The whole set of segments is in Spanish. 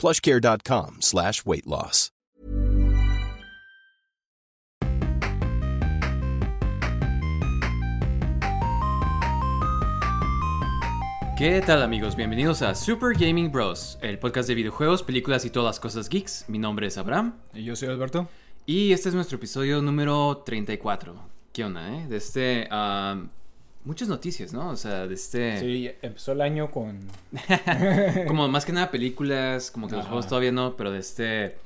plushcare.com slash weight loss. ¿Qué tal amigos? Bienvenidos a Super Gaming Bros, el podcast de videojuegos, películas y todas las cosas geeks. Mi nombre es Abraham. Y yo soy Alberto. Y este es nuestro episodio número 34. ¿Qué onda, eh? De este... um, muchas noticias, ¿no? O sea, de este... Sí, empezó el año con... como más que nada películas, como que los juegos todavía no, pero de este...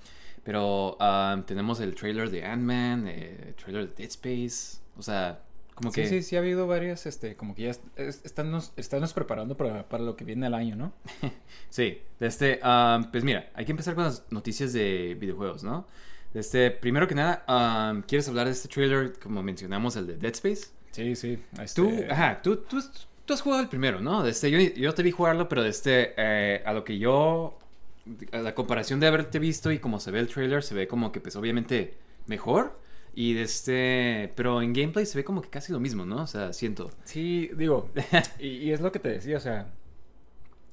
Pero um, tenemos el trailer de Ant-Man, eh, el trailer de Dead Space, o sea, como que... Sí, sí, sí ha habido varias, este, como que ya est- es- estánnos, estánnos preparando para, para lo que viene el año, ¿no? Sí, de este, um, pues mira, hay que empezar con las noticias de videojuegos, ¿no? Este, primero que nada, um, ¿quieres hablar de este trailer, como mencionamos, el de Dead Space? Sí, sí. este, Tú, ajá, tú, tú, tú has jugado el primero, ¿no? Este, yo, yo te vi jugarlo, pero este, eh, a lo que yo, a la comparación de haberte visto y como se ve el trailer, se ve como que, pues, obviamente, mejor. Y de este, pero en gameplay se ve como que casi lo mismo, ¿no? O sea, siento. Sí, digo, y, y es lo que te decía, o sea,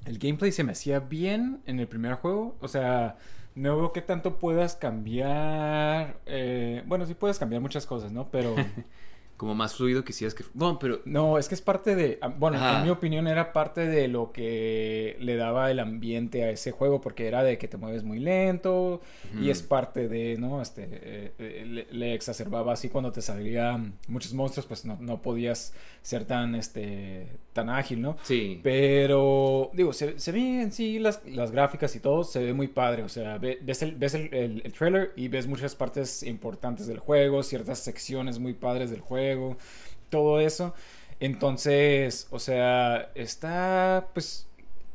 el gameplay se me hacía bien en el primer juego, o sea, no veo qué tanto puedas cambiar, eh, bueno, sí puedes cambiar muchas cosas, ¿no? Pero... Como más fluido quisieras que... Bueno, pero... No, es que es parte de, ah, bueno, Ajá. en mi opinión era parte de lo que le daba el ambiente a ese juego, porque era de que te mueves muy lento y es parte de, ¿no? Este, eh, eh, le, le exacerbaba así cuando te salían muchos monstruos, pues no, no podías ser tan, este, tan ágil, ¿no? Sí. Pero, digo, se, se ve en sí las, las gráficas y todo, se ve muy padre. O sea, ve- ves, el, ves el, el- el trailer y ves muchas partes importantes del juego, ciertas secciones muy padres del juego, todo eso. Entonces, o sea, está, pues,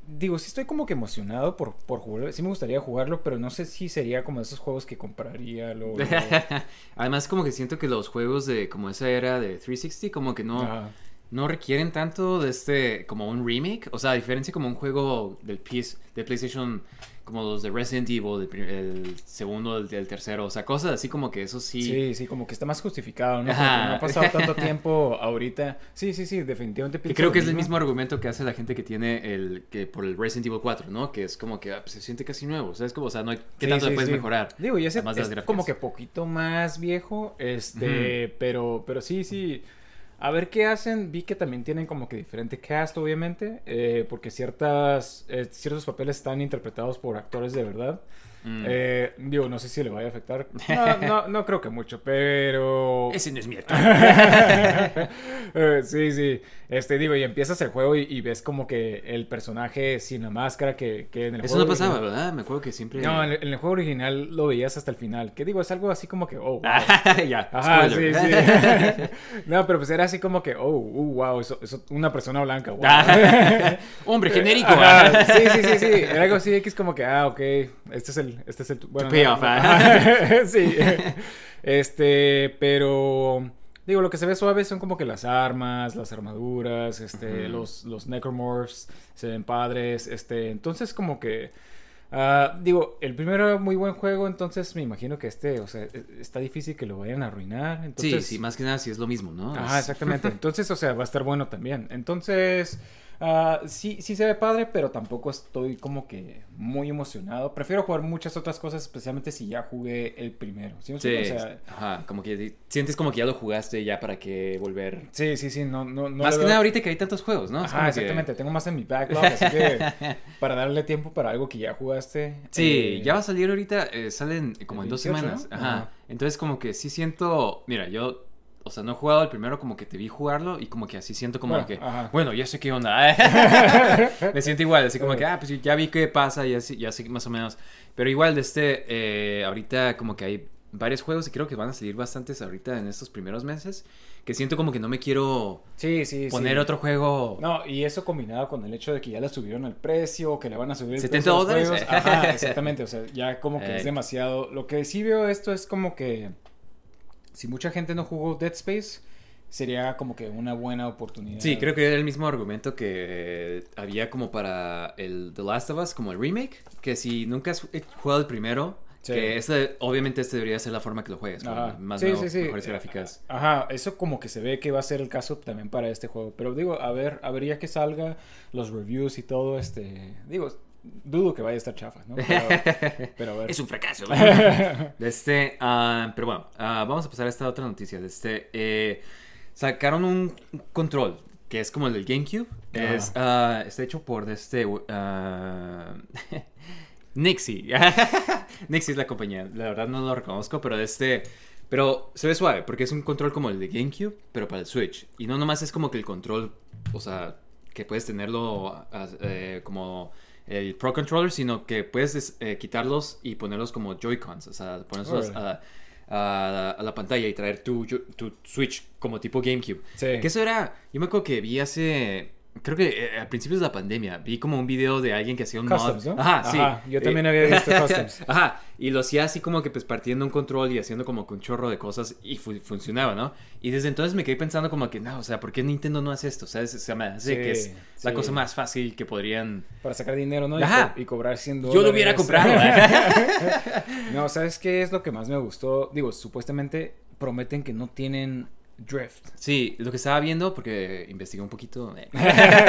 digo, sí estoy como que emocionado por, por jugarlo. Sí me gustaría jugarlo, pero no sé si sería como de esos juegos que compraría. Luego, luego. Además, como que siento que los juegos de como esa era de 360, como que no, Ajá. No requieren tanto de este, como un remake. O sea, a diferencia como un juego del PS, de PlayStation, como los de Resident Evil, el, el segundo, el, el tercero. O sea, cosas así como que eso sí. Sí, sí, como que está más justificado, ¿no? Ajá. Porque no ha pasado tanto tiempo ahorita. Sí, sí, sí, definitivamente Que creo que es el mismo argumento que hace la gente que tiene el que por el Resident Evil 4, ¿no? Que es como que ah, pues, se siente casi nuevo, ¿sabes? Como, o sea, no hay qué Sí, tanto sí, le puedes sí. mejorar. Digo, y ese además de las es gráficas. como que poquito más viejo, este, pero, pero sí, sí. A ver qué hacen. Vi que también tienen como que diferente cast, obviamente, eh, porque ciertas, eh, ciertos papeles están interpretados por actores de verdad. Mm. Eh, digo, no sé si le vaya a afectar. No, no, no creo que mucho, pero... Ese no es mi. Eh, sí, sí. Este, digo, y empiezas el juego y, y ves como que el personaje sin la máscara que, que en el Eso juego no pasaba, original- ¿verdad? Me acuerdo que siempre. No, en el, en el juego original lo veías hasta el final. Que digo, es algo así como que, oh, wow. ya. Ajá, sí, sí. no, pero pues era así como que, oh, uh, wow, eso, eso, una persona blanca, wow. Hombre genérico. Ajá, sí, sí, sí, sí. Era algo así X como que, ah, ok, este es el, este es el, bueno, no, ah. sí. Este, pero digo, lo que se ve suave son como que las armas, las armaduras, este, los, los necromorphs se ven padres, este, entonces como que ah, digo, el primero era muy buen juego, entonces me imagino que este, o sea, e- está difícil que lo vayan a arruinar, entonces Sí, sí, más que nada sí es lo mismo, ¿no? Ajá, exactamente. Entonces, o sea, va a estar bueno también. Entonces, Ah, sí, sí se ve padre, pero tampoco estoy como que muy emocionado. Prefiero jugar muchas otras cosas, especialmente si ya jugué el primero. ¿Sí? O sea, ajá, como que sientes como que ya lo jugaste ya para que volver. sí, sí, sí, no, no, no más que veo- nada ahorita que hay tantos juegos, ¿no? Ajá, que- exactamente. Tengo más en mi backlog, así que para darle tiempo para algo que ya jugaste. Sí, eh, ya va a salir ahorita, eh, salen como en dos 28, semanas. ¿no? Ajá. Ajá. Entonces como que sí siento, mira, yo, o sea, no he jugado el primero, como que te vi jugarlo y como que así siento como Bueno, que, ajá. bueno, ya sé qué onda. Me siento igual, así como que, ah, pues ya vi qué pasa, ya, ya sé más o menos. Pero igual de este, eh, ahorita como que hay varios juegos y creo que van a salir bastantes ahorita en estos primeros meses, que siento como que no me quiero Sí, sí, poner sí. otro juego. No, y eso combinado con el hecho de que ya le subieron el precio, que le van a subir el 70 precio a los dólares. Ajá, exactamente. O sea, ya como que Eh. es demasiado. Lo que sí veo esto es como que si mucha gente no jugó Dead Space, sería como que una buena oportunidad. Sí, creo que era el mismo argumento que había como para el The Last of Us, como el remake, que si nunca has jugado el primero, Sí. que este, obviamente este debería ser la forma que lo juegues, más Sí, nuevo, sí. mejores gráficas. Ajá, eso como que se ve que va a ser el caso también para este juego. Pero digo, a ver, habría que salga los reviews y todo, este, digo, dudo que vaya a estar chafa, ¿no? Pero, pero a ver. Es un fracaso. De este, ah, pero bueno, ah, vamos a pasar a esta otra noticia. De este, eh, sacaron un control que es como el del GameCube. Ajá. Es, ah, está hecho por de este, ah, Nixie. Nixie es la compañía. La verdad no lo reconozco, pero de este. Pero se ve suave, porque es un control como el de GameCube, pero para el Switch. Y no nomás es como que el control, o sea, que puedes tenerlo ah, eh, como el Pro Controller, sino que puedes des- eh, quitarlos y ponerlos como Joy-Cons, o sea, ponerlos a, a- a la pantalla y traer tu, tu Switch como tipo GameCube. Sí. Que eso era, yo me acuerdo que vi hace, creo que eh, a principios de la pandemia, vi como un video de alguien que hacía un Customs, mod. ¿no? Ajá, sí. Ajá, yo también Eh, había visto customs. Ajá, y lo hacía así como que pues partiendo un control y haciendo como que un chorro de cosas y fu- funcionaba, ¿no? Y desde entonces me quedé pensando como que, no, o sea, ¿por qué Nintendo no hace esto? O sea, es- se me hace Sí, que es la sí. cosa más fácil que podrían... Para sacar dinero, ¿no? Y Ajá. co- Y, cobrar 100 dólares. Yo lo hubiera comprado. No, ¿sabes qué es lo que más me gustó? Digo, supuestamente prometen que no tienen drift. Sí, lo que estaba viendo, porque investigué un poquito. eh.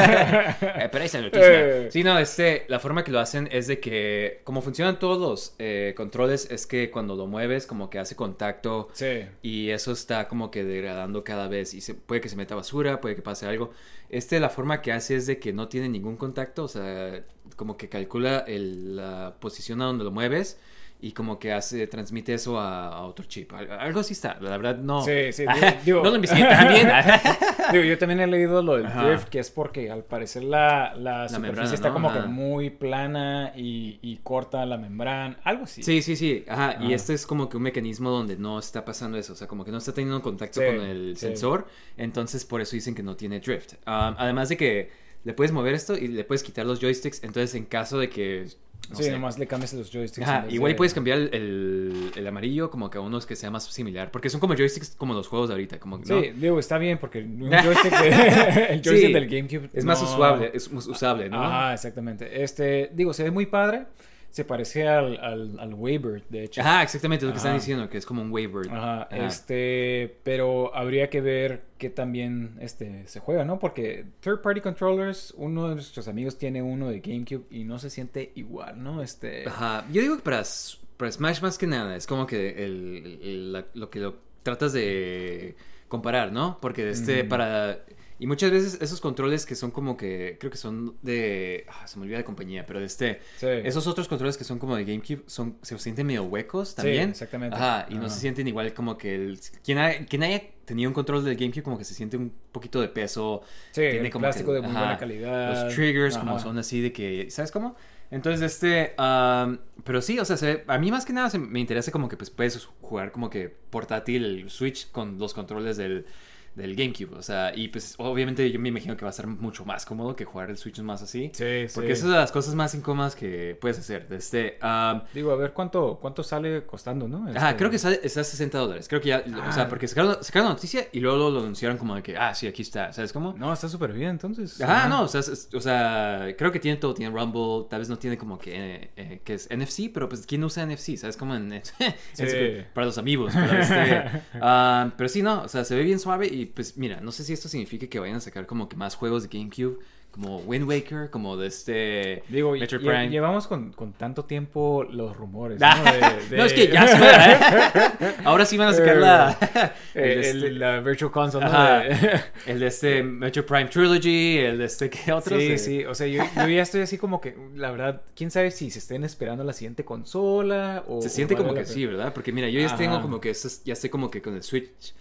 Eh, pero ahí está noticia. Eh. Sí, no, este, la forma que lo hacen es de que, como funcionan todos los eh, controles, es que cuando lo mueves, como que hace contacto Sí. y eso está como que degradando cada vez y se, puede que se meta basura, puede que pase algo. Este, la forma que hace es de que no tiene ningún contacto, o sea, como que calcula el- la posición a donde lo mueves y como que hace, transmite eso a, a otro chip. Al- Algo así está, la verdad no. Sí, sí, digo- digo- no lo investigué tan bien. Digo, yo también he leído lo del Ajá. drift, que es porque al parecer la, la, superficie membrana, está ¿no? como que muy plana y, y corta la membrana, algo así. Sí, sí, sí. Ajá. Y Ah. este es como que un mecanismo donde no está pasando eso. O sea, como que no está teniendo contacto Sí, con el sí. sensor. Entonces, por eso dicen que no tiene drift. Um, además de que le puedes mover esto y le puedes quitar los joysticks. Entonces, en caso de que. No sí, sé, nomás le cambias los joysticks. Ajá, igual y puedes cambiar el, el- el amarillo como que a unos que sea más similar. Porque son como joysticks como los juegos de ahorita. Como, ¿no? Sí, digo, está bien porque un joystick, de- el joystick Sí, del GameCube Es más usable, es más usable, ¿no? Ajá, exactamente. Este, digo, se ve muy padre. Se parece al, al, al Waybird, de hecho. Ajá, exactamente lo que están diciendo, que es como un waiver. Ajá, este, pero habría que ver qué también este, se juega, ¿no? Porque third party controllers, uno de nuestros amigos tiene uno de GameCube y no se siente igual, ¿no? Este, Ajá, yo digo que para, para Smash más que nada es como que el, el- la- lo que lo tratas de comparar, ¿no? Porque este para... Y muchas veces esos controles que son como que, creo que son de... ah, se me olvida de compañía, pero de este... sí. Esos otros controles que son como de GameCube son, se sienten medio huecos Sí, también. exactamente. Ajá, y no se sienten igual como que el... Quien, ha- quien haya tenido un control del GameCube como que se siente un poquito de peso. Sí, tiene el como plástico que- de muy ajá, buena calidad. Los triggers como son así de que... ¿Sabes cómo? Entonces, este... am, pero sí, o sea, se a mí más que nada se- me interesa como que pues puedes jugar como que portátil el Switch con los controles del, del GameCube. O sea, y pues obviamente yo me imagino que va a ser mucho más cómodo que jugar el Switch más así. Sí, Porque sí. esas son las cosas más incómodas que puedes hacer. Este, am, Digo, a ver cuánto, cuánto sale costando, ¿no? Ajá, Este, creo que sale- está a 60 dólares. Creo que ya, o sea, Ah. porque sacaron, sacaron la noticia y luego lo anunciaron como de que, ah, sí, aquí está, ¿sabes cómo? No, está súper bien, entonces. Ajá, no, o sea, es- o sea, creo que tiene todo, tiene Rumble, tal vez no tiene como que, eh, eh, que es NFC, pero pues, ¿quién usa NFC? ¿Sabes? Como en, para los amigos, pero, este, ah, pero sí, no, o sea, se ve bien suave y pues, mira, no sé si esto significa que vayan a sacar como que más juegos de GameCube como Wind Waker, como de este Digo, Metroid lle- Prime. llevamos con, con tanto tiempo los rumores, ¿no? De- de- No, es que ya se ¿eh? Ahora sí van a sacar la... Eh, el, el- de este- la Virtual Console, el de este Metro Prime Trilogy, el de este... ¿Qué otros? Sí, sí, o sea, yo, yo ya estoy así como que, la verdad, quién sabe si se estén esperando la siguiente consola o... Se siente como que sí, ¿verdad? Porque mira, yo ya Ajá. tengo como que... Ya estoy como que con el Switch...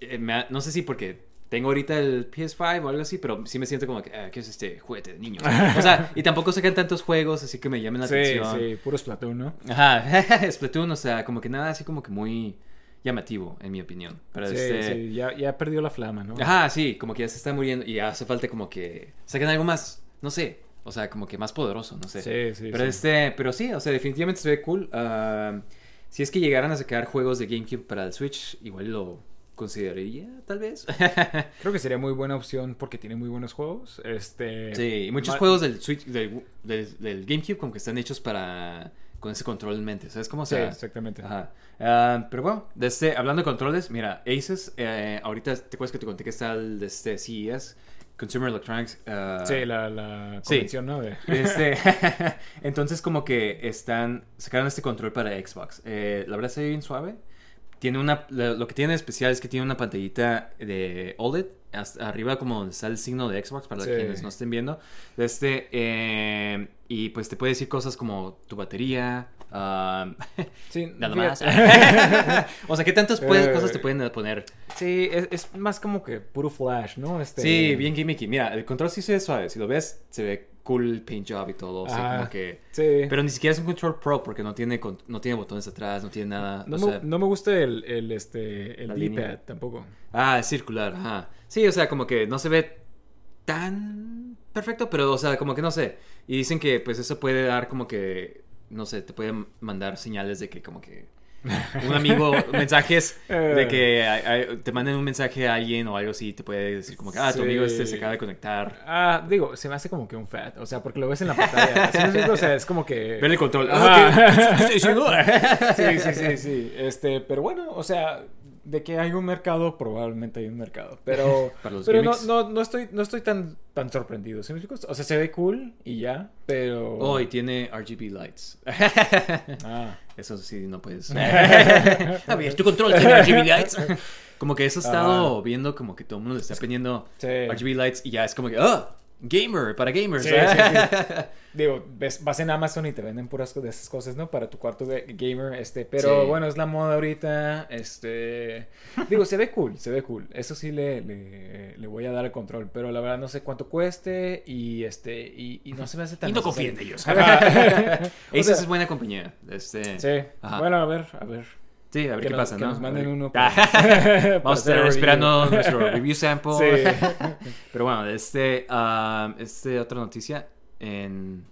eh, me no sé si porque tengo ahorita el PS5 o algo así, pero sí me siento como que... ah, ¿Qué es este juguete de niños? O sea, y tampoco sacan tantos juegos, así que me llamen la Sí, atención. sí, puro Splatoon, ¿no? Ajá, Splatoon, o sea, como que nada así como que muy llamativo, en mi opinión. Pero Sí, este... sí, ya, ya perdió la flama, ¿no? Ajá, sí, como que ya se está muriendo y hace falta como que saquen algo más, no sé, o sea, como que más poderoso, no sé. Sí, sí, Pero sí. este, pero sí, o sea, definitivamente se ve cool. Ah, si es que llegaran a sacar juegos de GameCube para el Switch, igual lo consideraría, tal vez. Creo que sería muy buena opción porque tiene muy buenos juegos. Este... sí, y muchos juegos del Switch, del, del- del GameCube, como que están hechos para con ese control en mente, ¿sabes cómo? O Sí, exactamente. Ajá. Ah, pero bueno, de este, hablando de controles, mira, Aces, eh, ahorita te acuerdas que te conté que está el de este CES, Consumer Electronics. ah, Sí, la, la Sí. convención, ¿no? De... Este, entonces como que están, sacaron este control para Xbox. Eh, la verdad se ve bien suave. Tiene una, lo, que tiene especial es que tiene una pantallita de OLED hasta arriba como donde está el signo de Xbox para Sí. quienes no estén viendo. Este, eh, y pues te puede decir cosas como tu batería. Sí, nada más. o sea, ¿qué tantas puedes- Eh, cosas te pueden poner? Sí, es, es más como que puro flash, ¿no? Este... Sí, bien gimmicky. Mira, el control sí se ve suave. Si lo ves, se ve cool paint job y todo. O sea, Ajá. como que... Sí. Pero ni siquiera es un control pro porque no tiene, no tiene botones atrás, no tiene nada. No, o me, sea- no me gusta el, el, este, el D-pad tampoco. Ah, es circular, ajá. Sí, o sea, como que no se ve tan perfecto, pero, o sea, como que no sé. Y dicen que, pues, eso puede dar como que, no sé, te puede mandar señales de que, como que. Un amigo, mensajes de que te manden un mensaje a alguien o algo así, te puede decir como que, ah, tu Sí. amigo este se acaba de conectar. Ah, digo, se me hace como que un fat. O sea, porque lo ves en la pantalla. O sea, es como que. Ven el control. Ah, ¿qué? ¿Qué estoy diciendo? Sí, sí, sí, sí. Este, pero bueno, o sea, de que hay un mercado, probablemente hay un mercado. Pero, Para los pero no, no, no estoy, no estoy tan, tan sorprendido. ¿Sí me explico? O sea, se ve cool y ya, pero. Oh, y tiene RGB lights. Ah. Eso sí, no puedes. A ver, tu control tiene RGB lights. Como que eso he estado viendo, como que todo el mundo le está pidiendo Sí. RGB lights y ya es como que, oh, gamer, para gamers. Sí, sí, sí. Digo, ves, vas en Amazon y te venden puras de esas cosas, ¿no? Para tu cuarto de gamer, este, pero bueno, es la moda ahorita, este, digo, se ve cool, se ve cool, eso sí le, le, le voy a dar el control, pero la verdad no sé cuánto cueste y este, y, y no se me hace tan Y no confíen en ellos. O Esa sea, es buena compañía. Este, Sí, Ajá. bueno, a ver, a ver. Sí, a ver que qué nos- pasa, que ¿no? nos manden uno para- para Vamos a estar esperando nuestro review sample. Sí. Pero bueno, este, ah, este otra noticia en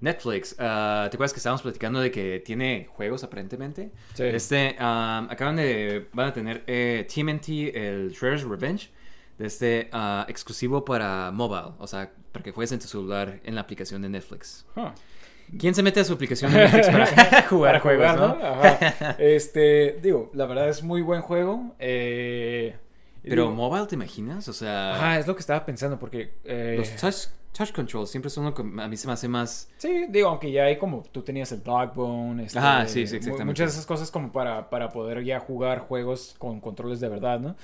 Netflix. ah, ¿Te acuerdas que estábamos platicando de que tiene juegos aparentemente? Sí. Este, ah, acaban de, van a tener eh, TMNT, el Shredder's Revenge, de este ah, exclusivo para mobile, o sea, para que juegues en tu celular en la aplicación de Netflix. Huh. ¿Quién se mete a su aplicación de Netflix para jugar para juegos, jugar, no? ¿no? Ajá. Este, digo, la verdad es muy buen juego. Eh, Pero digo, mobile, ¿te imaginas? O sea, Ajá, es lo que estaba pensando porque... eh, los touch, touch controls siempre son lo que a mí se me hace más... Sí, digo, aunque ya hay como tú tenías el Dogbone, este, Ajá, sí, sí, mu- exactamente. muchas de esas cosas como para, para poder ya jugar juegos con controles de verdad, ¿no?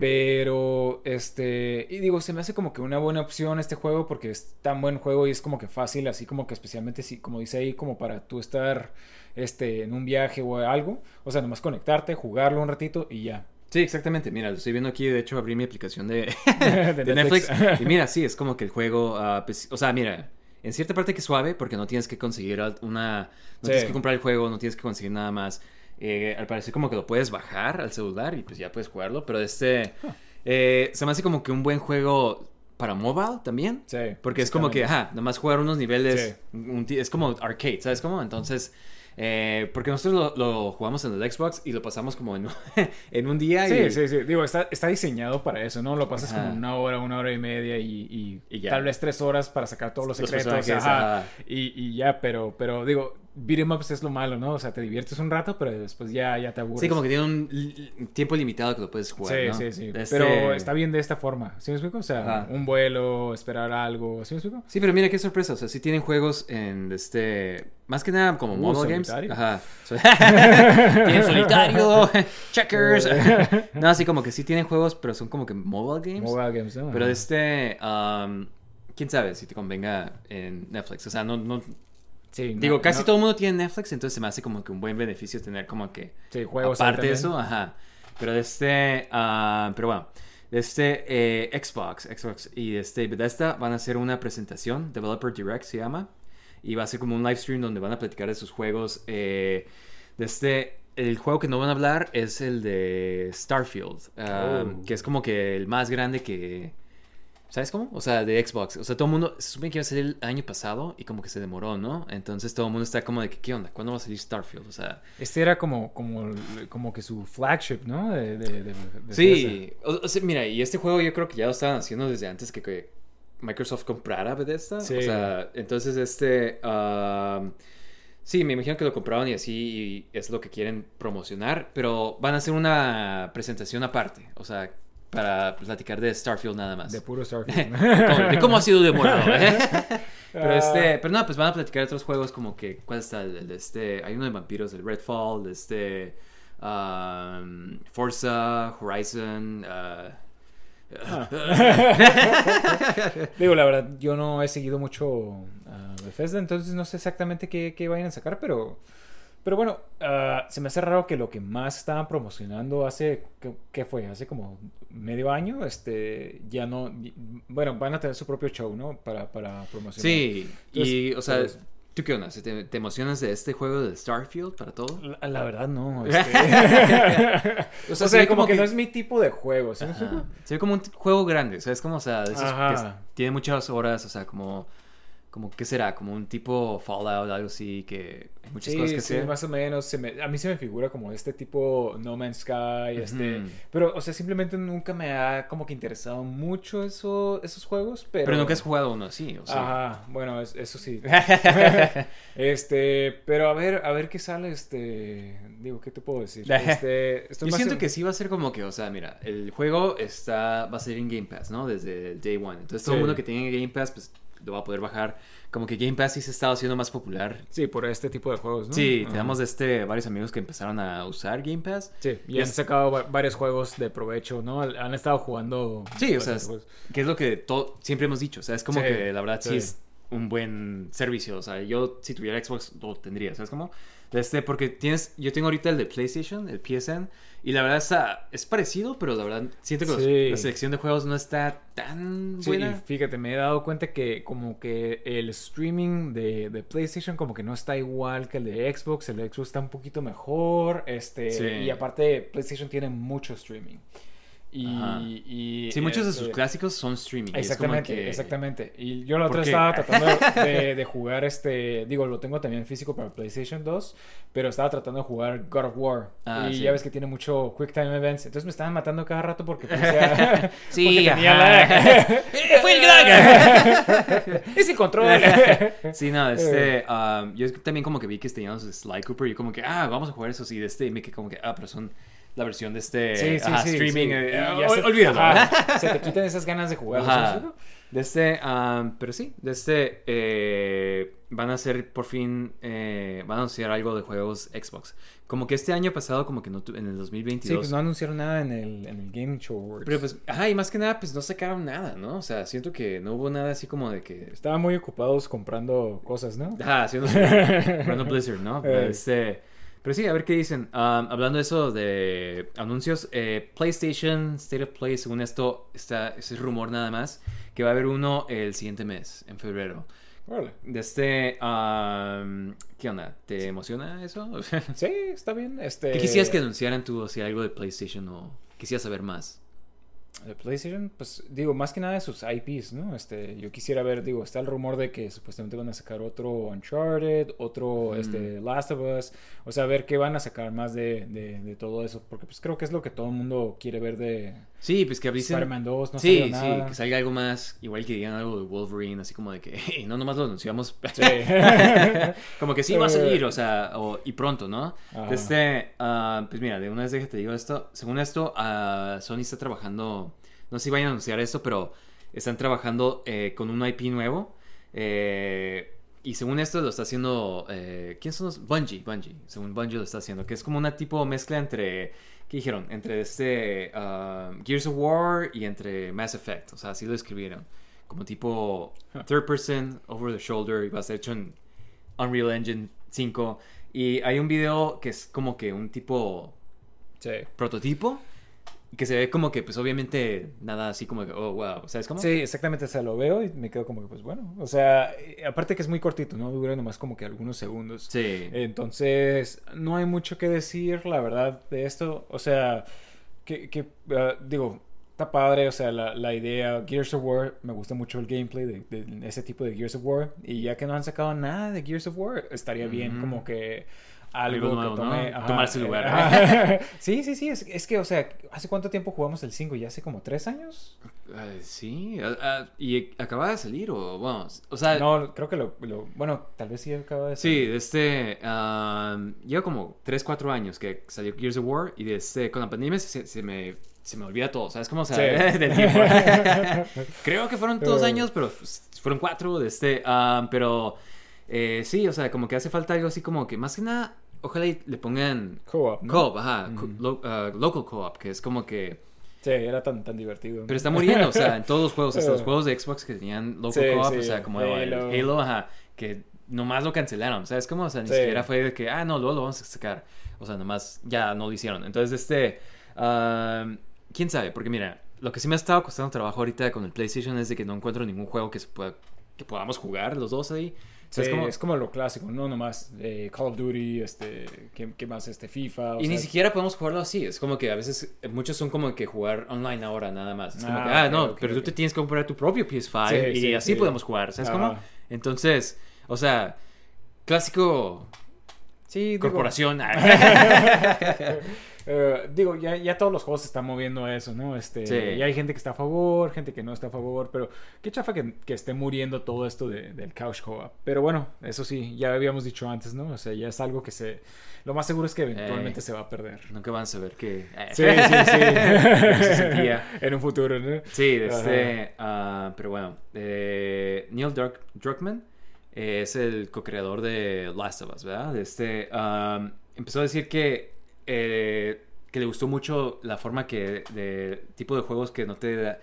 Pero, este, y digo, se me hace como que una buena opción este juego porque es tan buen juego y es como que fácil, así como que especialmente si, como dice ahí, como para tú estar, este, en un viaje o algo, o sea, nomás conectarte, jugarlo un ratito y ya. Sí, exactamente. Mira, lo estoy viendo aquí. De hecho, abrí mi aplicación de, De de Netflix. Netflix. Y mira, sí, es como que el juego. ah, pues, o sea, mira, en cierta parte que es suave porque no tienes que conseguir una. No Sí. tienes que comprar el juego, no tienes que conseguir nada más. Eh, al parecer, como que lo puedes bajar al celular y pues ya puedes jugarlo. Pero este. eh, se me hace como que un buen juego para mobile también. Sí. Porque es como que, ajá, nomás jugar unos niveles, un es como arcade, ¿sabes cómo? Entonces, eh, porque nosotros lo, lo jugamos en el Xbox y lo pasamos como en, en un día Sí, y... sí, sí. Digo, está, está diseñado para eso, ¿no? Lo pasas Ajá. como una hora, una hora y media y, y Y ya. tal vez tres horas para sacar todos los, Los secretos. ajá. Y, y ya, pero, pero digo, beat 'em ups es lo malo, ¿no? O sea, te diviertes un rato, pero después ya, ya te aburres. Sí, como que tiene un tiempo limitado que lo puedes jugar, Sí, ¿no? sí, sí. Este- Pero está bien de esta forma. ¿Sí me explico? O sea, Ajá. un vuelo, esperar algo. ¿Sí me explico? Sí, pero mira qué sorpresa. O sea, sí tienen juegos en este. Más que nada como Uh, mobile games. Ajá. Tienen solitario, checkers. no, así como que sí tienen juegos, pero son como que mobile games. Mobile games, ¿no? Pero este. um, quién sabe si te convenga en Netflix. O sea, no. no Sí, no- digo, casi no- todo el mundo tiene Netflix, entonces se me hace como que un buen beneficio tener como que. Sí, juegos Aparte de eso, ajá. Pero de este, ah, pero bueno, de este eh, Xbox, Xbox y de este Bethesda van a hacer una presentación, Developer Direct se llama, y va a ser como un live stream donde van a platicar de sus juegos. eh, de este, el juego que no van a hablar es el de Starfield, ah, Oh. que es como que el más grande que... ¿Sabes cómo? O sea, de Xbox. O sea, todo el mundo... Se supone que iba a salir el año pasado y como que se demoró, ¿no? Entonces todo el mundo está como de que, ¿qué onda? ¿Cuándo va a salir Starfield? O sea... Este era como, como, como que su flagship, ¿no? De, de, de- de Sí, o, o sea, mira, y este juego yo creo que ya lo estaban haciendo desde antes que, que Microsoft comprara Bethesda. Sí. O sea, entonces este... um, sí, me imagino que lo compraron y así y es lo que quieren promocionar, pero van a hacer una presentación aparte, o sea, para platicar de Starfield nada más. De puro Starfield. De cómo ha sido demorado, ¿eh? Pero Ah. este, pero no, pues van a platicar de otros juegos como que, ¿cuál está? El, el de este, hay uno de vampiros, el Redfall, de este, um, Forza, Horizon, uh, Digo, la verdad, yo no he seguido mucho a Bethesda, entonces no sé exactamente qué, qué vayan a sacar, pero... Pero bueno, ah, se me hace raro que lo que más estaban promocionando hace, ¿qué, fue? Hace como medio año, este, ya no, bueno, van a tener su propio show, ¿no? Para, para promocionar. Sí, y, o sea, pero es- ¿tú qué onda? ¿Te, te emocionas de este juego de Starfield para todo? La, la verdad no. este. o sea, se ve como, como que, que- no es mi tipo de juego. ¿sí. Se ve como un juego grande, o sea, es como, o sea, que tiene muchas horas, o sea, como, como, ¿qué será? Como un tipo Fallout, algo así, que hay muchas Sí, cosas que sí, hacer. más o menos. se me- a mí se me figura como este tipo No Man's Sky. este, pero, o sea, simplemente nunca me ha como que interesado mucho eso, esos juegos. Pero, Pero nunca has jugado uno así, o sea. Ajá, bueno, es- eso sí. este, pero a ver, a ver qué sale, este, digo, ¿qué te puedo decir? Este, estoy Yo siento en- que sí va a ser como que, o sea, mira, el juego está, va a ser en Game Pass, ¿no? Desde el day one. Entonces todo el Sí. mundo que tiene Game Pass, pues lo va a poder bajar. Como que Game Pass sí se está haciendo más popular. Sí, por este tipo de juegos, ¿no? Sí, tenemos este, varios amigos que empezaron a usar Game Pass. Sí, y Y han es- sacado va- varios juegos de provecho, ¿no? Han estado jugando. Sí, o sea, es- que es lo que siempre hemos dicho. O sea, es como Sí, que la verdad sí. sí. es un buen servicio. O sea, yo si tuviera Xbox lo tendría, ¿sabes cómo? Este, porque tienes, yo tengo ahorita el de PlayStation, el PSN, y la verdad está, es parecido, pero la verdad siento que los- la selección de juegos no está tan Sí, y buena. fíjate, me he dado cuenta que como que el streaming de, de PlayStation como que no está igual que el de Xbox, el de Xbox está un poquito mejor, este, Sí. y aparte PlayStation tiene mucho streaming. Y, y, Sí, muchos de sus este, clásicos son streaming. y Exactamente, que- exactamente. Y yo la otra estaba tratando de, de jugar este, digo, lo tengo también físico para PlayStation 2, pero estaba tratando de jugar God of War. Ah, y sí. ya ves que tiene mucho Quick Time Events, entonces me estaban matando cada rato porque parecía- Sí, porque tenía lag. ¡Fue el lag! es el control. Sí, no, este, um, yo también como que vi que teníamos Sly Cooper y yo como que, ah, vamos a jugar eso, sí, de este, y me quedé como que, ah, pero son la versión de este, Sí, sí, ajá, sí, streaming, eh, ol- olvídalo. ajá, se te quitan esas ganas de jugar. De este, um, pero sí, de este, eh, van a hacer por fin, eh, van a anunciar algo de juegos Xbox. Como que este año pasado, como que no, en el 2022. Sí, pues no anunciaron nada en el, en el Game Show Awards. Pero pues, ajá, y más que nada, pues no sacaron nada, ¿no? O sea, siento que no hubo nada así como de que Estaban muy ocupados comprando cosas, ¿no? Ajá, haciendo Random Blizzard, ¿no? Eh. Este, pero sí, a ver qué dicen. Um, hablando de eso, de anuncios, eh, PlayStation State of Play, según esto, está, ese es rumor nada más, que va a haber uno el siguiente mes, en febrero. De este, um, ¿qué onda? ¿Te emociona eso? Sí, está bien. Este... ¿Qué quisieras que anunciaran tú, o sea, algo de PlayStation o quisieras saber más? De PlayStation, pues digo, más que nada de sus IPs, ¿no? Este, yo quisiera ver, digo, está el rumor de que supuestamente van a sacar otro Uncharted, otro Mm. este, Last of Us, o sea, ver qué van a sacar más de, de, de todo eso, porque pues creo que es lo que todo el mundo quiere ver de Sí, pues que dicen... Spider-Man 2, no sí, nada. sí, que salga algo más, igual que digan algo de Wolverine, así como de que "Hey, no nomás lo anunciamos. Sí. como que sí va a salir, o sea, o- y pronto, ¿no? Ajá. Este, ah, pues mira, de una vez déjate digo esto. Según esto, ah, Sony está trabajando, no sé si vayan a anunciar esto, pero están trabajando eh, con un IP nuevo. eh, y según esto lo está haciendo, eh, ¿quién son los? Bungie, Bungie, según Bungie lo está haciendo, que es como una tipo mezcla entre, ¿qué dijeron? Entre este ah, Gears of War y entre Mass Effect, o sea, así lo escribieron. Como tipo third person, over the shoulder, y va a ser hecho en Unreal Engine 5. Y hay un video que es como que un tipo Sí. prototipo. Que se ve como que, pues obviamente, nada así como que, oh, wow. ¿Sabes cómo? Sí, exactamente, o sea, lo veo y me quedo como que, pues bueno, o sea, eh, aparte que es muy cortito, ¿no? Dura nomás como que algunos segundos. Sí. Entonces, no hay mucho que decir, la verdad, de esto. O sea, que, que ah, digo, está padre, o sea, la, la idea. Gears of War, me gusta mucho el gameplay de, de ese tipo de Gears of War. Y ya que no han sacado nada de Gears of War, estaría bien como que algo Algo nuevo, que tome. ¿no? Tomarse eh, lugar. ajá. sí, sí, sí. Es, es que, o sea, ¿hace cuánto tiempo jugamos el 5? ¿Ya hace como tres años? Ah, sí. ¿Y acaba de salir o vamos? O sea, No, creo que lo, lo- Bueno, tal vez sí acaba de sí, este. lleva como 3, 4 años que salió Gears of War. Y este, con la pandemia se, se me. Se me olvida todo, ¿sabes cómo? O sea, Sí. del tiempo. Creo que fueron dos Eh. años, pero fueron cuatro de este. pero eh, sí, o sea, como que hace falta algo así como que más que nada, ojalá y le pongan Co-op, ¿no? co-op, ajá, co- lo- ah, local co-op, que es como que. Sí, era tan, tan divertido. Pero está muriendo, o sea, en todos los juegos, hasta los juegos de Xbox que tenían local Sí, co-op, sí, o sea, como el Halo. Halo, ajá, que nomás lo cancelaron, ¿sabes cómo? O sea, ni Sí. siquiera fue de que, ah, no, luego lo vamos a sacar. O sea, nomás ya no lo hicieron. Entonces, este, ah, quién sabe, porque mira, lo que sí me ha estado costando trabajo ahorita con el PlayStation es de que no encuentro ningún juego que se pueda, que podamos jugar los dos ahí. Sí, es como- es como lo clásico, no nomás eh, Call of Duty, este, ¿qué, qué más? Este, FIFA. o Y ni siquiera podemos jugarlo así. Es como que a veces, eh, muchos son como que jugar online ahora nada más. Es como Ah, que, ah, ok, no, pero tú te tienes que comprar tu propio PS5 Sí, y sí, así sí. podemos jugar. ¿Sabes cómo? Entonces, o sea, clásico Sí, digo, corporación. eh, digo, ya, ya todos los juegos se están moviendo a eso, ¿no? Este, Sí. Y hay gente que está a favor, gente que no está a favor, pero qué chafa que, que esté muriendo todo esto de- del couch co-op. Pero bueno, eso sí, ya habíamos dicho antes, ¿no? O sea, ya es algo que se... Lo más seguro es que eventualmente Eh. se va a perder. Nunca van a saber que... Sí, sí, sí. se sentía. en un futuro, ¿no? Sí, de Ajá. este, ah, pero bueno, eh, Neil Druck- Druckmann eh, es el co-creador de Last of Us, ¿verdad? Este, empezó a decir que, eh, que le gustó mucho la forma que, de tipo de juegos que no te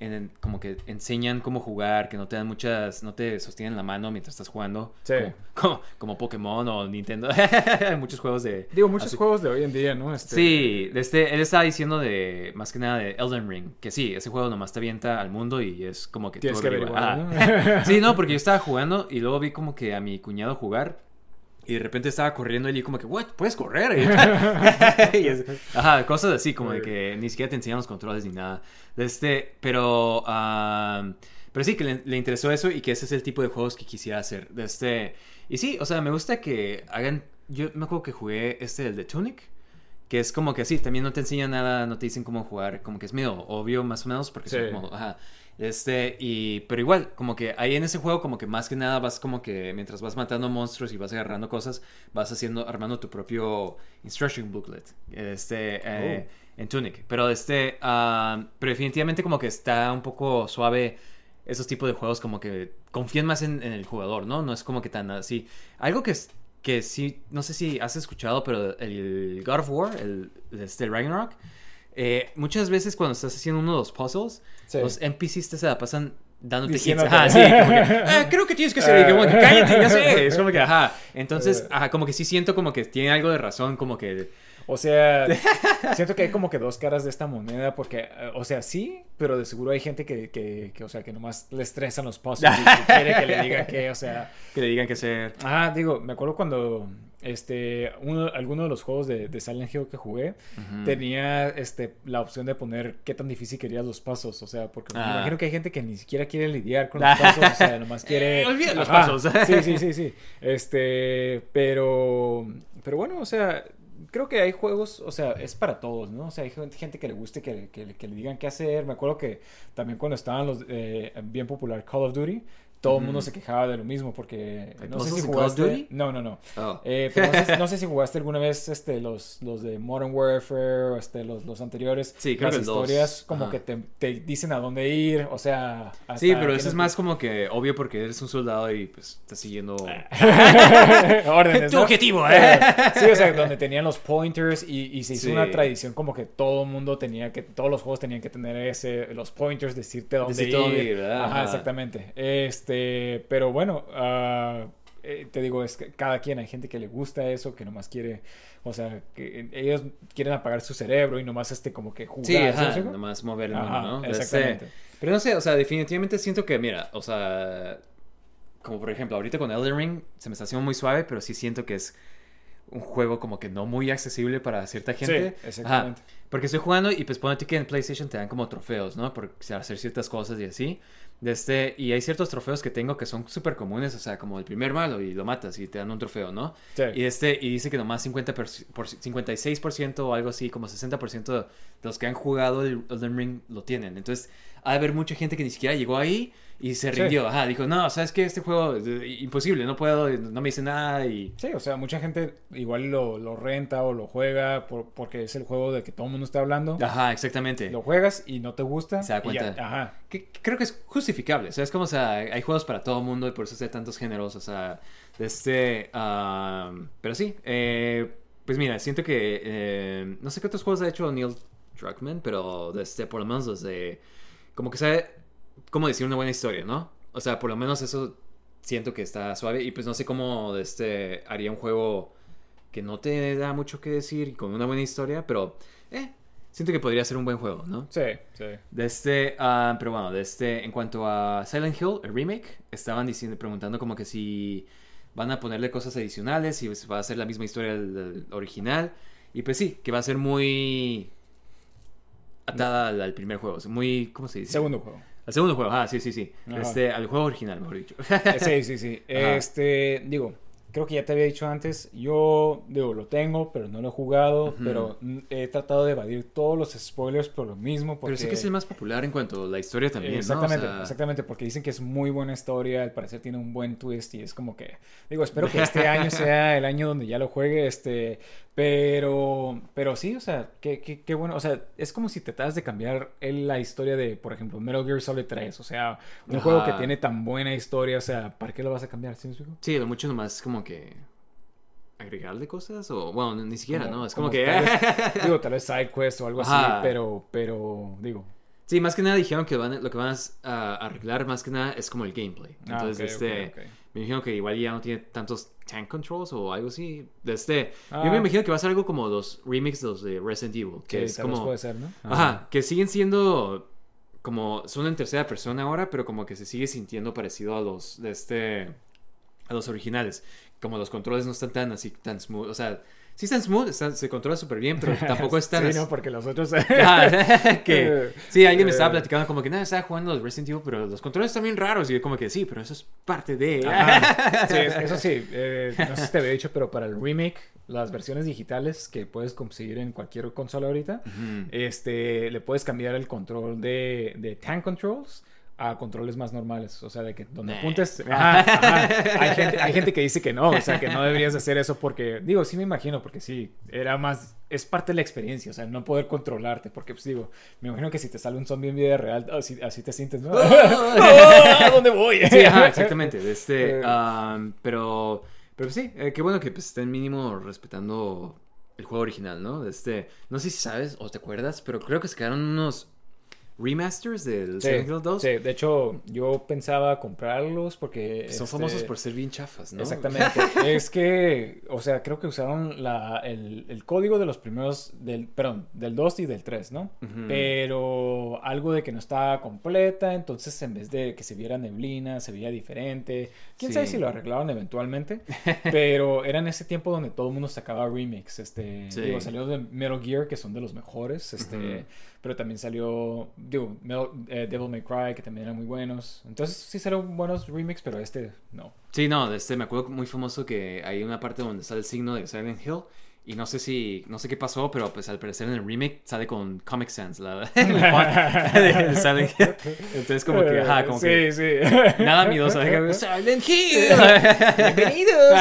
en- como que enseñan cómo jugar, que no te dan muchas, no te sostienen la mano mientras estás jugando, Sí. como, como, como Pokémon o Nintendo, hay muchos juegos de... Digo, muchos así- juegos de hoy en día, ¿no? Este, Sí, este, él estaba diciendo de, más que nada de Elden Ring, que sí, ese juego nomás te avienta al mundo y es como que... Tienes que averiguar. ¿no? Sí, no, porque yo estaba jugando y luego vi como que a mi cuñado jugar y de repente estaba corriendo y yo como que, what, puedes correr. Y es- ajá, cosas así, como de que ni siquiera te enseñan los controles ni nada. De este, pero... ah, pero sí, que le, le interesó eso y que ese es el tipo de juegos que quisiera hacer. Este, y sí, o sea, me gusta que hagan... Yo me acuerdo que jugué este, el de Tunic. Que es como que así, también no te enseñan nada, no te dicen cómo jugar, como que es medio obvio más o menos, porque son Sí. como, ajá, este, y, pero igual, como que ahí en ese juego, como que más que nada vas como que mientras vas matando monstruos y vas agarrando cosas, vas haciendo, armando tu propio instruction booklet, este, eh, en Tunic, pero este, ah, pero definitivamente como que está un poco suave esos tipos de juegos, como que confían más en, en el jugador, ¿no? No es como que tan así, algo que es que sí, no sé si has escuchado, pero el God of War, el, este el Ragnarok, eh, muchas veces cuando estás haciendo uno de los puzzles, Sí. los NPCs te se la pasan dándote. Diciéndote. Ajá, sí, como que, "Ah, creo que tienes que hacer, y como que, cállate, ya sé. Es como que, ajá. Entonces, ajá, como que sí siento como que tiene algo de razón, como que O sea, siento que hay como que dos caras de esta moneda porque, eh, o sea, sí, pero de seguro hay gente que, que, que o sea, que nomás le estresan los puzzles y que quiere que le digan que, o sea... Que le digan que ser... Ah, digo, me acuerdo cuando este, uno, alguno de los juegos de, de Silent Hill que jugué tenía este, la opción de poner qué tan difícil querías los pasos. O sea, porque me Ah. imagino que hay gente que ni siquiera quiere lidiar con los pasos. O sea, nomás quiere. Eh, olvida los pasos. Sí, sí, sí, sí. Este, pero. Pero bueno, o sea. Creo que hay juegos, o sea, es para todos, ¿no? O sea, hay gente que le guste que, que- que le digan qué hacer. Me acuerdo que también cuando estaban los eh, bien popular Call of Duty, todo el mundo se quejaba de lo mismo porque ¿Hay no sé si jugaste. No, no, no. Oh. Eh, pero no sé, no sé si jugaste alguna vez este, los, los de Modern Warfare o este, los, los anteriores. Sí, creo Las que dos. historias como Ajá. que te, te dicen a dónde ir, o sea... hasta Sí, pero eso es más como que obvio porque eres un soldado y pues estás siguiendo... órdenes, Tu ¿no? objetivo, ¿eh? Sí, o sea, donde tenían los pointers y, y se hizo Sí. una tradición como que todo el mundo tenía que, todos los juegos tenían que tener ese, los pointers, decirte dónde ir. dónde ir, ¿verdad? Ajá, Ajá. exactamente. Este, pero bueno, eh, te digo, es que cada quien, hay gente que le gusta eso, que nomás quiere, o sea, que ellos quieren apagar su cerebro y nomás este como que jugar. Nomás mover el mundo, ¿no? exactamente. Este, pero no sé, o sea, definitivamente siento que, mira, o sea, como por ejemplo, ahorita con Elden Ring se me está haciendo muy suave, pero sí siento que es un juego como que no muy accesible para cierta gente. Sí, exactamente. Ajá, porque estoy jugando y pues ponete que en PlayStation te dan como trofeos, ¿no? Por hacer ciertas cosas y así. De este, y hay ciertos trofeos que tengo que son súper comunes, o sea, como el primer malo y lo matas y te dan un trofeo, ¿no? Sí. Y este, y dice que nomás 50 por, por- 56% o algo así, como 60% de los que han jugado el Elden Ring lo tienen. Entonces, ha de haber mucha gente que ni siquiera llegó ahí y se Sí. rindió. Ajá, dijo, no, ¿sabes qué? Este juego es eh, imposible, no puedo, no me dice nada y... Sí, o sea, mucha gente igual lo, lo renta o lo juega por- porque es el juego de que todo el mundo está hablando. Ajá, exactamente. Lo juegas y no te gusta. Se da ya- cuenta. ajá. que que creo que es justificable. O sea, es como, o sea, hay juegos para todo el mundo y por eso hay tantos géneros. O sea, este. am, pero sí, eh, pues mira, siento que. eh, no sé qué otros juegos ha hecho Neil Druckmann, pero de este, por lo menos los de. Como que sabe cómo decir una buena historia, ¿no? O sea, por lo menos eso siento que está suave. Y pues no sé cómo este, haría un juego que no te da mucho que decir y con una buena historia, pero. Eh, siento que podría ser un buen juego, ¿no? Sí, sí. De este, ah, pero bueno, de este, en cuanto a Silent Hill, el remake, estaban diciendo, preguntando como que si van a ponerle cosas adicionales, si va a ser la misma historia del, original. Y pues sí, que va a ser muy atada al, al primer juego, muy, ¿cómo se dice? Segundo juego. Al segundo juego, ah, sí, sí, sí. Ajá. Este, al juego original, mejor dicho. Eh, Sí, sí, sí. Ajá. Este, digo, creo que ya te había dicho antes, yo, digo, lo tengo, pero no lo he jugado, Ujú. pero mm, he tratado de evadir todos los spoilers por lo mismo, porque... Pero sí que es el más popular en cuanto a la historia también, Exactamente, ¿no? O sea, exactamente, porque dicen que es muy buena historia, al parecer tiene un buen twist y es como que, digo, espero que este año sea el año donde ya lo juegue, este, pero, pero sí, o sea, qué, qué, qué bueno, o sea, es como si tratas de cambiar la historia de, por ejemplo, Metal Gear Solid 3, o sea, un Ajá. juego que tiene tan buena historia, o sea, ¿para qué lo vas a cambiar? ¿Sí me explico? Sí, lo mucho nomás como que agregarle cosas o bueno, ni siquiera, Como- ¿no? Es como, como que tal vez- Digo, tal vez side quest o algo así, Ajá. pero, pero, digo, Sí, más que nada dijeron que van, lo que van a arreglar más que nada es como el gameplay. ah, Entonces, ok, este, me imagino que igual ya no tiene tantos tank controls o algo así. Este, Ah. yo me imagino que va a ser algo como los de los de Resident Evil, que Sí, es tal vez como puede ser, ¿no? Ajá, que siguen siendo como son en tercera persona ahora, pero como que se sigue sintiendo parecido a los de este a los originales. Como los controles no están tan así tan smooth, o sea, sí están smooth, están- se controla súper bien, pero tampoco están Sí, así- no, porque los otros... Ajá, que sí, alguien me estaba Eh. platicando como que nada, estaba jugando los Resident Evil, pero los controles están bien raros. Y yo como que sí, pero eso es parte de. Ajá. Sí, es- eso sí, eh, no sé si te había dicho, pero para el remake, las versiones digitales que puedes conseguir en cualquier consola ahorita, Ujú. este, le puedes cambiar el control de, de tank controls a controles más normales, o sea, de que donde Nah. apuntes, ajá, ajá. Hay, gente, hay gente que dice que no, o sea, que no deberías hacer eso porque, digo, sí me imagino, porque sí, era más, es parte de la experiencia, o sea, no poder controlarte, porque pues digo, me imagino que si te sale un zombie en vida real, así, así te sientes, ¿no? ¿A dónde voy? Sí, ajá, exactamente. de Este, Eh. am, pero, pero sí, eh, qué bueno que pues, estén mínimo respetando el juego original, ¿no? Este, no sé si sabes o te acuerdas, pero creo que se quedaron unos remasters del Sí, Silent Hill 2. sí, de hecho, yo pensaba comprarlos porque. Son este, famosos por ser bien chafas, ¿no? Exactamente. es que, o sea, creo que usaron la, el, el código de los primeros, del, perdón, del 2 y del 3, ¿no? Pero algo de que no estaba completa, entonces en vez de que se viera neblina, se veía diferente. Quién sabe si lo arreglaron eventualmente, pero era en ese tiempo donde todo el mundo sacaba remix. Este, Sí. digo, salió de Metal Gear, que son de los mejores, este. Pero también salió, digo, Metal- eh, Devil May Cry, que también eran muy buenos. Entonces sí salieron buenos remix, pero este no. Sí, no, este, me acuerdo muy famoso que hay una parte donde sale el signo de Silent Hill. Y no sé si, no sé qué pasó, pero pues al parecer en el remake sale con Comic Sans, la, de Silent Hill. Entonces como que, ajá, como sí, que sí. nada miedoso, Silent Hill. Bienvenidos.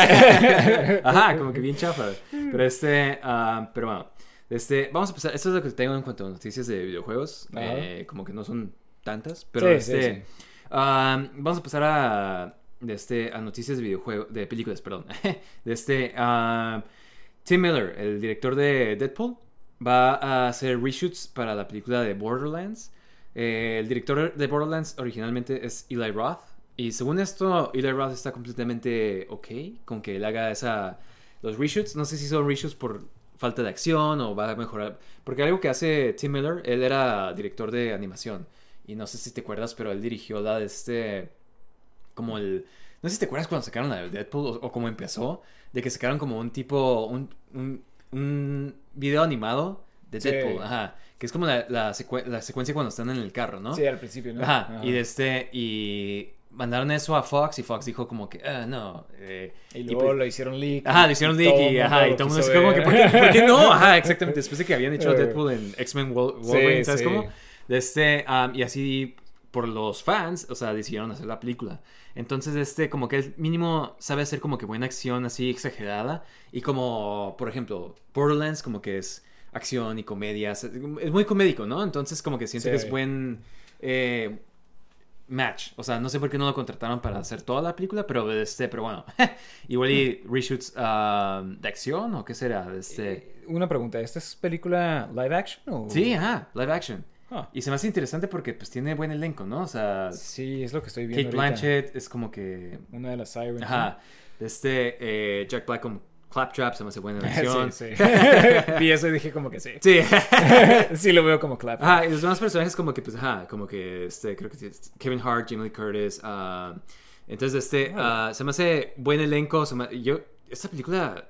Ajá, como que bien chafa. Pero este, ah, pero bueno, este, vamos a empezar. Esto es lo que tengo en cuanto a noticias de videojuegos. Eh, como que no son tantas, pero Sí, este, sí, sí. vamos a pasar a, de este, a noticias de videojuegos, de películas, perdón. De este, Tim Miller, el director de Deadpool, va a hacer reshoots para la película de Borderlands. Eh, el director de Borderlands originalmente es Eli Roth. Y según esto, Eli Roth está completamente ok con que él haga esa, los reshoots. No sé si son reshoots por falta de acción o va a mejorar. Porque algo que hace Tim Miller, él era director de animación. Y no sé si te acuerdas, pero él dirigió la de este. Como el. No sé si te acuerdas cuando sacaron la de Deadpool o, o cómo empezó. De que sacaron como un tipo. Un, un, un video animado de Sí. Deadpool. Ajá. Que es como la, la, secue- la secuencia cuando están en el carro, ¿no? Sí, al principio, ¿no? Ajá. Y de este. Y mandaron eso a Fox y Fox dijo como que. Ah, no. eh, Y y luego pues- lo hicieron leak. Ajá, lo hicieron leak y, ajá, y todo el mundo se como que, ¿por qué, por qué no? Ajá, exactamente. Después de que habían hecho Eh. Deadpool en X-Men Wol- Wolverine, Sí, ¿sabes sí. cómo? Este, um, y así por los fans, o sea, decidieron hacer la película. Entonces, este, como que el mínimo sabe hacer como que buena acción así exagerada. Y como, por ejemplo, Borderlands, como que es acción y comedia. Es es muy comédico, ¿no? Entonces, como que siento Sí. que es buen. eh, match. O sea, no sé por qué no lo contrataron para hacer toda la película, pero este, pero bueno. Igual y reshoots ah, de acción o qué será, este. Eh, Una pregunta, ¿esta es película live action o...? Sí, ajá, live action. Ah. Y se me hace interesante porque pues tiene buen elenco, ¿no? O sea, Sí, es lo que estoy viendo Kate ahorita. Blanchett es como que Una de las Sirens. ajá, este eh, Jack Black como Claptrap se me hace buena elección. sí, sí. Vi eso y dije como que sí. Sí. sí lo veo como clap. Ajá, y los demás personajes como que, pues, ajá, como que, este, creo que es Kevin Hart, Jamie Lee Curtis, ah, entonces, este, ah, se me hace buen elenco, se me- yo, esta película,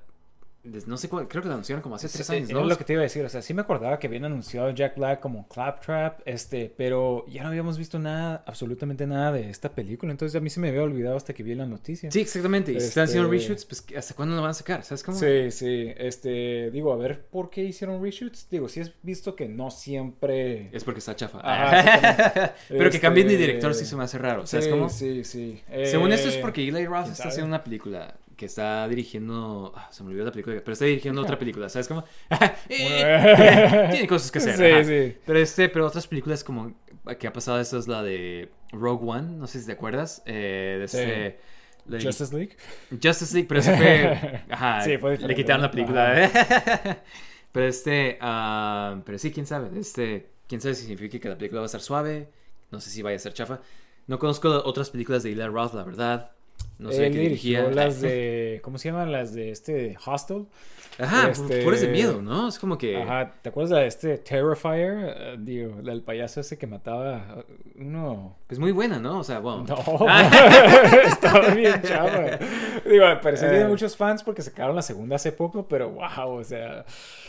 no sé cuál, creo que la anunciaron como hace tres Sí, años, ¿no? lo que te iba a decir, o sea, sí me acordaba que habían anunciado Jack Black como Claptrap, este, pero ya no habíamos visto nada, absolutamente nada de esta película, entonces a mí se me había olvidado hasta que vi la noticia. Sí, exactamente, y si están haciendo Este- reshoots, pues, ¿hasta cuándo lo van a sacar? ¿Sabes cómo? Sí, sí, este, digo, a ver, ¿por qué hicieron reshoots? Digo, sí has visto que no siempre... Es porque está chafa. Ajá. Pero que cambien de Este, director sí se me hace raro, ¿sabes sí, cómo? Sí, sí. Según esto es Eh, porque Eli Roth ¿quién está sabe? haciendo una película que está dirigiendo. ah, se me olvidó la película, pero está dirigiendo otra película, ¿sabes cómo? Tiene cosas que hacer. Sí, sí. Pero este, pero otras películas como que ha pasado esto es la de Rogue One, no sé si te acuerdas. Eh, de este, Justice League. Justice League, pero ese fue. Ajá, Sí, fue le quitaron la película. pero este, ah, pero sí, quién sabe. Este, quién sabe si significa que la película va a estar suave. No sé si vaya a ser chafa. No conozco otras películas de Eli Roth, la verdad. No sé Él qué dirigía. las de... ¿Cómo se llaman? Las de este Hostel. Ajá, este- por ese miedo, ¿no? Es como que. Ajá, ¿te acuerdas de este Terrifier? Eh, digo, del payaso ese que mataba uh, uno... Es muy buena, ¿no? O sea, bueno. No, Ah. estaba bien chava. Digo, al parecer tiene Eh. muchos fans porque sacaron la segunda hace poco, pero wow, o sea...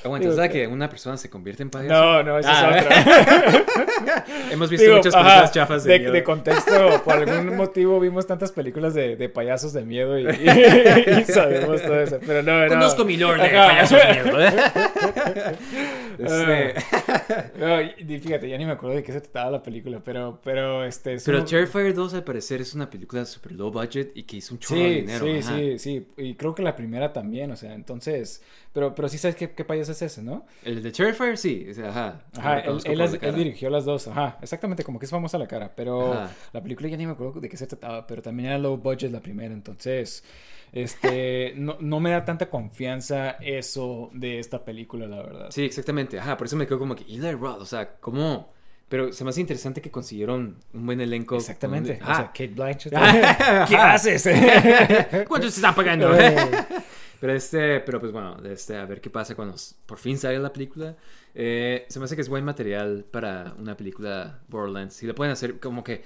Aguanta, ¿sabes que- que una persona se convierte en payaso? No, no, esa Ah. es otra. Hemos visto Digo, muchas ajá, películas chafas de, de, miedo. de contexto, por algún motivo vimos tantas películas de, de payasos de miedo y, y sabemos todo eso, pero no, no. Conozco mi lore. Payasos de miedo. ¿eh? Este, No, fíjate, ya ni me acuerdo de qué se trataba la película, pero, pero este... es Pero un- Terrifier 2 al parecer es una película super low budget y que hizo un chorro de Sí, dinero. sí, ajá. sí, sí, y creo que la primera también, o sea, entonces, pero, pero sí sabes qué, qué payaso es ese, ¿no? El de Terrifier sí, o sea, ajá. Ajá, él, conozco él por las- la él cara. dirigió las dos, ajá, exactamente, como que es famosa la cara, pero Ajá. la película ya ni me acuerdo de qué se trataba, pero también era low budget la primera, entonces, este, no, no me da tanta confianza eso de esta película, la verdad. Sí, exactamente. Ajá, por eso me quedo como que Eli Roth, o sea, ¿cómo Pero se me hace interesante que consiguieron un buen elenco. Exactamente. Donde- O sea, Ah. Kate Blanchett. Ajá. ¿Qué haces? ¿Cuánto se está pagando? Pero este, pero pues bueno, este, a ver qué pasa cuando por fin sale la película. Eh, se me hace que es buen material para una película Borderlands. Si le pueden hacer como que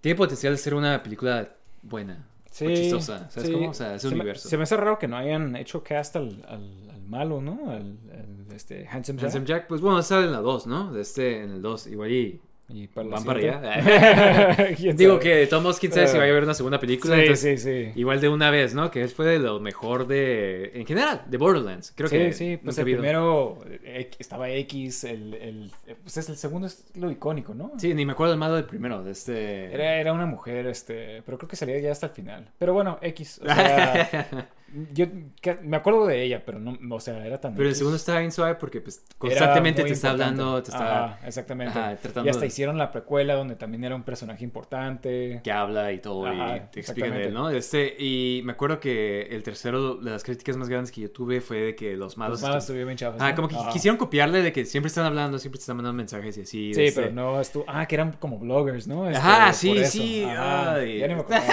tiene potencial de ser una película buena. Sí, chistosa. ¿Sabes sí. cómo? O sea, ese se me- universo. se me hace raro que no hayan hecho cast al, al, al malo, ¿no? Al, al, este, Handsome Jack. Handsome Jack, pues bueno, sale en la 2, ¿no? De este, en el 2, igual y Y para la van para allá. ¿Quién Digo sabe? que de todos modos, quién sabe si Eh. va a haber una segunda película. Sí, entonces, sí, sí. Igual de una vez, ¿no? Que fue de lo mejor de. En general, de Borderlands. Creo sí, que. sí, pues nunca el primero eh, estaba X, el, el, eh, pues es el segundo es lo icónico, ¿no? Sí, ni me acuerdo el malo del primero, de este. Era, era una mujer, este, pero creo que salía ya hasta el final. Pero bueno, X, o sea, yo me acuerdo de ella, pero no, o sea, era tan Pero el segundo está bien suave porque, pues, constantemente te está importante. hablando, te está. Ajá, exactamente. Ajá, tratando y hasta hicieron la precuela donde también era un personaje importante. que habla y todo Ajá, y te explican de él, exactamente. ¿no? Este, y me acuerdo que el tercero, de las críticas más grandes que yo tuve fue de que los malos. Los malos estu- estuvieron bien chavos. Ah, ¿no? como que quisieron copiarle de que siempre están hablando, siempre te están mandando mensajes y así. Sí, este- pero no estuvo. Ah, que eran como bloggers, ¿no? Este, Ajá, sí, sí, ay. Ya ni me acordaba.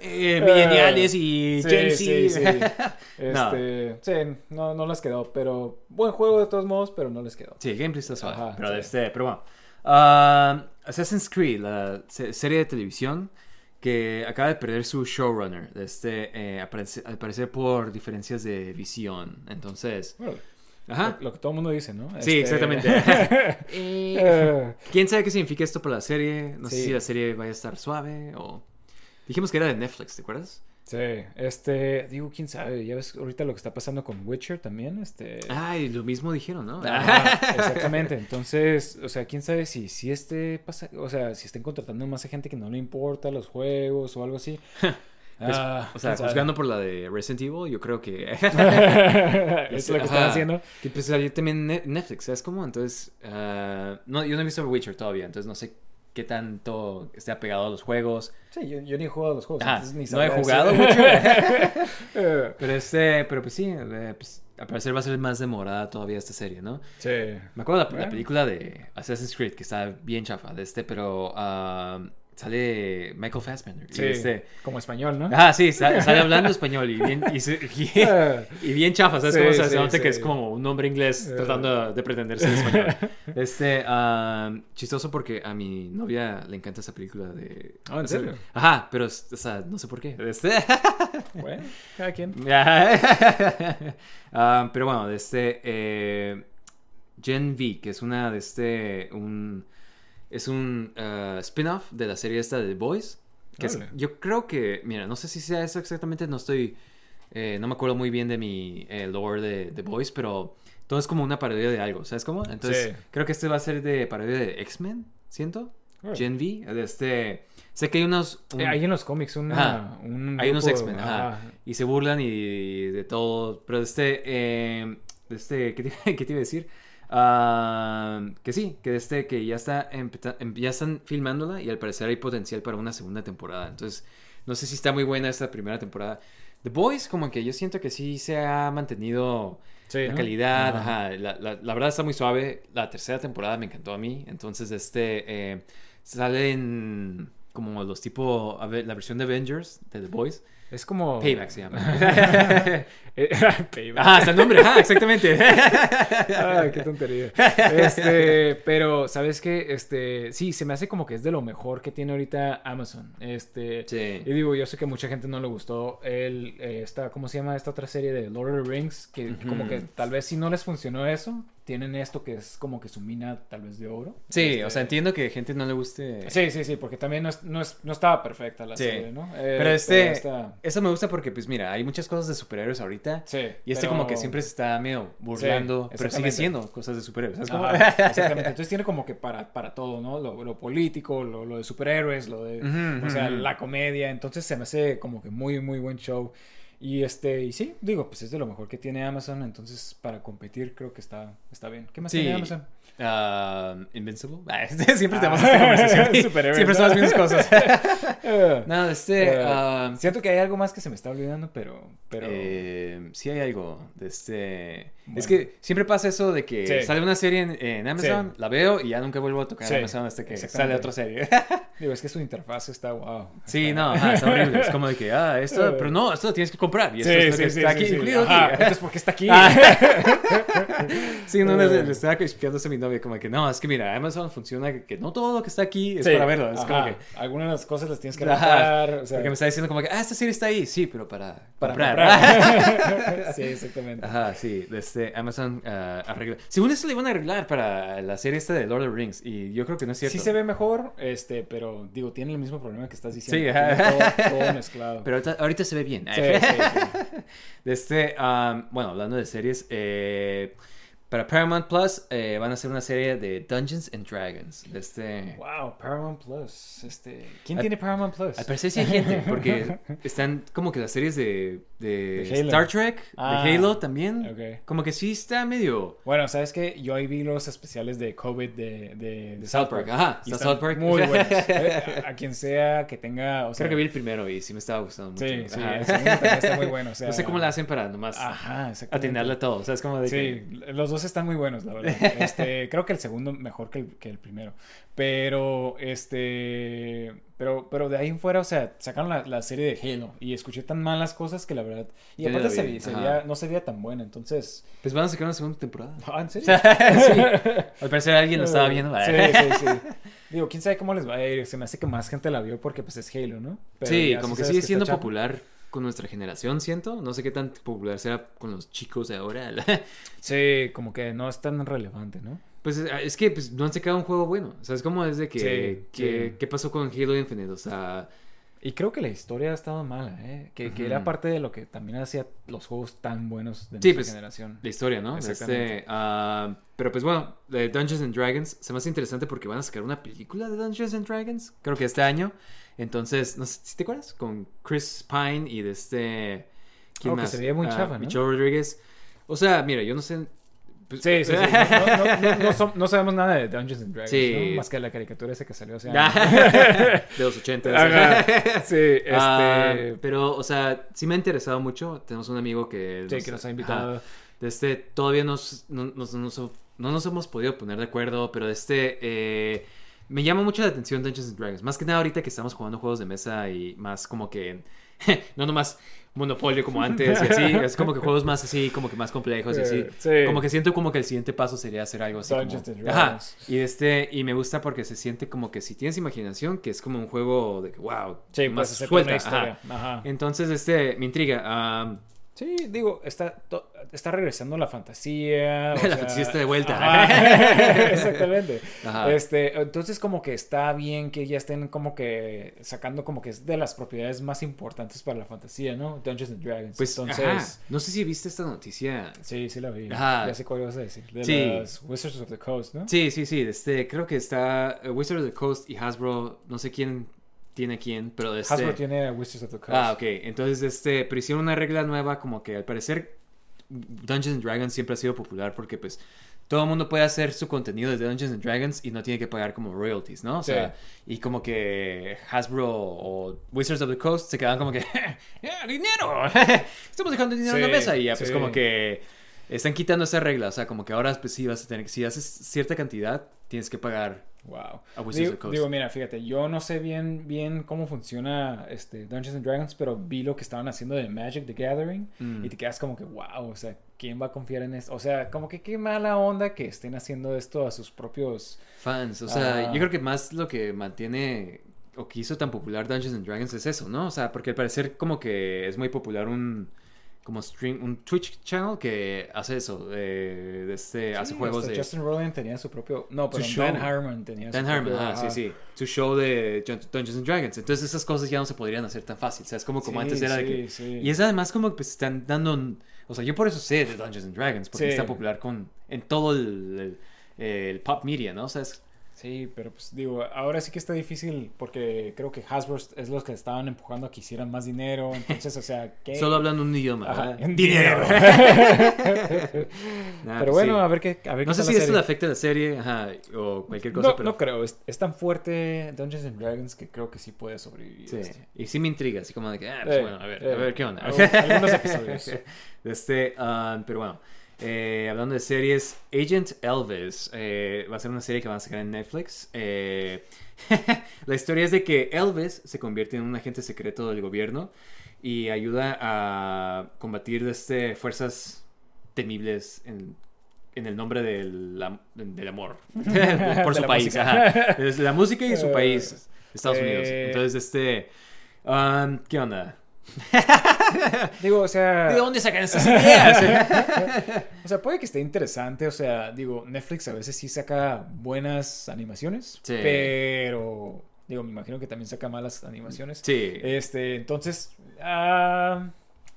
Eh, millennials y Sí, Sí, Z. sí. Este, sí, no, no les quedó, pero buen juego de todos modos, pero no les quedó. Sí, gameplay está suave. Ajá, pero, sí. este, pero bueno. Ah, Assassin's Creed, la se- serie de televisión que acaba de perder su showrunner. Este, eh, al parecer por diferencias de visión. Entonces, ajá. Lo, que todo el mundo dice, ¿no? Sí, Este, exactamente. eh, ¿Quién sabe qué significa esto para la serie? No sé Sí. si la serie vaya a estar suave o... Dijimos que era de Netflix, ¿te acuerdas? Sí, este, digo, quién sabe, ya ves ahorita lo que está pasando con Witcher también, este... Ah, y lo mismo dijeron, ¿no? Ajá, exactamente. Entonces, o sea, quién sabe si, si este pasa, o sea, si estén contratando más a gente que no le importa los juegos o algo así. Pues, Ah, o sea, juzgando por la de Resident Evil, yo creo que... es lo que están haciendo. Que pues salió también Ne- Netflix, ¿sabes cómo? Entonces, ah, no, yo no he visto Witcher todavía, entonces no sé qué tanto esté apegado a los juegos. Sí, yo, yo ni he jugado los juegos. Entonces ni no he jugado. Eh, pero este, pero pues sí, eh, pues, al parecer va a ser más demorada todavía esta serie, ¿no? sí. Me acuerdo la, la película de Assassin's Creed, que está bien chafa de este, pero ah, sale Michael Fassbender. Sí, este- como español, ¿no? Ah, sí, sale, sale hablando español y bien, y, se- y- y bien chafa, ¿sabes Sí, cómo? O sea, sí, se nota que es como un hombre inglés Eh. tratando de pretender ser español. Este, ah, chistoso porque a mi novia le encanta esa película de... Ah, ¿en o sea, serio? Ajá, pero, o sea, no sé por qué. Este... Bueno, cada quien. Ah, pero bueno, de este... eh, Gen V, que es una de este... Un, es un ah, spin-off de la serie esta de The Boys. Que es- yo creo que, mira, no sé si sea eso exactamente, no estoy, eh, no me acuerdo muy bien de mi eh, lore de The Boys, pero todo es como una parodia de algo, ¿sabes cómo? Entonces, Sí. creo que este va a ser de parodia de X-Men, siento. Órale. Gen V, de este, sé que hay unos... un- Eh, hay en los cómics una, un hay unos X-Men, ajá, y se burlan y de todo, pero de este, eh, de este, ¿qué te, qué te iba a decir? Ah, que sí, que este, que ya está, em- ya están filmándola y al parecer hay potencial para una segunda temporada, entonces, no sé si está muy buena esta primera temporada. The Boys, como que yo siento que sí se ha mantenido Sí, la ¿no? calidad, ajá, la, la- la verdad está muy suave. La tercera temporada me encantó a mí. Entonces, este eh, salen como los tipo, a ver, la versión de Avengers de The Boys. Es como... Payback se llama. Eh, Payback. ah, está el nombre, ajá, exactamente. Qué tontería. Este, pero, ¿sabes qué? Este, sí, se me hace como que es de lo mejor que tiene ahorita Amazon. Este, Sí. y digo, yo sé que mucha gente no le gustó el, eh, esta, ¿cómo se llama esta otra serie de Lord of the Rings? Que como que tal vez si no les funcionó eso, tienen esto que es como que su mina tal vez de oro. Sí, Este, o sea, entiendo que a gente no le guste. Sí, sí, sí, porque también no, es- no, es- no estaba perfecta la Sí. serie, ¿no? Eh, Pero este, esta- eso me gusta porque, pues mira, hay muchas cosas de superhéroes ahorita. Sí, Y este pero- como que siempre se está medio burlando, pero sigue siendo cosas de superhéroes. ¿sabes cómo? Ajá, exactamente. Entonces tiene como que para, para todo, ¿no? Lo, lo político, lo, lo de superhéroes, lo de, o sea, la comedia. Entonces se me hace como que muy, muy buen show. Y este, y sí, digo, pues es de lo mejor que tiene Amazon. Entonces, para competir, creo que está, está bien. ¿Qué más Sí. tiene Amazon? Ah, Invincible. Ah, siempre tenemos Ah, esta conversación. superhéroes, Siempre son las mismas cosas. No, este. ah, siento que hay algo más que se me está olvidando, pero, pero eh, sí hay algo de este. Es que siempre pasa eso de que Sí. sale una serie en, en Amazon, la veo y ya nunca vuelvo a tocar Sí, Amazon hasta que sale otra serie. Digo, es que su interfaz está wow. sí, Está- no, ajá, está horrible. Es como de que, ah, esto, pero no, esto lo tienes que comprar. Y esto Sí, es lo sí, que sí, está sí, aquí sí. incluido. Aquí. entonces, ¿por qué está aquí? Sí, no, Eh. le, le estaba explicando a mi novia como que no, es que mira, Amazon funciona que, que no todo lo que está aquí es Sí, para verlo. Es como que... Algunas de las cosas las tienes que rentar. O sea, porque me está diciendo como que, ah, esta serie está ahí. Sí, pero para, para comprar. comprar. sí, exactamente. Ajá, sí, este, Amazon ah, arregla. Según esto le iban a arreglar para la serie esta de Lord of the Rings y yo creo que no es cierto. Sí se ve mejor, este, pero digo, tiene el mismo problema que estás diciendo. Sí, ajá. todo, todo mezclado. Pero ahorita, ahorita se ve bien. Sí, sí, sí. De este, um, bueno, hablando de series, eh, para Paramount Plus eh, van a hacer una serie de Dungeons and Dragons. De este, Wow, Paramount Plus. Este, ¿Quién Al- tiene Paramount Plus? Al parecer sí hay gente, porque están como que las series de, de, De. Star Trek, Ah, de Halo también. ok. Como que sí está medio... Bueno, ¿sabes qué? Yo ahí vi los especiales de COVID de, de, de South Park, ajá, Y está South Park. Muy buenos. A, a quien sea que tenga. O sea, Creo que vi el primero y sí me estaba gustando mucho. Sí, sí, Ajá. el segundo también está muy bueno. O sea, no sé cómo la hacen para nomás Ajá, atinarle a todo. O sea, es como de Sí, que... los dos están muy buenos, la verdad. Este, creo que el segundo mejor que el, que el primero. Pero, este, pero, pero de ahí en fuera, o sea, sacaron la, la serie de Halo y escuché tan malas cosas que la verdad. Y aparte la se, vi, se ajá. veía- no se veía tan buena, entonces. Pues van a sacar una segunda temporada. Ah, ¿en serio? sí. Al parecer alguien lo estaba viendo. Sí, sí, sí. Digo, quién sabe cómo les va a ir. Se me hace que más gente la vio porque pues es Halo, ¿no? Pero Sí, ya como que sigue siendo popular con nuestra generación, siento. No sé qué tan popular será con los chicos de ahora. Sí, como que no es tan relevante, ¿no? Pues es- es que pues, no han sacado un juego bueno. O sea, es como desde que... Sí, que- sí. ¿Qué pasó con Halo Infinite? O sea... Y creo que la historia ha estado mala, ¿eh? Que, que era parte de lo que también hacía los juegos tan buenos de Sí, nuestra pues, generación. La historia, ¿no? Exactamente. Este, ah, pero pues bueno, de Dungeons and Dragons se me hace interesante porque van a sacar una película de Dungeons and Dragons, creo que este año. Entonces, no sé si te acuerdas, con Chris Pine y de este... ¿Quién Oh, que más? se veía muy chafa, ¿no? Michelle Rodríguez. O sea, mira, yo no sé... pues- Sí, sí, sí. No, no, sabemos nada de Dungeons and Dragons. Más que la caricatura esa que salió hace Ya. años. de los 80. Ajá. Sí, este... Ah, pero, o sea, sí me ha interesado mucho. Tenemos un amigo que... sí, que nos ha invitado. De este, todavía nos, no, nos- nos- no nos hemos podido poner de acuerdo, pero de este, eh, me llama mucho la atención Dungeons and Dragons. Más que nada ahorita que estamos jugando juegos de mesa y más como que, no nomás Monopolio como antes y así, es como que juegos más así, como que más complejos y así. Sí. Como que siento como que el siguiente paso sería hacer algo así. como- Ajá. Y este, y me gusta porque se siente como que si tienes imaginación, que es como un juego de que, wow, Sí, más hacer suelta. Ajá. Ajá. Entonces, este, me intriga. ah, Sí, digo, está, está regresando la fantasía. La sea, fantasía está de vuelta. Exactamente. Ajá. Este, entonces como que está bien que ya estén como que sacando como que es de las propiedades más importantes para la fantasía, ¿no? Dungeons and Dragons. Pues, entonces, ajá. no sé si viste esta noticia. sí, sí la vi. Ajá. Ya sé cuál ibas a decir. De Sí. las Wizards of the Coast, ¿no? Sí, sí, sí. Este, creo que está eh, Wizard of the Coast y Hasbro. No sé quién tiene quién, pero este. Hasbro tiene a Wizards of the Coast. Ah, ok. Entonces, este, pero hicieron una regla nueva como que al parecer Dungeons and Dragons siempre ha sido popular porque pues todo el mundo puede hacer su contenido de Dungeons and Dragons y no tiene que pagar como royalties, ¿no? O Sí. sea, y como que Hasbro o Wizards of the Coast se quedan como que "Eh, dinero. Estamos dejando dinero en la mesa y ya pues sí. como que están quitando esa regla, o sea, como que ahora pues sí vas a tener si haces cierta cantidad tienes que pagar Wow. a Wizards Digo, of the Coast. digo, mira, fíjate, yo no sé bien, bien cómo funciona este Dungeons and Dragons, pero vi lo que estaban haciendo de Magic the Gathering Mm. y te quedas como que, wow, o sea, ¿quién va a confiar en esto? O sea, como que qué mala onda que estén haciendo esto a sus propios... fans. O sea, Ah. yo creo que más lo que mantiene o que hizo tan popular Dungeons and Dragons es eso, ¿no? O sea, porque al parecer como que es muy popular un como stream, un Twitch channel que hace eso, eh, de este, hace Sí, juegos de Justin Roiland tenía su propio... No, pero. Dan Harmon tenía Dan su Harmon, propio- ah, sí, ajá. sí, su show de Dun- Dungeons and Dragons. Entonces esas cosas ya no se podrían hacer tan fácil, o sea, es como como Sí, antes era de sí, que sí. y es además como que pues, están dando, o sea, yo por eso sé de Dungeons and Dragons porque Sí. está popular con en todo el, el- el pop media, ¿no? O sea, es Sí, pero pues digo, ahora sí que está difícil porque creo que Hasbro es los que estaban empujando a que hicieran más dinero. Entonces, o sea, ¿qué? solo hablando un idioma, en dinero. Nah, pero pues bueno, sí. a ver qué. A ver No qué sé si esto le afecta a la serie ajá, o cualquier cosa, no, pero... no creo, es, es tan fuerte Dungeons and Dragons que creo que sí puede sobrevivir. Sí, esto. y sí me intriga, así como de que, ah, pues Eh, bueno, a ver, eh, a ver qué onda. algunos episodios. Este, ah, pero bueno, Eh, hablando de series, Agent Elvis eh, va a ser una serie que va a sacar en Netflix. Eh, la historia es de que Elvis se convierte en un agente secreto del gobierno y ayuda a combatir este, fuerzas temibles en, en el nombre del, del amor por su país. ajá. La música y su país, Estados Unidos. Entonces, este... um, ¿Qué onda? Digo, o sea. ¿De dónde sacan esas ideas? O sea, puede que esté interesante. O sea, digo, Netflix a veces sí saca buenas animaciones. Sí. Pero. Digo, me imagino que también saca malas animaciones. sí. Este, entonces. ah,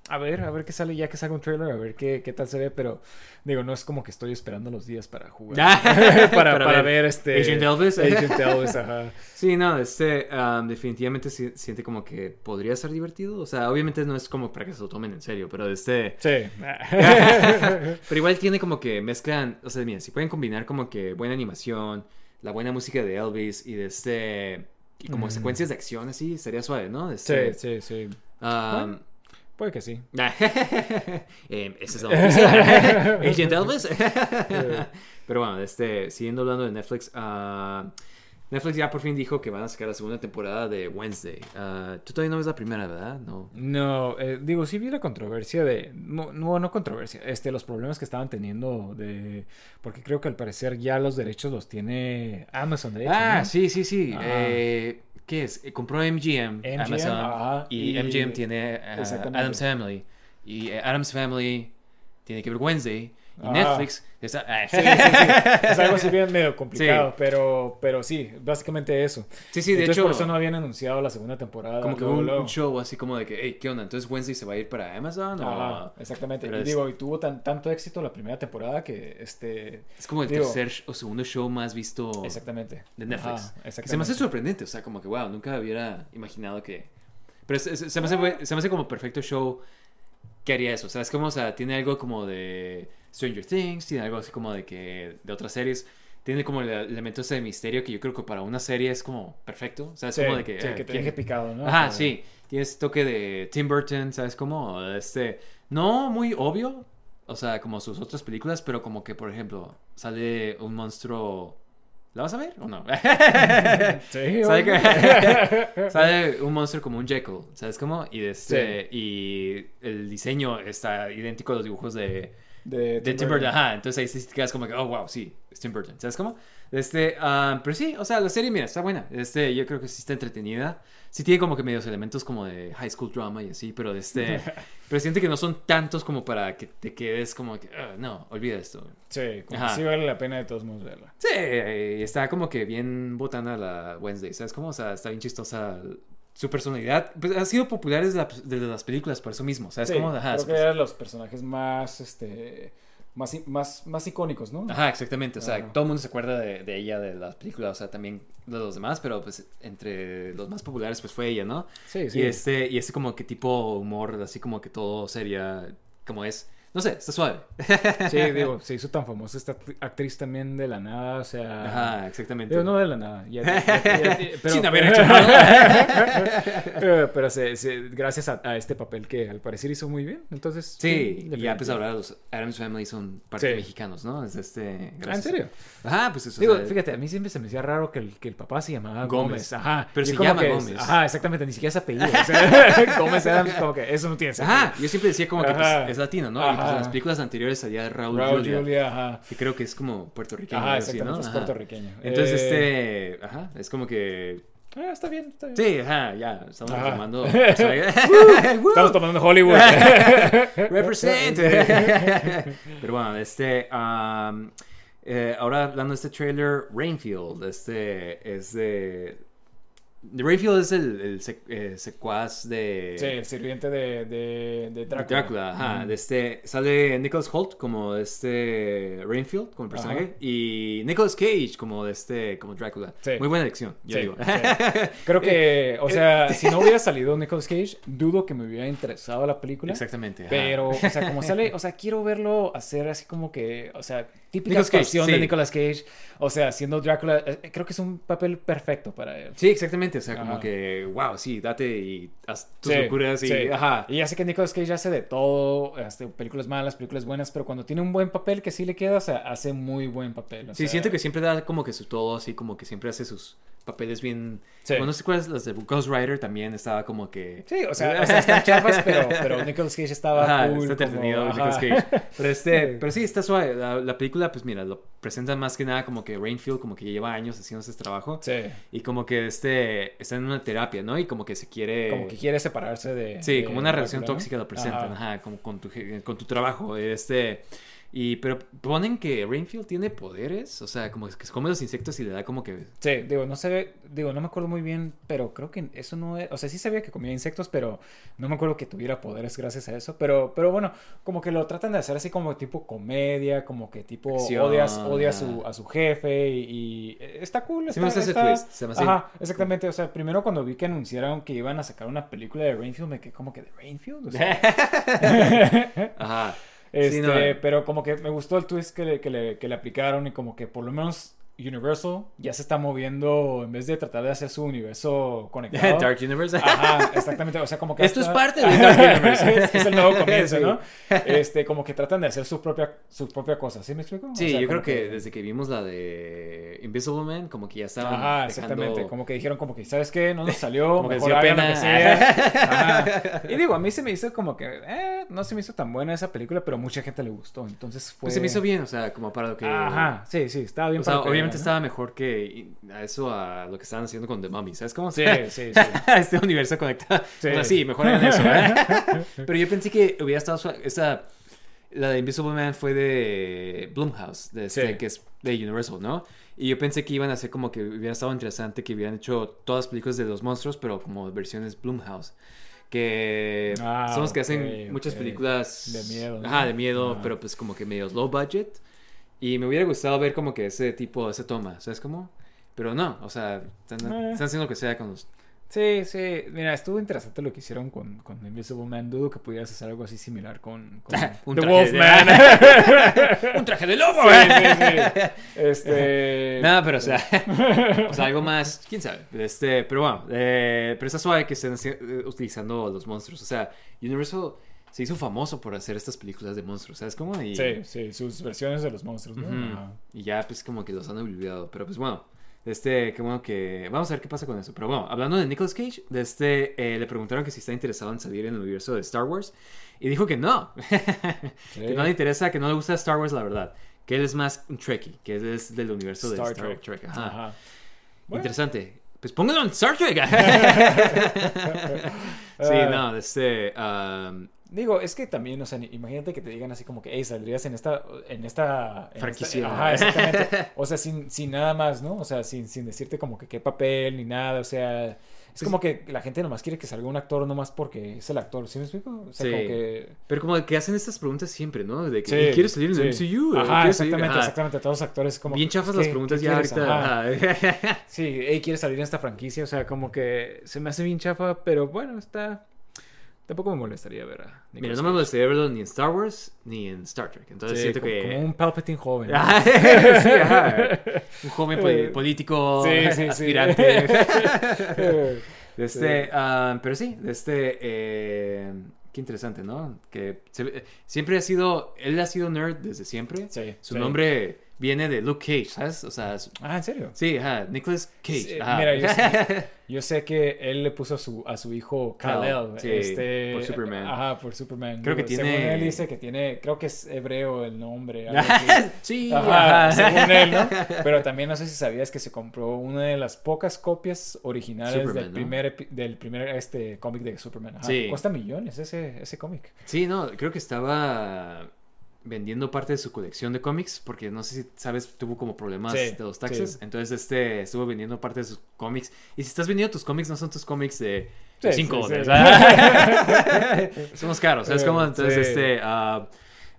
a ver, a ver qué sale ya que salga un trailer, a ver qué, qué tal se ve, pero digo, no es como que estoy esperando los días para jugar. para, Para para, ver este. Agent Elvis. Agent Elvis, ajá. Sí, no, este um, definitivamente si- siente como que podría ser divertido. O sea, obviamente no es como para que se lo tomen en serio, pero este. Sí. Pero igual tiene como que mezclan. O sea, mira, si pueden combinar como que buena animación, la buena música de Elvis y de este. Y como Mm. secuencias de acción así, sería suave, ¿no? De sí, Este, sí, sí. um, Puede que sí. Em, ese es la noticia. Agent Elvis. Pero bueno, este, siguiendo hablando de Netflix, ah, Netflix ya por fin dijo que van a sacar la segunda temporada de Wednesday. Ah, Tú todavía no ves la primera, ¿verdad? No. No, eh, digo, sí vi la controversia de... No, no, no controversia, este, los problemas que estaban teniendo de... Porque creo que al parecer ya los derechos los tiene Amazon, de hecho, Ah, ¿no? sí, sí, sí. Ajá. Eh, ¿Qué es? Eh, Compró MGM, MGM, Amazon, ajá, y, y- MGM tiene Exactamente. Adam's Family. Y Adam's Family tiene que ver Wednesday. Y Ah. Netflix está... ah, Sí, sí, sí. Es algo así bien medio complicado, pero, pero sí, básicamente eso. Sí, sí, de Entonces, hecho... por eso no habían anunciado la segunda temporada. Como que luego, un, luego. un show así como de que, hey, ¿qué onda? Entonces Wednesday se va a ir para Amazon o... exactamente. pero Y es- digo, y tuvo tan, tanto éxito la primera temporada que, este... Es como el Digo- tercer o segundo show más visto Exactamente. de Netflix. Que se me hace exactamente. sorprendente, o sea, como que, wow, nunca hubiera imaginado que... Pero es- se, me hace, se me hace como perfecto show que haría eso. O sea, es como, o sea, tiene algo como de Stranger Things, tiene algo así como de que... de otras series. Tiene como el elemento ese de misterio que yo creo que para una serie es como perfecto. O sea, es Sí, como de que... sí, eh, que te ¿quién- deje picado, ¿no? Ajá, Como- sí. Tiene ese toque de Tim Burton, ¿sabes cómo? Este, no muy obvio, o sea, como sus otras películas, pero como que, por ejemplo, sale un monstruo... ¿La vas a ver o no? Sí, ¿Sabe obvio. que- sale un monstruo como un Jekyll, ¿sabes cómo? Y, este, y el diseño está idéntico a los dibujos de, de, de Tim Burton. Ajá, entonces ahí sí te quedas como que, oh, wow, sí, es Tim Burton, ¿sabes cómo? Este, ah, pero sí, o sea, la serie, mira, está buena. Este, yo creo que sí está entretenida. Sí tiene como que medios elementos como de high school drama y así, pero este, pero siente que no son tantos como para que te quedes como que, "Ah, no, olvida esto. Sí, como que sí vale la pena de todos modos verla. Sí, está como que bien botana la Wednesday, ¿sabes cómo? O sea, está bien chistosa su personalidad. Pues ha sido popular desde, la- desde las películas por eso mismo, ¿sabes Sí, cómo? Ajá, creo que eran los personajes más, este, más, más, más icónicos, ¿no? Ajá, exactamente. O sea, todo el mundo se acuerda de, de ella, de las películas, o sea, también de los demás, pero pues entre los más populares pues fue ella, ¿no? Sí, sí. Y este, y este como que tipo humor, así como que todo sería como es. No sé, está suave. Sí, digo, se hizo tan famosa esta act- actriz también de la nada, o sea... Ajá, exactamente. Digo, no de la nada. ya- ya- ya- ya- pero, Sin haber hecho nada. Pero se- se- gracias a, a este papel que al parecer hizo muy bien, entonces... Sí, y ya pues ahora los Adams Family son parte Sí. mexicanos, ¿no? Es este... Ah, ¿en gracias. serio? Ajá, pues eso. Digo, o sea, fíjate, a mí siempre se me hacía raro que el, que el papá se llamaba Gómez. Gómez. Ajá. Pero se llama que- Gómez. Ajá, exactamente, ni siquiera es apellido. O sea, Gómez Adams, como que eso no tiene sentido. Ajá, yo siempre decía como que pues, Ajá. es latino, ¿no? Pues Ajá. en las películas anteriores salía Raúl, Raúl Julia, Julia, ajá. que creo que es como puertorriqueño. Ajá, algo así, exactamente, ¿no? es puertorriqueño. Entonces, Eh, este, ajá, es como que, Ah, está bien, está bien. sí, ajá, ya, estamos Ajá. tomando, Estamos tomando Hollywood. represent. Pero bueno, este, um, eh, ahora hablando de este trailer, Rainfield, este, es de, de Rainfield es el, el sec- eh, secuaz de... sí, el sirviente de, de, de Drácula. Drácula, ajá. De este, sale Nicholas Holt como de este Rainfield, como el personaje, Ajá. y Nicholas Cage como de este, como Drácula. Sí. Muy buena elección, yo Sí, digo. sí. Creo que, o sea, si no hubiera salido Nicolas Cage, dudo que me hubiera interesado la película. Exactamente. ajá. Pero, o sea, como sale, o sea, quiero verlo hacer así como que, o sea, típica Nicolas Cage, actuación de. Nicolas Cage. O sea, siendo Drácula, eh, creo que es un papel perfecto para él. Sí, exactamente. O sea, como Ajá. que, wow, sí, date y haz tus Sí, locuras y. sí. Ajá. Y ya sé que Nicolas Cage hace de todo, este, películas malas, películas buenas, pero cuando tiene un buen papel que sí le queda, o sea, hace muy buen papel. o Sí, sea, siento que siempre da como que su todo, así como que siempre hace sus papeles bien. Sí. Bueno, no sé cuáles, las de Ghost Rider también estaba como que. Sí, o sea, o sea, están chafas, pero, pero Nicolas Cage estaba Ajá, cool. está como- entretenido ajá. Nicolas Cage. Pero este, Sí. pero sí, está suave. La, la película, pues mira, lo presentan más que nada como que Rainfield, como que ya lleva años haciendo ese trabajo. Sí, Y como que este está en una terapia, ¿no? Y como que se quiere. como que quiere separarse de... Sí, de como una relación tóxica lo presentan, Ajá. ajá, como con tu, con tu trabajo. Este. Y, pero ponen que Rainfield tiene poderes, o sea, como que se come los insectos y le da como que. Sí, digo, no sé, digo, no me acuerdo muy bien, pero creo que eso no es, o sea, sí sabía que comía insectos, pero no me acuerdo que tuviera poderes gracias a eso, pero, pero bueno, como que lo tratan de hacer así como tipo comedia, como que tipo Acción, odias, odia a su, a su jefe y, y está cool. Sí me está- gusta ese está- twist, se me hace- Ajá, exactamente, o sea, primero cuando vi que anunciaron que iban a sacar una película de Rainfield, me quedé como que de Rainfield, o sea, Ajá. Este, pero como que me gustó el twist que le, que, le, que le aplicaron y como que por lo menos Universal ya se está moviendo en vez de tratar de hacer su universo conectado. Dark Universe. Ajá, exactamente. O sea, como que. Esto es parte de Dark Universe. es, es el nuevo comienzo, Sí. ¿no? Este, como que tratan de hacer su propia, su propia cosa. ¿Sí me explico? O Sí, sea, yo creo que, desde que vimos la de Invisible Man, como que ya estaban. Ajá, dejando- exactamente. Como que dijeron, como que, ¿sabes qué? No nos salió. Como que mejor lo pena. que sea. Ajá. Y digo, a mí se me hizo como que, eh, no se me hizo tan buena esa película, pero mucha gente le gustó. Entonces fue. Pues se me hizo bien, o sea, como para lo que. Ajá, sí, sí, estaba bien O sea, para lo que obviamente estaba mejor que a eso, a lo que estaban haciendo con The Mummy, ¿sabes cómo? Sí, sí, sí. este universo conectado. Sí. Sí. O sea, sí, mejor hagan eso, ¿eh? Pero yo pensé que hubiera estado. Esa, la de Invisible Man fue de Blumhouse, de este, Sí. que es de Universal, ¿no? Y yo pensé que iban a hacer como que hubiera estado interesante que hubieran hecho todas las películas de los monstruos, pero como versiones Blumhouse. Que Ah, son los que ok, hacen muchas ok. películas De miedo, ¿no? Ajá, de miedo, Ajá. pero pues como que medio low budget. Y me hubiera gustado ver como que ese tipo, esa toma, ¿sabes cómo? Pero no, o sea, están, Eh. están haciendo lo que sea con los... Sí, sí. Mira, estuvo interesante lo que hicieron con, con Invisible Man. Dudo que pudieras hacer algo así similar con, con Un The traje de- Wolfman. ¡Un traje de lobo! Sí, sí, sí. Este. Nada, pero o sea, o sea, algo más, quién sabe. Este, pero bueno, eh, pero está suave que estén eh, utilizando los monstruos. O sea, Universal se hizo famoso por hacer estas películas de monstruos, ¿sabes cómo? Y, Sí, sí, sus versiones de los monstruos. Y ya pues como que los han olvidado. Pero pues bueno, este, qué bueno que... Vamos a ver qué pasa con eso. Pero bueno, hablando de Nicolas Cage, de este, eh, le preguntaron que si está interesado en salir en el universo de Star Wars. Y dijo que no. que no le interesa, que no le gusta Star Wars, la verdad. Que él es más un Trekkie, que él es del universo de Star Trek. Trek. Ajá. Ajá. Bueno. Interesante. Pues póngalo en Star Trek. sí, no, este... um, Digo, es que también, o sea, imagínate que te digan así como que, hey, saldrías en esta, en esta... en Franquicia. esta- ajá, exactamente. O sea, sin, sin nada más, ¿no? O sea, sin, sin decirte como que qué papel ni nada, o sea... Es Pues como que la gente nomás quiere que salga un actor nomás porque es el actor, ¿sí me explico? O sea, Sí. como que... Pero como que hacen estas preguntas siempre, ¿no? De que Sí, "¿Y ¿quieres salir en el. MCU? Ajá, ¿Quieres salir?" exactamente, Ajá. exactamente. Todos los actores como... Bien chafas ¿qué- las preguntas ya ahorita. Ajá. Sí, hey, ¿quieres salir en esta franquicia? O sea, como que se me hace bien chafa, pero bueno, está... Tampoco me molestaría ver a Mira, Nicolas no me molestaría verlo ni en Star Wars ni en Star Trek. Entonces Sí, siento como, que. como un Palpatine joven. Sí, ajá. Un joven Eh, político Sí, aspirante. Eh, Este, ah, pero sí, este, eh, qué interesante, ¿no? Que se- siempre ha sido, él ha sido nerd desde siempre. Sí, Su nombre viene de Luke Cage, ¿sabes? O sea, Ah, ¿en serio? sí, ajá, Nicholas Cage. Sí, ajá. mira, yo sé, yo sé que él le puso a su, a su hijo Kal-El. Sí, este, por Superman. Ajá, por Superman. Creo que tiene- Según él dice que tiene, creo que es hebreo el nombre. algo así. sí, Ajá, ajá. según él, ¿no? Pero también no sé si sabías que se compró una de las pocas copias originales Superman, del ¿no? primer, del primer este cómic de Superman. Ajá, Sí. Cuesta millones ese, ese cómic. Sí, no, creo que estaba vendiendo parte de su colección de cómics, porque no sé si sabes, tuvo como problemas Sí, de los taxes, sí. entonces este estuvo vendiendo parte de sus cómics. Y si estás vendiendo tus cómics, no son tus cómics de Sí, 5 sí, dólares. los caros, ¿sabes Eh, cómo? Entonces, este, ah,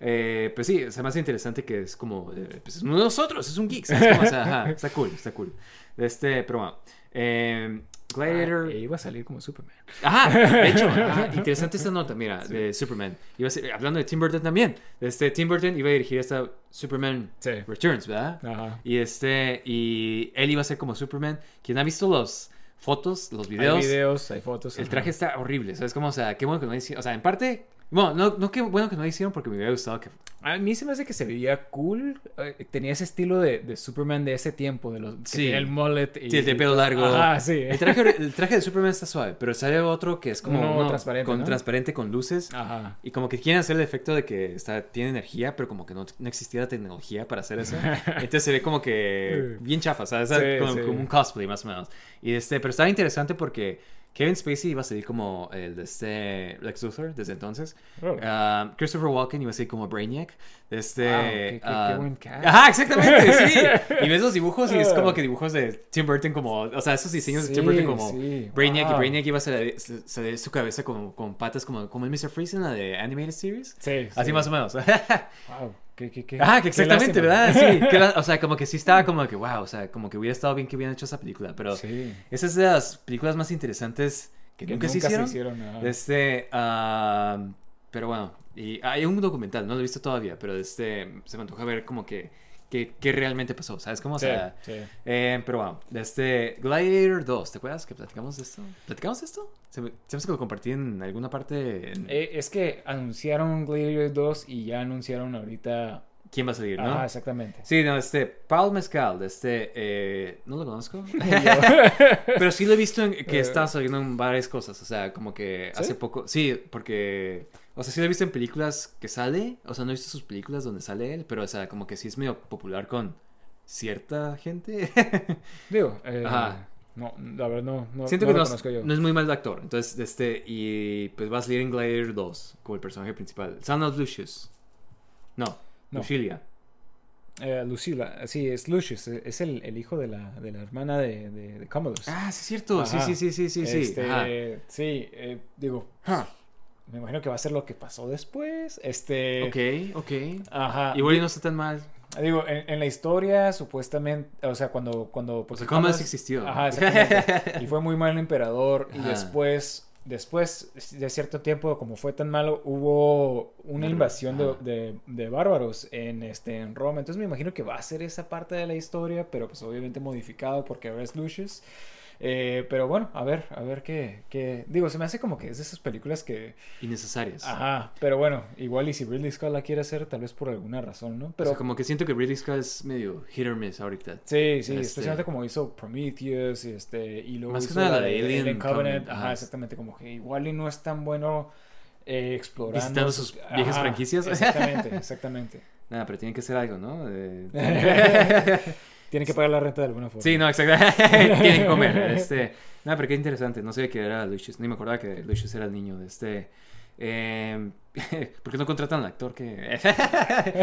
eh, pues sí, se me hace interesante que es como, eh, pues es uno de nosotros, es un geek, ¿sabes cómo? O sea, ajá, está cool, está cool. Este, pero bueno, eh, Gladiator. Ah, iba a salir como Superman. Ajá, de hecho, interesante esta nota, mira, de Superman. Iba a ser, hablando de Tim Burton también. Este, Tim Burton iba a dirigir esta Superman Sí. Returns, ¿verdad? Ajá. Y este, y él iba a ser como Superman. Quien ha visto los fotos, los Hay videos, videos, hay fotos. el ajá. traje está horrible, ¿sabes cómo? O sea, qué bueno que no hicieron, o sea, en parte, bueno, no, no qué bueno que no hicieron porque me hubiera gustado que... A mí se me hace que se veía cool. eh, tenía ese estilo de, de Superman de ese tiempo, de los que Sí. tenía el mullet. Y, Sí, el pelo largo. Ajá, sí. El traje, el traje de Superman está suave, pero sale otro que es como Uno uno transparente, con ¿no? transparente con luces. Ajá. Y como que quieren hacer el efecto de que está, tiene energía, pero como que no, no existía la tecnología para hacer eso. Entonces se ve como que bien chafa, ¿sabes? Sí, como, como un cosplay más o menos. Y este, pero estaba interesante porque Kevin Spacey iba a salir como el de este Lex Luthor desde entonces. Oh. Ah, Christopher Walken iba a salir como Brainiac. Este, Wow, qué- qué- qué ah, buen cast. Ajá, exactamente, sí. Y ves los dibujos y es como que dibujos de Tim Burton como, o sea, esos diseños de Tim Sí, Burton como sí, Brainiac y wow. Brainiac iba a se ve su cabeza como con patas como, como el Mr. Freeze en la de Animated Series. Sí, Así sí. más o menos. Wow. Qué, qué, qué, Ah, que exactamente. ¿verdad? Sí. que la- o sea, como que sí estaba como que, wow, o sea, como que hubiera estado bien que hubieran hecho esa película, pero Sí. esa es de las películas más interesantes que, Que nunca, se hicieron. ajá. Este, ah, pero bueno, y hay un documental, no lo he visto todavía, pero este, se me antoja ver como que, que, que realmente pasó, ¿sabes cómo? O sea, sí. eh, pero bueno, de este Gladiator 2, ¿te acuerdas que platicamos de esto? ¿Platicamos de esto? Se me, se me hace que lo compartí en alguna parte. en- Eh, es que anunciaron Gladiator 2 y ya anunciaron ahorita. ¿Quién va a salir, no? Ah, exactamente. Sí, no, este, Paul Mezcal, de este, eh, no lo conozco, pero sí lo he visto en, que está saliendo en varias cosas, o sea, como que ¿Sí? hace poco, sí, porque, o sea, sí lo he visto en películas que sale, o sea, no he visto sus películas donde sale él, pero, o sea, como que sí es medio popular con cierta gente. Digo, eh, Ajá. no, la verdad no, no, Siento no que lo no yo. no es muy mal actor, entonces, de este, y pues va a salir en Gladiator 2 como el personaje principal, Son of Lucius, no, No. Lucilia. Eh, Lucila, sí, es Lucius, eh, es el, el hijo de la, de la hermana de, de, de Commodus. Ah, sí es cierto, sí, Ajá. sí, sí, sí, sí, sí. Este, sí, eh, digo, Ah, me imagino que va a ser lo que pasó después. Este, Ok, ok. Ajá. Igual y no está tan mal. Digo, en, en la historia, supuestamente, o sea, cuando... cuando porque sea, Commodus- existió. Ajá, exactamente. y fue muy mal el emperador. Y después, después de cierto tiempo, como fue tan malo, hubo una invasión de, de- de bárbaros en, este, en Roma. Entonces me imagino que va a ser esa parte de la historia, pero pues obviamente modificado porque ahora es Lucius. Eh, pero bueno, a ver, a ver qué, qué... Digo, se me hace como que es de esas películas que... Innecesarias. Ajá, pero bueno, igual y si Ridley Scott la quiere hacer, tal vez por alguna razón, ¿no? Pero Pero como que siento que Ridley Scott es medio hit or miss ahorita. Sí, sí, Este- especialmente como hizo Prometheus y, este, y luego Más que nada la de Alien Covenant. Covenant, Ajá, ajá. exactamente, como que igual y no es tan bueno eh, explorando. Visitando sus viejas franquicias. Exactamente, exactamente. Nada, pero tiene que ser algo, ¿no? Eh, Tienen que pagar la renta de alguna forma. sí, no, exacto. Tienen que comer. Este... Nada, pero qué interesante. No sabía que era Lucius. Ni me acordaba que Lucius era el niño de este... Eh... ¿Por qué no contratan al actor que...?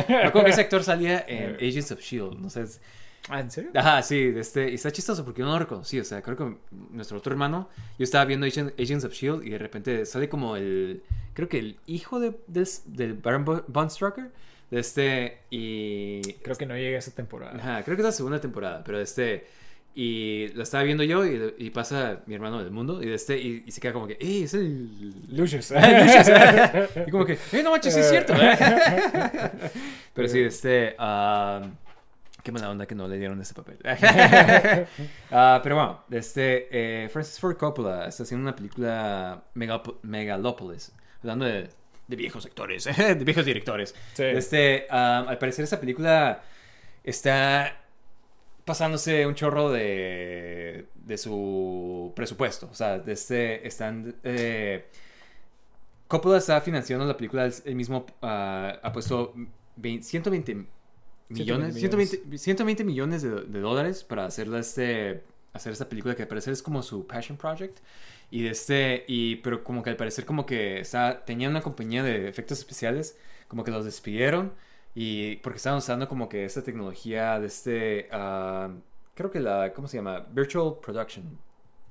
Me acuerdo que ese actor salía en Agents of S.H.I.E.L.D. No sé... es- Ah, ¿en serio? Ajá, sí, de este, y está chistoso porque yo no lo reconocí, o sea, creo que nuestro otro hermano, yo estaba viendo Agent- Agents of S.H.I.E.L.D. y de repente sale como el, creo que el hijo de, del, del Baron Bo- Von Strucker, de este, y... Creo que no llegué a esa temporada. Ajá, creo que es la segunda temporada, pero de este, y lo estaba viendo yo y, y pasa mi hermano del mundo y de este, y, y se queda como que, ¡eh, es el... Lucius. y como que, ¡eh, no manches, sí es cierto! pero sí, este... ah, Qué mala onda que no le dieron ese papel. Ah, pero bueno, este, eh, Francis Ford Coppola está haciendo una película Megap- Megalopolis, hablando de, de viejos actores, de viejos directores. Sí. Este, al parecer esa película está pasándose un chorro de, de su presupuesto. O sea, de este, están... eh, Coppola está financiando la película, él mismo ah, ha puesto 20 120 millones, 120, 120 millones de, de dólares para hacerla este, hacer esta película que al parecer es como su passion project. Y de este, y, pero como que al parecer como que está, tenía una compañía de efectos especiales, como que los despidieron y porque estaban usando como que esta tecnología de este, ah, creo que la, ¿cómo se llama? Virtual Production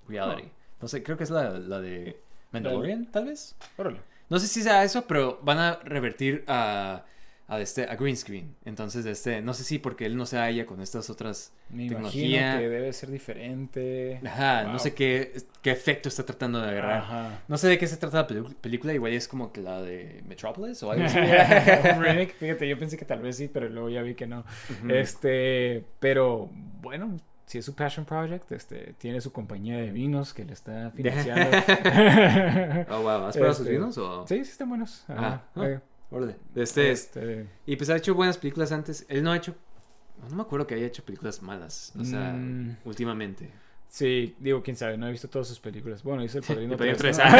Reality. No sé, creo que es la, la de Mandalorian, tal vez. Órale. No sé si sea eso, pero van a revertir a, a, este, a green screen. Entonces, este, no sé si porque él no se halla con estas otras Me imagino tecnología. que debe ser diferente. Ajá, no sé qué, qué efecto está tratando de agarrar. Ajá. No sé de qué se trata la película, igual es como que la de Metropolis o algo así. Fíjate, yo pensé que tal vez sí, pero luego ya vi que no. Este, pero bueno, si es su passion project, este, tiene su compañía de vinos que le está financiando. Oh, wow, ¿has probado sus Este, vinos o...? Sí, sí están buenos. Ajá. Ah, Eh, Órale. Este, este, Y pues ha hecho buenas películas antes. Él no ha hecho... No me acuerdo que haya hecho películas malas. O sea, Mm. últimamente. sí, digo, quién sabe, no he visto todas sus películas. Bueno, hice El Padrino El Padrino 3, tres, ¿no?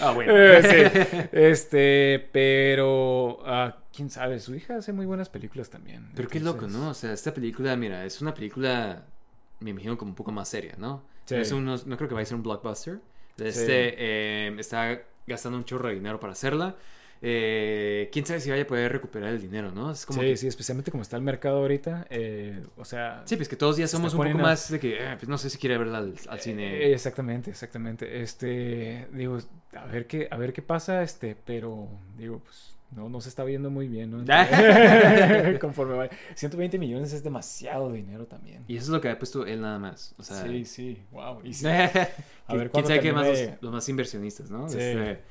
Ah, bueno. Eh, sí. Este, pero ah, quién sabe, su hija hace muy buenas películas también. Pero qué loco, ¿no? O sea, esta película, mira, es una película, me imagino, como un poco más seria, ¿no? Sí. No, es unos- no creo que vaya a ser un blockbuster. Este, eh, está gastando un chorro de dinero para hacerla. Eh, quién sabe si vaya a poder recuperar el dinero, ¿no? Es como Sí, que- sí, especialmente como está el mercado ahorita. eh, o sea. Sí, pues que todos ya Se somos un poco más de que, eh, pues no sé si quiere verla al, al cine. exactamente, exactamente. Este, digo, a ver qué, a ver qué pasa, este, pero digo, pues no, no se está viendo muy bien, ¿no? Conforme va. 120 millones es demasiado dinero también. Y eso es lo que ha puesto él nada más. O sea, sí, sí, wow. Y sí, a ver ¿Quién sabe qué más los más inversionistas, ¿no? Sí. Este,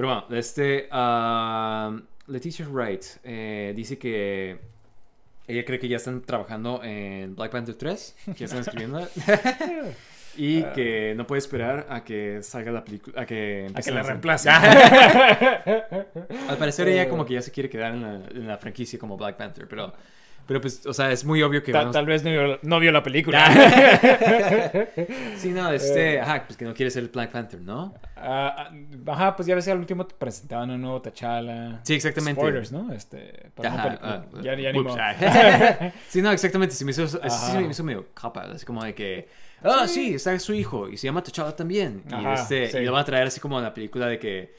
pero bueno, este, ah, Leticia Wright eh, dice que ella cree que ya están trabajando en Black Panther 3, que ya están escribiendo, y Ah. que no puede esperar a que salga la película, a que, a que la reemplace. Al parecer ella como que ya se quiere quedar en la, en la franquicia como Black Panther, pero, pero pues, o sea, es muy obvio que... Ta- vamos- Tal vez no vio, no vio la película. Sí, no, este, Eh. ajá, pues que no quiere ser el Black Panther, ¿no? Ah, ah, ajá, pues ya ves, al último te presentaban un nuevo T'Challa. Sí, exactamente. Spoilers, ¿no? Este, para una Ajá, película. ah, ya, ya ni modo. ah. sí, no, exactamente. Se me hizo, sí, me hizo medio capa. Así como de que. Ah, sí, está su hijo. Y se llama T'Challa también. Y, este, sí. y lo van a traer así como en la película de que.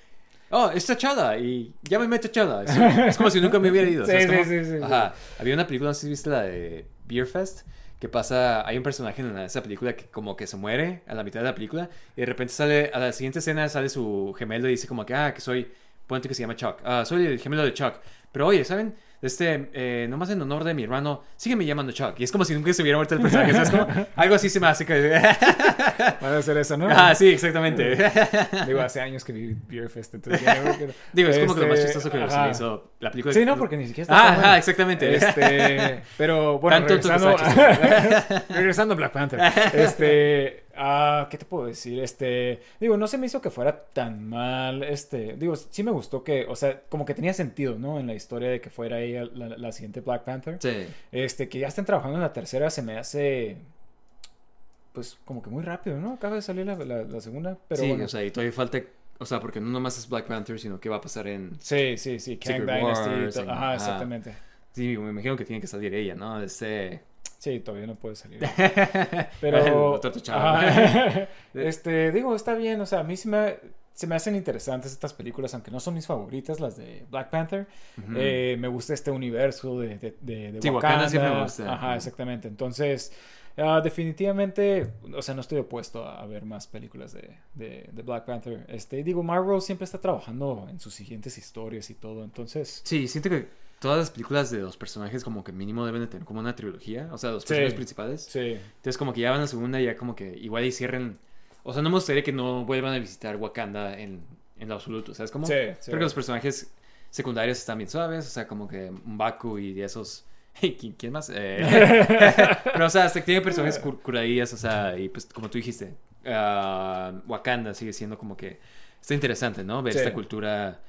Oh, es T'Challa. Y llámame T'Challa. Es, es como si nunca me hubiera ido. Sí, ¿sabes sí, cómo? sí, sí, sí. Ajá. Había una película, no sé si viste la de Beer Fest. Que pasa, hay un personaje en esa película que como que se muere a la mitad de la película y de repente sale, a la siguiente escena sale su gemelo y dice como que, ah, que soy, ponte que se llama Chuck, ah, soy el gemelo de Chuck. Pero oye, ¿saben? Este, eh, nomás en honor de mi hermano, sígueme llamando Chuck. Y es como si nunca se hubiera muerto el personaje, ¿sabes? Como, algo así se me hace que... A hacer eso, ¿no? ah, sí, exactamente. Digo, hace años que vi Beer Fest, entonces Digo, es como que lo más Este, chistoso que se me hizo la película. Sí, no, porque ni siquiera está Ah, exactamente. Este, pero bueno, Tan tonto que regresando, regresando a Black Panther. Este, ah, ¿qué te puedo decir? Este, digo, no se me hizo que fuera tan mal. Este, digo, sí me gustó que, o sea, como que tenía sentido, ¿no? En la historia de que fuera ella la, la siguiente Black Panther. Sí. Este, que ya estén trabajando en la tercera se me hace, pues, como que muy rápido, ¿no? Acaba de salir la, la- la segunda, pero sí, bueno. o sea, y todavía falta... O sea, porque no nomás es Black Panther, sino que va a pasar en... Sí, sí, sí, Kang Dynasty. Wars, en- Ajá, ajá. exactamente. Sí, me imagino que tiene que salir ella, ¿no? Este... Sí, todavía no puede salir. Pero. este, digo, está bien. O sea, a mí sí me, se me hacen interesantes estas películas, aunque no son mis favoritas, las de Black Panther. Eh, me gusta este universo de, de, de, de Sí, Wakanda. Wakanda siempre me gusta. Ajá, exactamente. Entonces, ah, definitivamente, o sea, no estoy opuesto a, a ver más películas de, de, de Black Panther. Este, digo, Marvel siempre está trabajando en sus siguientes historias y todo. Entonces, Sí, siento que todas las películas de los personajes como que mínimo deben de tener como una trilogía, o sea, los Sí. personajes principales. sí. Entonces como que ya van a la segunda y ya como que igual y cierren... O sea, no me gustaría que no vuelvan a visitar Wakanda en, en lo absoluto, ¿sabes cómo? Sí, sí. Porque los personajes secundarios están bien suaves, o sea, como que Mbaku y de esos... ¿Quién, quién más? Eh, Pero, o sea, hasta que tiene personajes cur- curadillas, o sea, y pues como tú dijiste, ah, Wakanda sigue siendo como que... Está interesante, ¿no? Ver esta cultura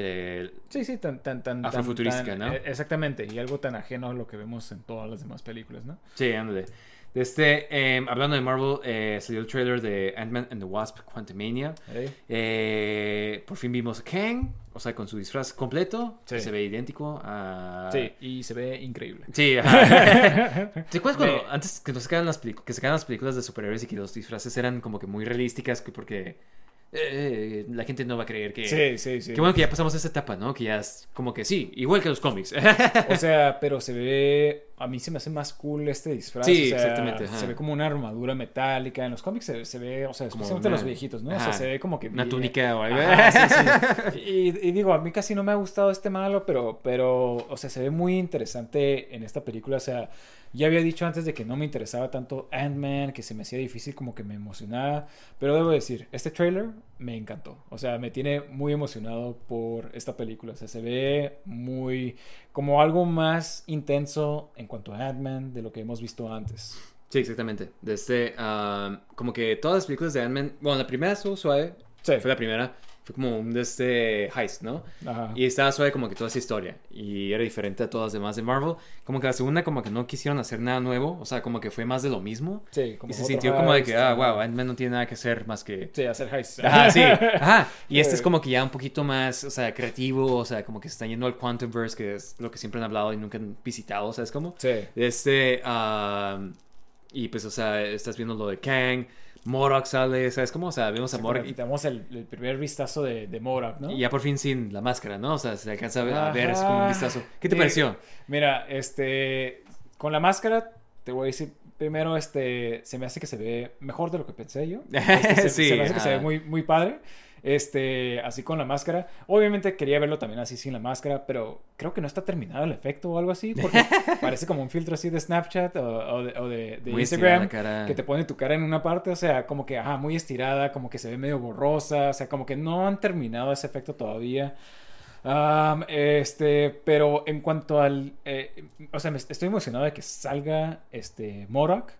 que Sí, sí, tan, tan, tan. Afrofuturística, tan- ¿no? eh, Exactamente, y algo tan ajeno a lo que vemos en todas las demás películas, ¿no? Sí, ándale. Este, eh, hablando de Marvel, eh, salió el trailer de Ant-Man and the Wasp Quantumania. ¿Eh? Eh, por fin vimos a Kang, o sea, con su disfraz completo. Sí. Se ve idéntico a... Sí, y se ve increíble. Sí, ajá. ¿Te acuerdas cuando Me- antes que nos sacaban las, que sacaban las películas de superhéroes y que los disfraces eran como que muy realísticas que porque eh, la gente no va a creer que... Sí, sí, sí. Qué bueno que ya pasamos esa etapa, ¿no? Que ya es como que sí, igual que los cómics. O sea, pero se ve. A mí se me hace más cool este disfraz. Sí, o sea, exactamente, ajá. Se ve como una armadura metálica. En los cómics se, se ve, o sea, especialmente una- los viejitos, ¿no? O sea, se ve como que... Una túnica o algo. Ajá, sí, sí. Y, y digo, a mí casi no me ha gustado este malo, pero, pero, o sea, se ve muy interesante en esta película. O sea, ya había dicho antes de que no me interesaba tanto Ant-Man, que se me hacía difícil, como que me emocionaba. Pero debo decir, este trailer me encantó. O sea, me tiene muy emocionado por esta película. O sea, se ve muy como algo más intenso en cuanto a Ant-Man de lo que hemos visto antes. Sí, exactamente. Desde, ah, como que todas las películas de Ant-Man, bueno, la primera estuvo suave, Sí. fue la primera, fue como un de este heist, ¿no? Ajá. Y estaba suave como que toda esa historia. Y era diferente a todas las demás de Marvel. Como que la segunda como que no quisieron hacer nada nuevo. O sea, como que fue más de lo mismo. Sí, como y se sintió como de heist, que, ah, wow, Ant-Man no tiene nada que hacer más que... Sí, hacer heist. Ajá, sí. Ajá. Y este es como que ya un poquito más, o sea, creativo. O sea, como que se está yendo al Quantumverse, que es lo que siempre han hablado y nunca han visitado. ¿Sabes cómo? Sí. Este, ah, y pues, o sea, estás viendo lo de Kang. Morok sale, ¿sabes cómo? O sea, vemos a y, Quitamos el, el primer vistazo de, de Morak, ¿no? y ya por fin sin la máscara, ¿no? O sea, se alcanza a ver, es como un vistazo. ¿Qué te pareció? Mira, este, con la máscara, te voy a decir, primero, este, se me hace que se ve mejor de lo que pensé yo. Este, se, Sí, se me hace que se ve muy, muy padre. Este, así con la máscara. Obviamente quería verlo también así sin la máscara, pero creo que no está terminado el efecto o algo así, porque parece como un filtro así de Snapchat o, o de, o de- de Muy estirada Instagram. Que te pone tu cara en una parte, o sea, como que, ajá, muy estirada, como que se ve medio borrosa, o sea, como que no han terminado ese efecto todavía. Este, pero en cuanto al, eh, o sea, me estoy emocionado de que salga este Morak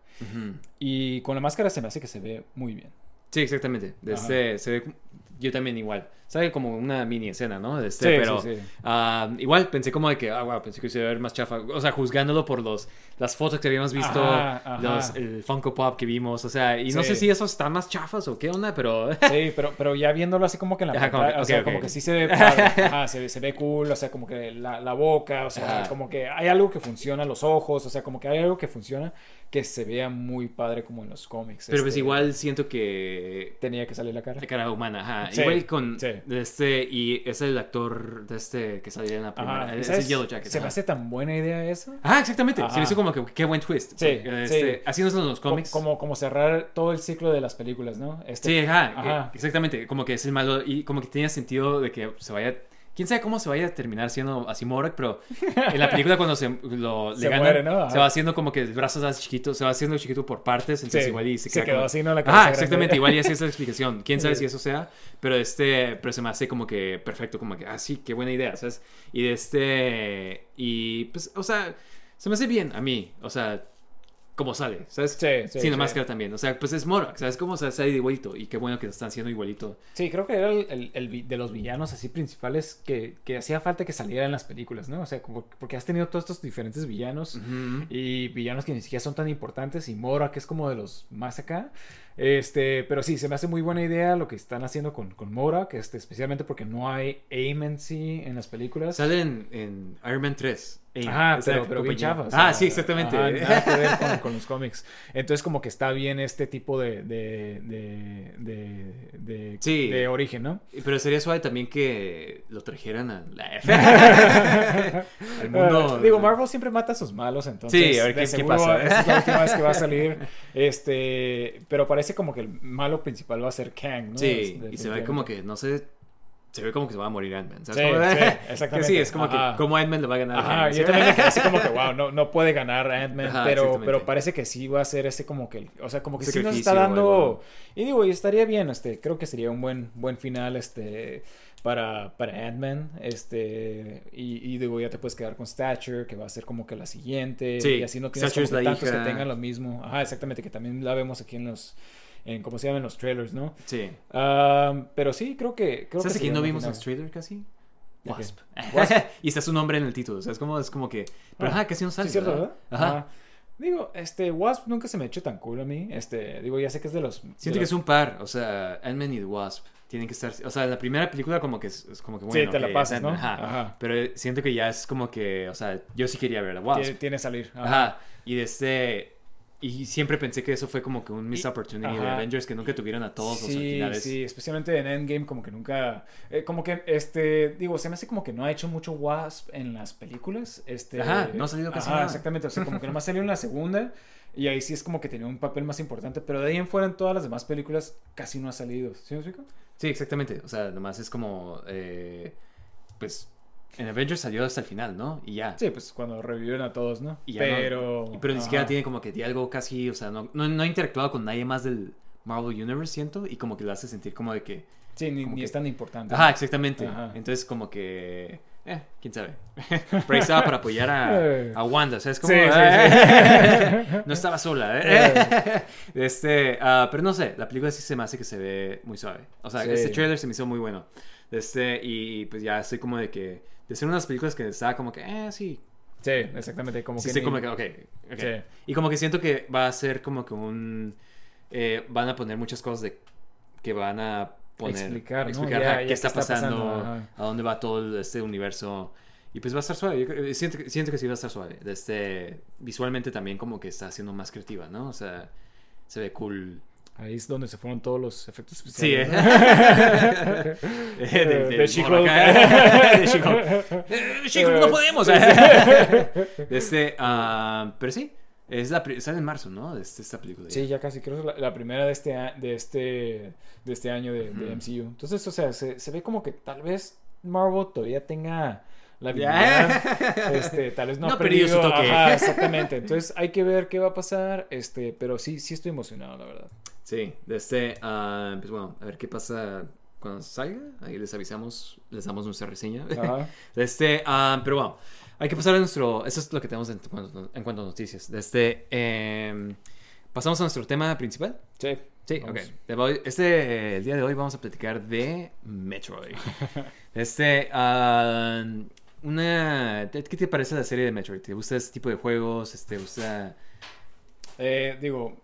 y con la máscara se me hace que se ve muy bien. Sí, exactamente. Este, se ve, yo también igual. Sale como una mini escena, ¿no? Este, Sí, pero sí, sí. ah, igual pensé como de que, ah, wow, pensé que se iba a ver más chafa. O sea, juzgándolo por los, las fotos que habíamos visto, Ajá, ajá. Los, el Funko Pop que vimos, o sea, y no sé si esos están más chafas o qué onda, pero... Sí, pero, pero ya viéndolo así como que en la Ajá, pantalla, o sea, ok, como que sí se ve padre, se, se ve cool, o sea, como que la, la boca, o sea, como que hay algo que funciona, los ojos, o sea, como que hay algo que funciona que se vea muy padre como en los cómics. pero pues este, igual siento que... Tenía que salir la cara. De cara humana, ajá. Igual con sí. De este, y es el actor de este que salía en la primera, Yellow Jacket. Se me hace tan buena idea eso. Ah, exactamente. Se me hizo como que qué buen twist. Sí, Este, sí. Así no son los cómics. Como, como cerrar todo el ciclo de las películas, ¿no? Este, Sí, ajá, exactamente. Como que es el malo y como que tenía sentido de que se vaya. Quién sabe cómo se vaya a terminar siendo así Morak, pero en la película cuando se lo le Se ganan, muere, ¿no? Se va haciendo como que el brazo se hace chiquito, se va haciendo chiquito por partes, entonces Sí, igual y se, se queda quedó como- así, ¿no? La Ah, exactamente, grande. igual y así es la explicación. Quién sabe Sí. si eso sea, pero este, pero se me hace como que perfecto, como que, ah, sí, qué buena idea, ¿sabes? Y de este, y pues, o sea, se me hace bien a mí, o sea, como sale, ¿sabes? Sí, sí, Sin la sí. máscara también, o sea, pues es Morak, ¿sabes? Cómo se sale igualito y qué bueno que lo están haciendo igualito. Sí, creo que era el, el- el vi- de los villanos así principales que, que hacía falta que saliera en las películas, ¿no? O sea, como- porque has tenido todos estos diferentes villanos y villanos que ni siquiera son tan importantes y Mora que es como de los más acá. Este, pero sí, se me hace muy buena idea lo que están haciendo con, con Mora, que este, especialmente porque no hay aim en sí en las películas. Sale en, en Iron Man 3. En Ajá, pero, pero bien compañía. chafa. o sea, ah, sí, exactamente. ajá, nada que ver con, con los cómics. Entonces, como que está bien este tipo de, de, de, de, de, Sí. de origen, ¿no? Pero sería suave también que lo trajeran al, al mundo. Eh, digo, Marvel siempre mata a sus malos, entonces. Sí, a ver qué- qué seguro pasa. esa es la última vez que va a salir. Este, pero parece como que el malo principal va a ser Kang, ¿no? Sí, y se ve como que, no sé, se ve como que se va a morir Ant-Man. Sí, Como- sí, Que exactamente. sí, es como Ajá. que, ¿cómo Ant-Man le va a ganar? Ajá, yo también me quedé así como que, wow, no, no puede ganar Ant-Man, pero, exactamente. pero parece que sí va a ser ese como que, o sea, como que sí nos está Sacrificio dando, y digo, y estaría bien, este, creo que sería un buen, buen final, este, para, para Ant-Man, este, y, y digo, ya te puedes quedar con Stature, que va a ser como que la siguiente, Sí, y así no tienes como que tantos hija. que tengan lo mismo, ajá, exactamente, que también la vemos aquí en los, en, ¿cómo se llaman? los trailers, ¿no? Sí. Ah, pero sí, creo que, creo ¿Sabes que sería no vimos en final. los trailers casi? ¿De? Wasp. Wasp. y está su nombre en el título. O sea, es como, es como que. Pero Ah, ajá, casi no Sí, sale. es cierto, ¿verdad? Ajá. Ajá. Digo, este, Wasp nunca se me hecho tan cool a mí. Este, digo, ya sé que es de los. de Siento que los- es un par. O sea, Ant-Man y The Wasp tienen que estar. O sea, la primera película, como que es, es como que bueno. Sí, te la ok, pasas, ¿no? Ajá. Ajá. Pero siento que ya es como que. O sea, yo sí quería ver a Wasp. Tiene, tiene salir. Ajá. Y de este. Y siempre pensé que eso fue como que un missed opportunity de. Avengers, que nunca tuvieron a todos los Sí, originales. sí, especialmente en Endgame, como que nunca. eh, como que, este. Digo, se me hace como que no ha hecho mucho Wasp en las películas. Este, Ajá, no ha salido casi ajá, nada. exactamente. O sea, como que nomás salió en la segunda. Y ahí sí es como que tenía un papel más importante. Pero de ahí en fuera, en todas las demás películas, casi no ha salido. ¿Sí me explico? Sí, exactamente. O sea, nomás es como. eh, pues. En Avengers salió hasta el final, ¿no? Y ya. Sí, pues cuando revivieron a todos, ¿no? Y no- pero. pero ni siquiera tiene como que diálogo casi. O sea, no, no, no ha interactuado con nadie más del Marvel Universe, siento. Y como que lo hace sentir como de que. Sí, ni, como ni que- es tan importante. Ajá, exactamente. Ajá. Entonces, como que. Eh, quién sabe. Pero ahí estaba para apoyar a, a Wanda. O sea, es como. Sí, sí, eh, sí. no estaba sola, ¿eh? este, ah, pero no sé, la película sí se me hace que se ve muy suave. O sea, Sí. este trailer se me hizo muy bueno. Este, y pues ya estoy como de que. De ser unas películas que estaba como que, eh, sí. Sí, exactamente. Como sí, que. ni- como que, ok. ok. Sí. Y como que siento que va a ser como que un. eh, van a poner muchas cosas de. Que van a poner. Explicar, ¿no? explicar, Ya- qué está está pasando, pasando, a dónde va todo este universo. Y pues va a estar suave. Yo siento, que- siento que sí va a estar suave. Este, visualmente también como que está siendo más creativa, ¿no? O sea, se ve cool. Ahí es donde se fueron todos los efectos Sí, especiales. ¿eh? ¿no? de, de, De de She-Hulk. Eh, no podemos. este, ah, pero sí, es la, sale en marzo, ¿no? Este, esta película. Sí, ya casi, creo que es la, la primera de este, de este, de este año de, de Ujú. MCU. Entonces, o sea, se, se ve como que tal vez Marvel todavía tenga la habilidad. Este, tal vez no, No ha perdido su toque. Ajá, exactamente. Entonces, hay que ver qué va a pasar. Este, pero sí, sí estoy emocionado, la verdad. Sí, de este, ah, pues bueno, a ver qué pasa cuando salga. Ahí les avisamos, les damos nuestra reseña. Ajá. De este, ah, pero bueno, hay que pasar a nuestro. Eso es lo que tenemos en, cuanto- en cuanto a noticias. Este, em, pasamos a nuestro tema principal. Sí. Sí, Vamos. ok. Este, el día de hoy vamos a platicar de Metroid. Este, ah, una, ¿qué te parece la serie de Metroid? ¿Te gusta este tipo de juegos? Este, ¿Te gusta? Eh, digo,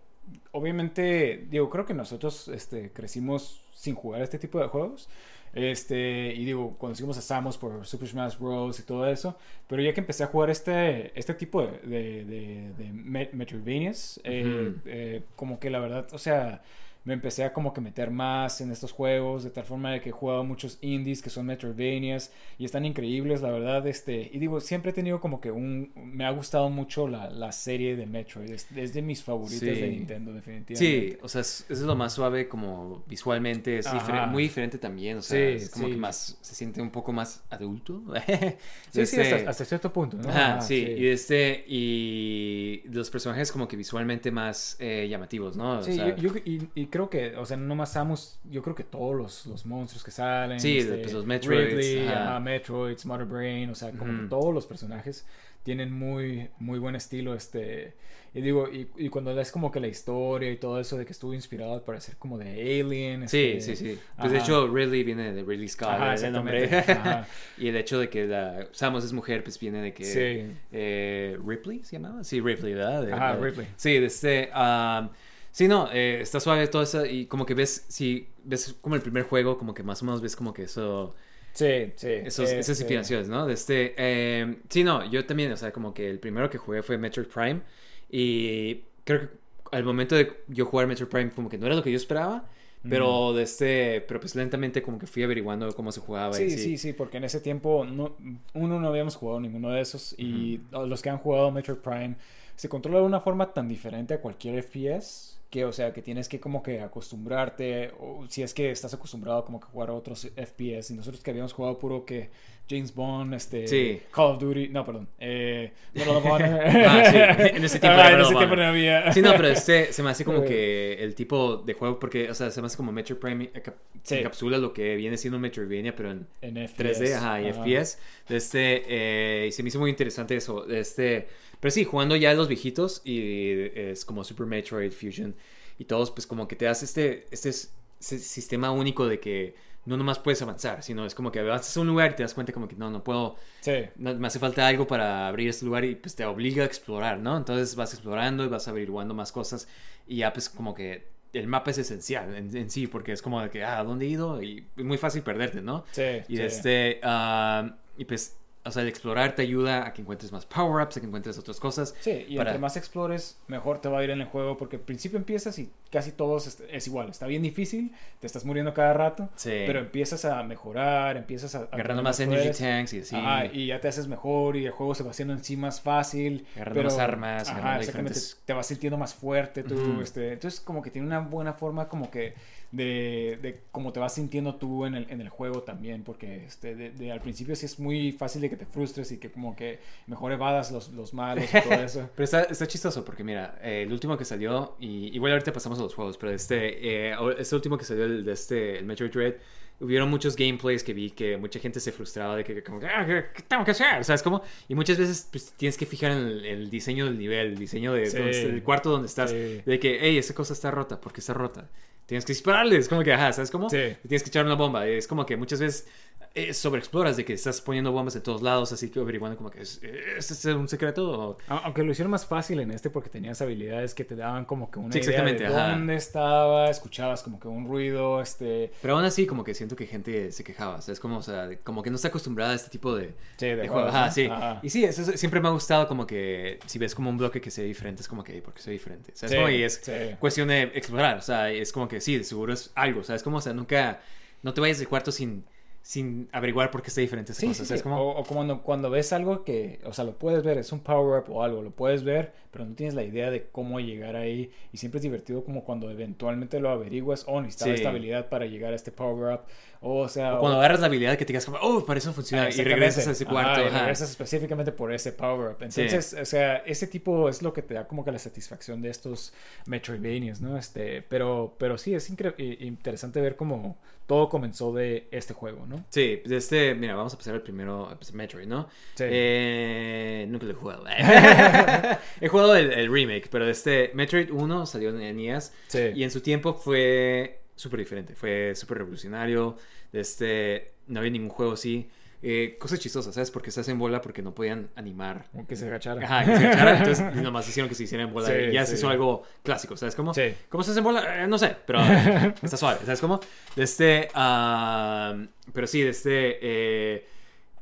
obviamente, digo, creo que nosotros este, crecimos sin jugar este tipo de juegos. Este, y digo, conocimos a Samus por Super Smash Bros. y todo eso. Pero ya que empecé a jugar este, este tipo de, de, de, de Met- Metroidvanias, eh, eh, como que la verdad, o sea, me empecé a como que meter más en estos juegos, de tal forma de que he jugado muchos indies que son Metroidvanias y están increíbles, la verdad, este, y digo, siempre he tenido como que un, me ha gustado mucho la, la serie de Metroid, es, es de mis favoritas Sí. de Nintendo, definitivamente. Sí, o sea, es, es lo más suave como visualmente, es muy diferente también, o sea, Sí, es como sí. que más, se siente un poco más adulto. Sí, sí, Este, hasta, hasta cierto punto, ¿no? Ajá, sí, y este, y los personajes como que visualmente más eh, llamativos, ¿no? O Sí, sea, yo, yo- y, y creo que, o sea, no más Samus, yo creo que todos los, los monstruos que salen. este, Sí, pues los Metroids, Ridley, ajá. ajá, Metroids, Mother Brain, o sea, como que Ujú. todos los personajes tienen muy, muy buen estilo, este... Y digo, y, y cuando lees como que la historia y todo eso de que estuvo inspirado al parecer como de Alien. Sí, este, sí, sí. Pues de ajá. hecho, Ridley viene de Ridley Scott, Ajá, el nombre. ajá. y el hecho de que la Samus es mujer, pues viene de que Sí. eh, Ripley se llamaba. Sí, Ripley, ¿verdad? De- Ajá, de- Ripley. Sí, de este. um, sí, no, eh, está suave todo eso y como que ves, si ves como el primer juego, como que más o menos ves como que eso. Sí, sí. Esos, esas inspiraciones, ¿no? De este, eh, sí, no, yo también, o sea, como que el primero que jugué fue Metroid Prime y creo que al momento de yo jugar Metroid Prime como que no era lo que yo esperaba, pero de este, pero pues lentamente como que fui averiguando cómo se jugaba. y Sí, sí, sí, porque en ese tiempo no, uno no habíamos jugado ninguno de esos y los que han jugado Metroid Prime se controla de una forma tan diferente a cualquier FPS que, o sea, que tienes que como que acostumbrarte o si es que estás acostumbrado como que jugar a otros FPS y nosotros que habíamos jugado puro que James Bond, este, Sí. Call of Duty, no, perdón, eh. Ah, sí, en ese tiempo Ah, en ese tiempo no había. Sí, no, pero este se me hace como Eh. que el tipo de juego, porque, o sea, se me hace como Metroid Prime encap- Sí. encapsula lo que viene siendo Metroidvania, pero en En 3D, ajá, y ajá. FPS. Este, eh, y se me hizo muy interesante eso. De este, pero sí, jugando ya los viejitos y es como Super Metroid Fusion y todos, pues como que te das este, este ese sistema único de que no nomás puedes avanzar, sino es como que avanzas a un lugar y te das cuenta como que no, no puedo, Sí. no, me hace falta algo para abrir este lugar y pues te obliga a explorar, ¿no? Entonces vas explorando y vas averiguando más cosas y ya pues como que el mapa es esencial en, en sí porque es como de que, ah, ¿a dónde he ido? Y es muy fácil perderte, ¿no? Sí, Y sí. este, ah, y pues o sea, el explorar te ayuda a que encuentres más power-ups, a que encuentres otras cosas. Sí, y para- entre más explores, mejor te va a ir en el juego, porque al principio empiezas y casi todo es, es igual. Está bien difícil, te estás muriendo cada rato, Sí. pero empiezas a mejorar, empiezas a... Agarrando más energy tanks y así. Ajá, y ya te haces mejor y el juego se va haciendo en sí más fácil. Agarrando pero, más armas, Ajá, agarrando exactamente. diferentes- Te vas sintiendo más fuerte tú. Este, entonces como que tiene una buena forma como que de, de cómo te vas sintiendo tú en el, en el juego también. Porque este, de, de- al principio sí es muy fácil de que te frustres y que como que mejor evadas los, los malos y todo eso. Pero está, está chistoso porque mira, eh, el último que salió, y igual ahorita pasamos a los juegos, pero este, eh, este último que salió, el de este, el Metroid Dread, hubieron muchos gameplays que vi que mucha gente se frustraba de que, como, que, "Ah, ¿qué, tengo que hacer? ¿Sabes cómo? Y muchas veces pues, tienes que fijar en el, el diseño del nivel, el diseño de, Sí. del cuarto donde estás, Sí. de que, hey, esa cosa está rota, ¿por qué está rota? Tienes que dispararle, es como que, ajá, ¿sabes cómo? Sí. Tienes que echar una bomba, es como que muchas veces eh, sobreexploras de que estás poniendo bombas en todos lados, así que averiguando como que, ¿es, ¿este es un secreto? O, Aunque lo hicieron más fácil en este porque tenías habilidades que te daban como que una Sí, idea exactamente, de ajá. dónde estaba, escuchabas como que un ruido, este... Pero aún así, como que siento que gente se quejaba. O sea, es como, o sea, como que no está acostumbrada a este tipo de, Sí, de de juegos. Ajá, ¿no? sí. Ajá. Y sí, eso es- siempre me ha gustado como que si ves como un bloque que se ve diferente, es como que, ¿por qué se ve diferente? O sea, es como, y es cuestión de explorar. O sea, es como que sí, de seguro es algo. O sea, es como, o sea, nunca, no te vayas del cuarto sin, sin averiguar por qué está diferente esa Sí, cosa. sí, O sea, sí. es como... O, o como cuando, cuando ves algo que, o sea, lo puedes ver, es un power-up o algo, lo puedes ver, pero no tienes la idea de cómo llegar ahí. Y siempre es divertido como cuando eventualmente lo averiguas, oh, necesitaba Sí. esta habilidad para llegar a este power-up. O, o sea, o cuando o- agarras la habilidad que te digas como, oh, para eso funciona. Ah, y regresas a ese cuarto. Ajá, y ajá. regresas específicamente por ese power-up. Entonces, o sea, ese tipo es lo que te da como que la satisfacción de estos Metroidvanias, ¿no? Este, pero, pero sí, es interesante ver cómo todo comenzó de este juego, ¿no? Sí, de este, mira, vamos a pasar al primero, pues, Metroid, ¿no? Sí. Eh, nunca lo he jugado. he jugado el, el remake, pero este Metroid 1 salió en NES Sí. y en su tiempo fue súper diferente, fue súper revolucionario. Este, no había ningún juego así. Eh, cosas chistosas, ¿sabes? Porque se hacen bola porque no podían animar. Como que se agachara. Ajá, que se echaran, entonces nomás hicieron que se hicieran en bola. Sí, y ya se hizo algo clásico, ¿sabes cómo? Sí. ¿Cómo se hace en bola? Eh, no sé, pero está suave, ¿sabes cómo? Este, ah, pero sí, este, eh,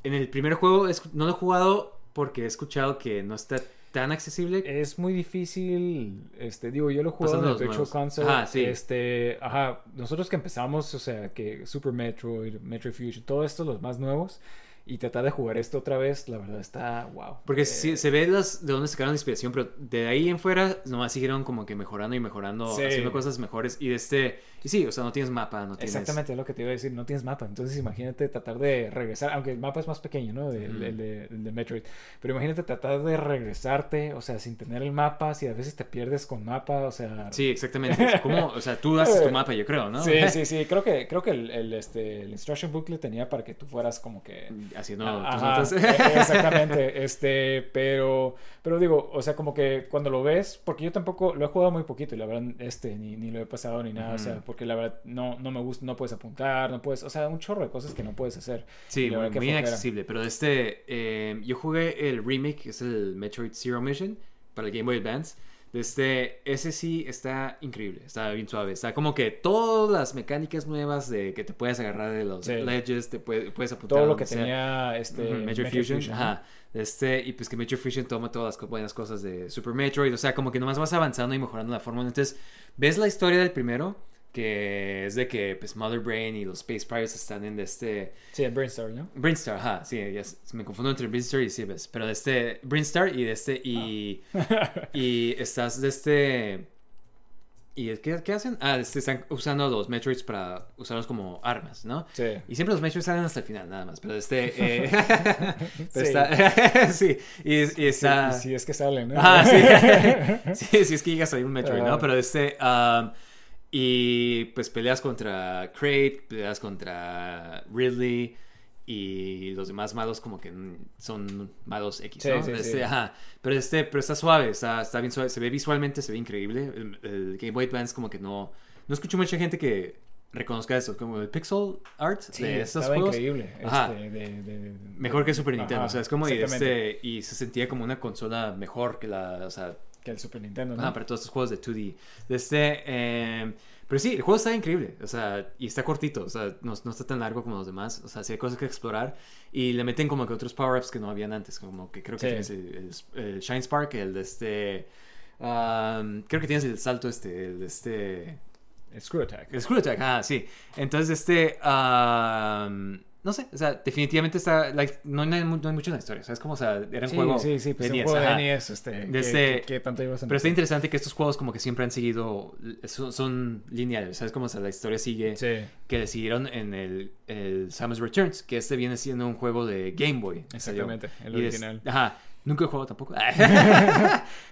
en el primer juego no lo he jugado porque he escuchado que no está tan accesible. Es muy difícil, este, digo, yo lo Pasando en el Virtual. Console. Ajá, sí. Este, ajá, nosotros que empezamos, o sea, que Super Metroid, Metroid Fusion, todo esto, los más nuevos, y tratar de jugar esto otra vez, la verdad está wow. Porque Eh, sí, se ve las, de dónde sacaron la inspiración, pero de ahí en fuera nomás siguieron como que mejorando y mejorando, Sí. haciendo cosas mejores. Y de este, y sí, o sea, no tienes mapa, no tienes... Exactamente, es lo que te iba a decir, no tienes mapa, entonces imagínate tratar de regresar, aunque el mapa es más pequeño, ¿no? El, de, el de Metroid, pero imagínate tratar de regresarte, o sea, sin tener el mapa, si a veces te pierdes con mapa, o sea... Sí, exactamente. Como, o sea, tú haces tu mapa, yo creo, ¿no? Sí, sí, sí, creo que, creo que el, el, este, el instruction booklet tenía para que tú fueras como que... Haciendo Ah, tus notas. e- exactamente, este, pero, pero digo, o sea, como que cuando lo ves, porque yo tampoco lo he jugado muy poquito y la verdad, este, ni, ni lo he pasado ni nada, o sea. Porque la verdad no, no me gusta, no puedes apuntar, no puedes, o sea, un chorro de cosas que no puedes hacer. Sí, muy, muy inaccesible. Pero este, eh, yo jugué el remake, que es el Metroid Zero Mission, para el Game Boy Advance. Este, ese sí está increíble, está bien suave. Está como que todas las mecánicas nuevas de que te puedes agarrar de los Sí. ledges, te puedes, puedes apuntar. Todo lo que sea. tenía este Ujú, Metroid Metroid Fusion, ¿no? ajá. Este, y pues que Metroid Fusion toma todas las buenas cosas de Super Metroid. O sea, como que nomás vas avanzando y mejorando la fórmula. Entonces, ves la historia del primero, que es de que pues Mother Brain y los Space Pirates están en este. Sí, el Brainstorm, ¿no? Brinstar, ajá, sí, ya s- me confundo entre Brinstar y Cibes, pero de este Brinstar y de este y y estás de este y ¿qué, qué hacen? Ah, este, están usando los Metroids para usarlos como armas, ¿no? Sí. Y siempre los Metroids salen hasta el final, nada más, pero este eh, pero Sí. está sí, y, y está Sí, sí, es que sale, ¿no? Ah, sí. sí, sí, es que llegas a un Metroid, ¿no? Ah. Pero este. um, y pues peleas contra Crate, peleas contra Ridley. Y los demás malos, como que son malos X, ¿no? sí, Este, sí. ajá. Pero este, pero está suave, está, está bien suave. Se ve visualmente, se ve increíble. El, el Game Boy Advance, como que no. No escucho mucha gente que reconozca eso. Como el pixel art de estos juegos. increíble. Ajá. este, de- de- Mejor que Super Ajá, Nintendo. o sea, es como y, este, y se sentía como una consola mejor que la. O sea, Que el Super Nintendo, ¿no? Ah, para todos estos juegos de 2D. De este, eh, pero sí, el juego está increíble. O sea, y está cortito. O sea, no, no está tan largo como los demás. O sea, sí hay cosas que explorar. Y le meten como que otros power-ups que no habían antes. Como que creo que Sí. tienes el, el- el Shine Spark, el de este. um, creo que tienes el salto este, el de este. El Screw Attack. El Screw Attack, ah, sí. Entonces, este. um, no sé, o sea, definitivamente está. like, no, hay, no hay mucho en la historia. ¿Sabes cómo? O sea, era un Sí, juego. sí, sí, pues de NES, de NES, este, que, este- que- tanto ibas a Pero está interesante que estos juegos como que siempre han seguido, son, son lineales, ¿sabes? Como o sea, la historia sigue, Sí, que le siguieron en el, el Samus Returns, que este viene siendo un juego de Game Boy. salió. exactamente, el es- original. ajá, nunca he jugado tampoco. sí,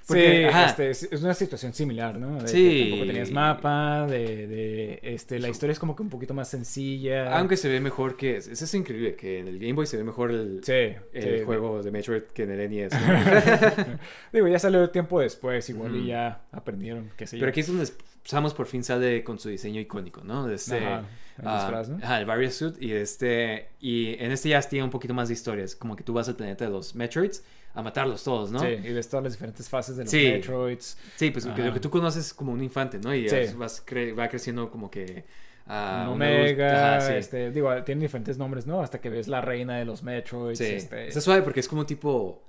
Porque, ajá. este, es, una situación similar, ¿no? De que Sí. tampoco tenías mapa, de, de, este, la historia es como que un poquito más sencilla. Aunque se ve mejor que... Eso es increíble, que en el Game Boy se ve mejor el, Sí, el sí. juego de Metroid que en el NES. ¿no? Digo, ya salió tiempo después, igual Ujú. y ya aprendieron, qué sé yo. Pero aquí es donde Samus por fin sale con su diseño icónico, ¿no? Este, Ajá, el ah, disfraz, ¿no? ajá, el Barrier Suit. Y, este, y en este ya tiene un poquito más de historias. Como que tú vas al planeta de los Metroids a matarlos todos, ¿no? Sí, y ves todas las diferentes fases de los Sí. Metroids. Sí, pues Ajá. lo que tú conoces como un infante, ¿no? Y Sí. vas cre- va creciendo como que... adulto. Omega, Ajá, sí. este, digo, tienen diferentes nombres, ¿no? Hasta que ves la reina de los Metroids. Sí. Este, Está suave porque es como tipo...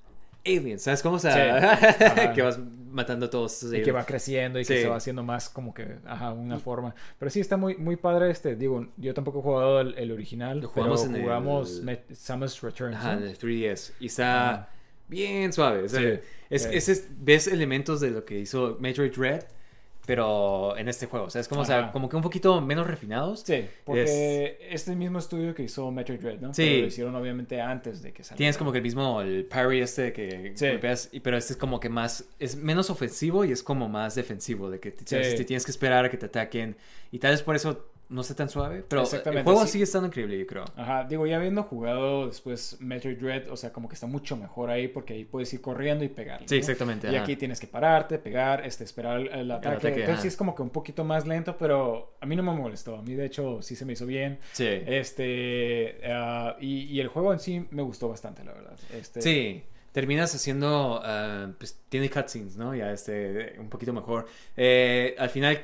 Alien, ¿sabes cómo? O sea, que vas matando a todos estos y que va creciendo y que se va haciendo más como que, ajá, una forma. Pero sí, está muy, muy padre este, digo, yo tampoco he jugado el, el original, Lo jugamos pero en el- jugamos Met- Samus Returns, Ajá, ¿no? en el 3DS. Y está Ajá. Bien suave. o sea, Sí, es, sí. ese es- ves elementos de lo que hizo Metroid Red, pero en este juego. O sea, es como, o sea, Ajá. como que un poquito menos refinados. Sí, porque este mismo estudio que hizo Metroid Dread, ¿no? Sí. Pero lo hicieron obviamente antes de que saliera. Tienes como que el mismo, el parry este que Sí. golpeas, pero este es como que más, es menos ofensivo y es como más defensivo, de que te tienes que esperar a que te ataquen. Y tal vez por eso no está tan suave, pero el juego sí. sigue estando increíble, yo creo. Ajá, digo, ya habiendo jugado después Metroid Dread, o sea, como que está mucho mejor ahí porque ahí puedes ir corriendo y pegarle. Sí, ¿no? exactamente. Y ajá. aquí tienes que pararte, pegar, este, esperar el, el ataque. ataque, Entonces ajá. sí es como que un poquito más lento, pero a mí no me molestó. A mí de hecho sí se me hizo bien. Sí. Este, ah, y, y el juego en sí me gustó bastante, la verdad. Este, Sí, terminas haciendo, ah, pues tiene cutscenes, ¿no? Ya este, un poquito mejor. Eh, al final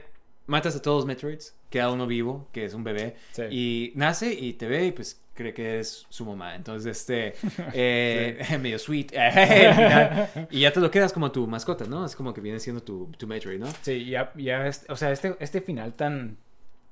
matas a todos los Metroids, queda uno vivo, que es un bebé, Sí. y nace y te ve y pues cree que es su mamá. Entonces, este, eh, medio sweet. final. y ya te lo quedas como tu mascota, ¿no? Es como que viene siendo tu, tu Metroid, ¿no? Sí, ya, ya, es- o sea, este, este final tan,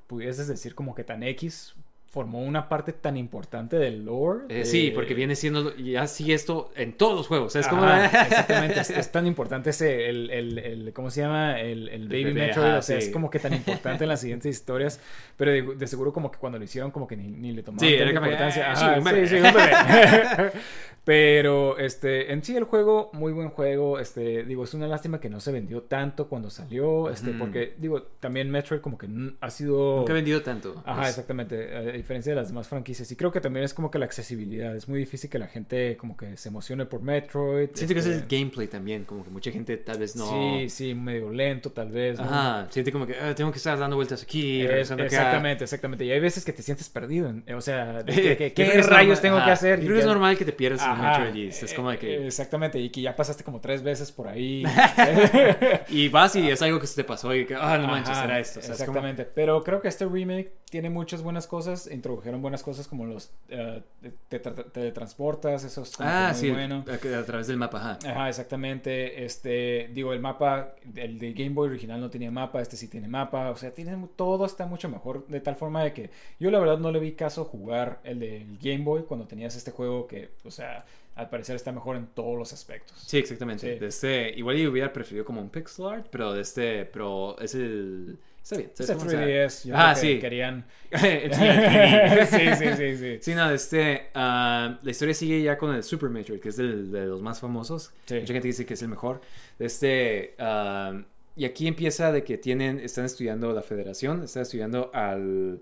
pudieses decir como que tan X, formó una parte tan importante del lore. Eh, de- Sí, porque viene siendo, ya sigue esto en todos los juegos. Es como... Exactamente, es, es tan importante ese, el, el, el- ¿cómo se llama? El, el Baby bebé, Metroid, ajá, o sea, sí. es como que tan importante en las siguientes historias, pero de, de seguro como que cuando lo hicieron como que ni, ni le tomaban Sí, tanta importancia. eh, Ajá, sí, sí, sí, un bebé. Pero, este, en sí el juego, muy buen juego, este, digo, es una lástima que no se vendió tanto cuando salió, este, porque, digo, también Metroid como que ha sido... Nunca he vendido tanto. Ajá, Pues, exactamente, a diferencia de las demás franquicias. Y creo que también es como que la accesibilidad. Es muy difícil que la gente como que se emocione por Metroid. Siento que es el este, gameplay también, como que mucha gente tal vez no... Sí, sí, medio lento tal vez. ¿no? Ajá, siente como que "Ah, tengo que estar dando vueltas aquí, Es- regresando acá". exactamente, exactamente. Y hay veces que te sientes perdido. o sea, de ¿qué rayos normal- tengo ajá, que hacer? Creo que es normal que te pierdas Ajá, es como de eh, que... Exactamente, y que ya pasaste como tres veces por ahí. Y vas y es algo que se te pasó y que, ah, no manches, Ajá, será esto. O sea, es como- exactamente. Pero creo que este remake tiene muchas buenas cosas. Introdujeron buenas cosas como los eh, te, te- teletransportas, eso es Ah, muy sí, bueno. a, a través del mapa, ajá. Ajá, exactamente. Este, digo, el mapa, el de Game Boy original no tenía mapa, este sí tiene mapa. O sea, tiene, todo está mucho mejor. De tal forma de que yo la verdad no le vi caso jugar el del Game Boy cuando tenías este juego que, o sea, al parecer está mejor en todos los aspectos. Sí, exactamente. Sí. De este, igual yo hubiera preferido como un pixel art, pero de este, pero es el... Está bien. Sea, 3DS, yo Ah, creo que sí. querían... It's not 3D. sí, sí, sí, sí. Sí, no, de este, ah, la historia sigue ya con el Super Metroid, que es del- de los más famosos. Sí. Mucha gente dice que es el mejor. Este, ah, y aquí empieza de que tienen, están estudiando la federación, están estudiando al...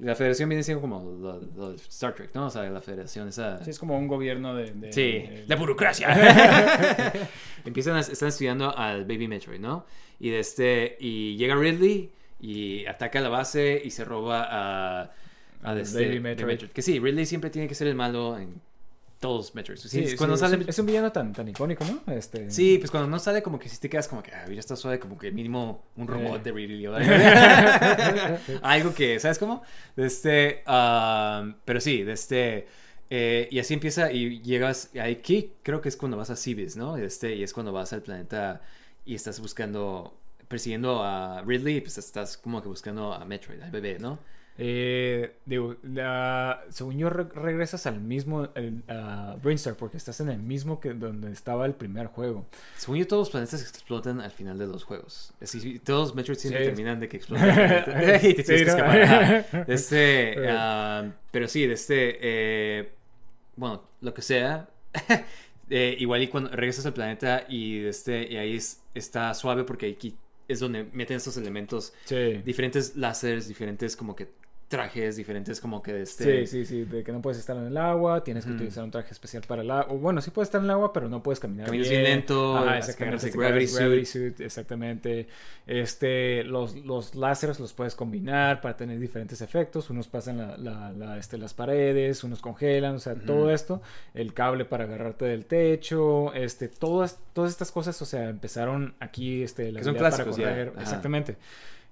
La federación viene siendo como lo- lo de Star Trek, ¿no? O sea, la federación esa... Sí, es como un gobierno de... de- Sí, de- la burocracia. Empiezan a, están estudiando al Baby Metroid, ¿no? Y de este y llega Ridley y ataca la base y se roba a, a este- Baby de Metroid. Que sí, Ridley siempre tiene que ser el malo en todos Metroid. Sí, Sí, es sí, sale... un, es un villano tan, tan icónico, ¿no? Este... Sí, pues cuando no sale como que si te quedas como que, ah, ya está suave, como que mínimo un robot Eh. de Ridley o algo que, ¿sabes cómo? De este, ah, pero sí, de este, eh, y así empieza y llegas aquí, creo que es cuando vas a Cibis, ¿no? Este, y es cuando vas al planeta y estás buscando, persiguiendo a Ridley, pues estás como que buscando a Metroid, al bebé, ¿no? Eh, digo, la- según yo re- regresas al mismo el, a Brainstar porque estás en el mismo que donde estaba el primer juego. Según yo, todos los planetas explotan al final de los juegos. Así, sí, todos Metroid siempre Sí. terminan de que explotan. y te tienes Sí, que escapar. Este, ah, pero sí, de este, eh, bueno, lo que sea. eh, igual y cuando regresas al planeta y, de este, y ahí es- está suave porque aquí es donde meten estos elementos, Sí. diferentes láseres, diferentes como que trajes, diferentes como que de este... Sí, sí, sí, de que no puedes estar en el agua, tienes que utilizar un traje especial para el agua. Bueno, sí puedes estar en el agua, pero no puedes caminar Caminas bien lento, Ajá, exactamente. gravity suit, exactamente. Este, los, los láseres los puedes combinar para tener diferentes efectos. Unos pasan la, la- la, este, las paredes, unos congelan, o sea, todo esto. El cable para agarrarte del techo, este, todas, todas estas cosas, o sea, empezaron aquí, este, la Que son para clásicos ya, correr. ajá.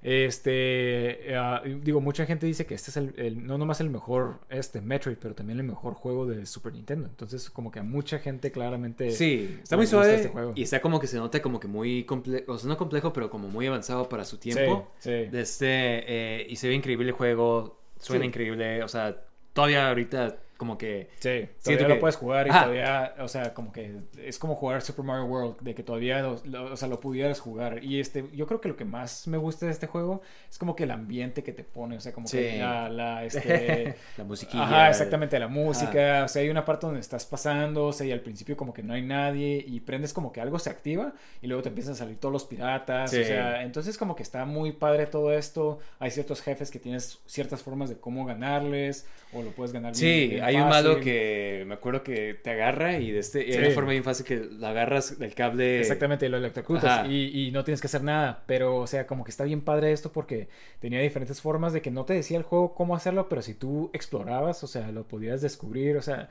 Este, ah, digo, mucha gente dice que este es el, el- no nomás el mejor este Metroid, pero también el mejor juego de Super Nintendo. Entonces, como que a mucha gente claramente Sí, está muy suave este juego. y está como que se nota como que muy complejo, o sea, no complejo, pero como muy avanzado para su tiempo. Sí, sí. De este, eh, y se ve increíble el juego, suena Sí. increíble, o sea, todavía ahorita como que... Sí, todavía que- lo puedes jugar y Ajá. todavía, o sea, como que es como jugar Super Mario World, de que todavía, lo, lo- o sea, lo pudieras jugar. Y este, yo creo que lo que más me gusta de este juego es como que el ambiente que te pone, o sea, como que Sí. la, la, este... La musiquilla. Ajá, exactamente, la música, o sea, hay una parte donde estás pasando, o sea, y al principio como que no hay nadie y prendes como que algo se activa y luego te empiezan a salir todos los piratas, Sí. o sea, entonces como que está muy padre todo esto, hay ciertos jefes que tienes ciertas formas de cómo ganarles o lo puedes ganar bien- Sí, bien hay un malo que me acuerdo que te agarra y de este hay Sí. una forma bien fácil que la agarras del cable. Exactamente, lo electrocutas y, y no tienes que hacer nada. Pero, o sea, como que está bien padre esto porque tenía diferentes formas de que no te decía el juego cómo hacerlo, pero si tú explorabas, o sea, lo podías descubrir. O sea,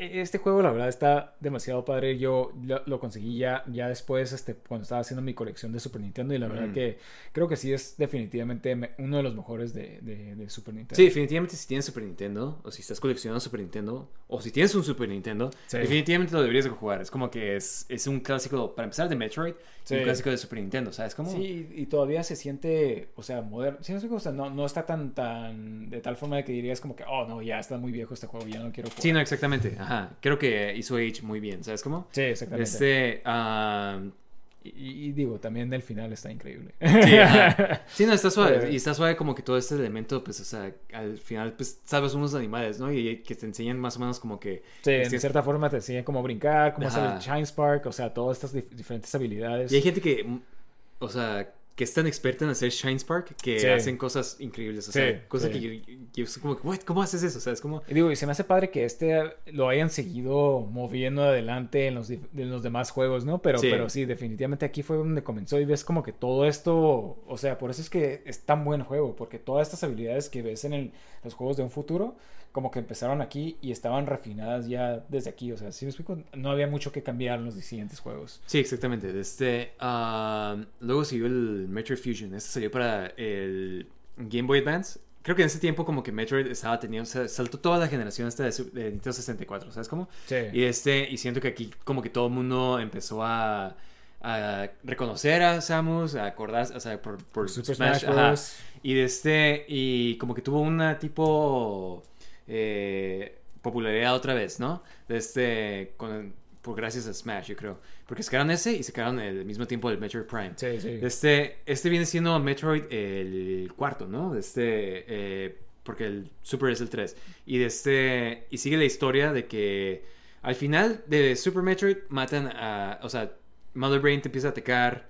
este juego, la verdad, está demasiado padre. Yo lo, lo conseguí ya, ya después, este, cuando estaba haciendo mi colección de Super Nintendo, y la verdad Mm. que creo que sí es definitivamente me- uno de los mejores de, de- de Super Nintendo. Sí, definitivamente si tienes Super Nintendo, o si estás coleccionando Super Nintendo, o si tienes un Super Nintendo, Sí. definitivamente lo deberías de jugar. Es como que es, es un clásico, para empezar, de Metroid, y Sí. un clásico de Super Nintendo, ¿sabes cómo? Sí, y todavía se siente, o sea, moderno. Sí, no, sé, o sea, no, no está tan, tan, de tal forma de que dirías como que, oh, no, ya está muy viejo este juego, ya no quiero jugar. Sí, no, exactamente. Ajá. Creo que hizo Age muy bien, ¿sabes cómo? Sí, exactamente. Este, ah, Y, y digo, también el final está increíble. Sí, ajá. Sí, no, está suave. Y está suave como que todo este elemento, pues, o sea, al final, pues, sabes unos animales, ¿no? Y que te enseñan más o menos como que... Sí, en Sí. cierta forma te enseñan cómo brincar, cómo hacer Ajá. el Shine Spark, o sea, todas estas dif- diferentes habilidades. Y hay gente que, o sea, que es tan experta en hacer Shine Spark que Sí. hacen cosas increíbles. O Sí, cosas sí. que yo, yo soy como, "What? ¿cómo haces eso? O sea, es como... Y digo, y se me hace padre que este lo hayan seguido moviendo adelante en los, en los demás juegos, ¿no? Pero Sí. sí. pero sí, definitivamente aquí fue donde comenzó y ves como que todo esto, o sea, por eso es que es tan buen juego, porque todas estas habilidades que ves en el- los juegos de un futuro, como que empezaron aquí y estaban refinadas ya desde aquí, o sea, si me explico, no había mucho que cambiar en los siguientes juegos. Sí, exactamente. Este, ah, luego siguió el Metroid Fusion. Este salió para el Game Boy Advance. Creo que en ese tiempo como que Metroid estaba teniendo, o sea, saltó toda la generación esta de, Nintendo 64, ¿sabes cómo? Sí. Y este, y siento que aquí como que todo el mundo empezó a, a reconocer a Samus, a acordarse, o sea, por, por Super Smash, Smash ajá. Bros. Y de este, y como que tuvo una tipo eh, popularidad otra vez, ¿no? De este, con, por gracias a Smash, yo creo. Porque sacaron ese y sacaron el mismo tiempo el Metroid Prime. Sí, sí. Este, este viene siendo Metroid el cuarto, ¿no? De este, eh, porque el Super es el 3. Y de este, y sigue la historia de que al final de Super Metroid matan a, o sea, Mother Brain te empieza a atacar,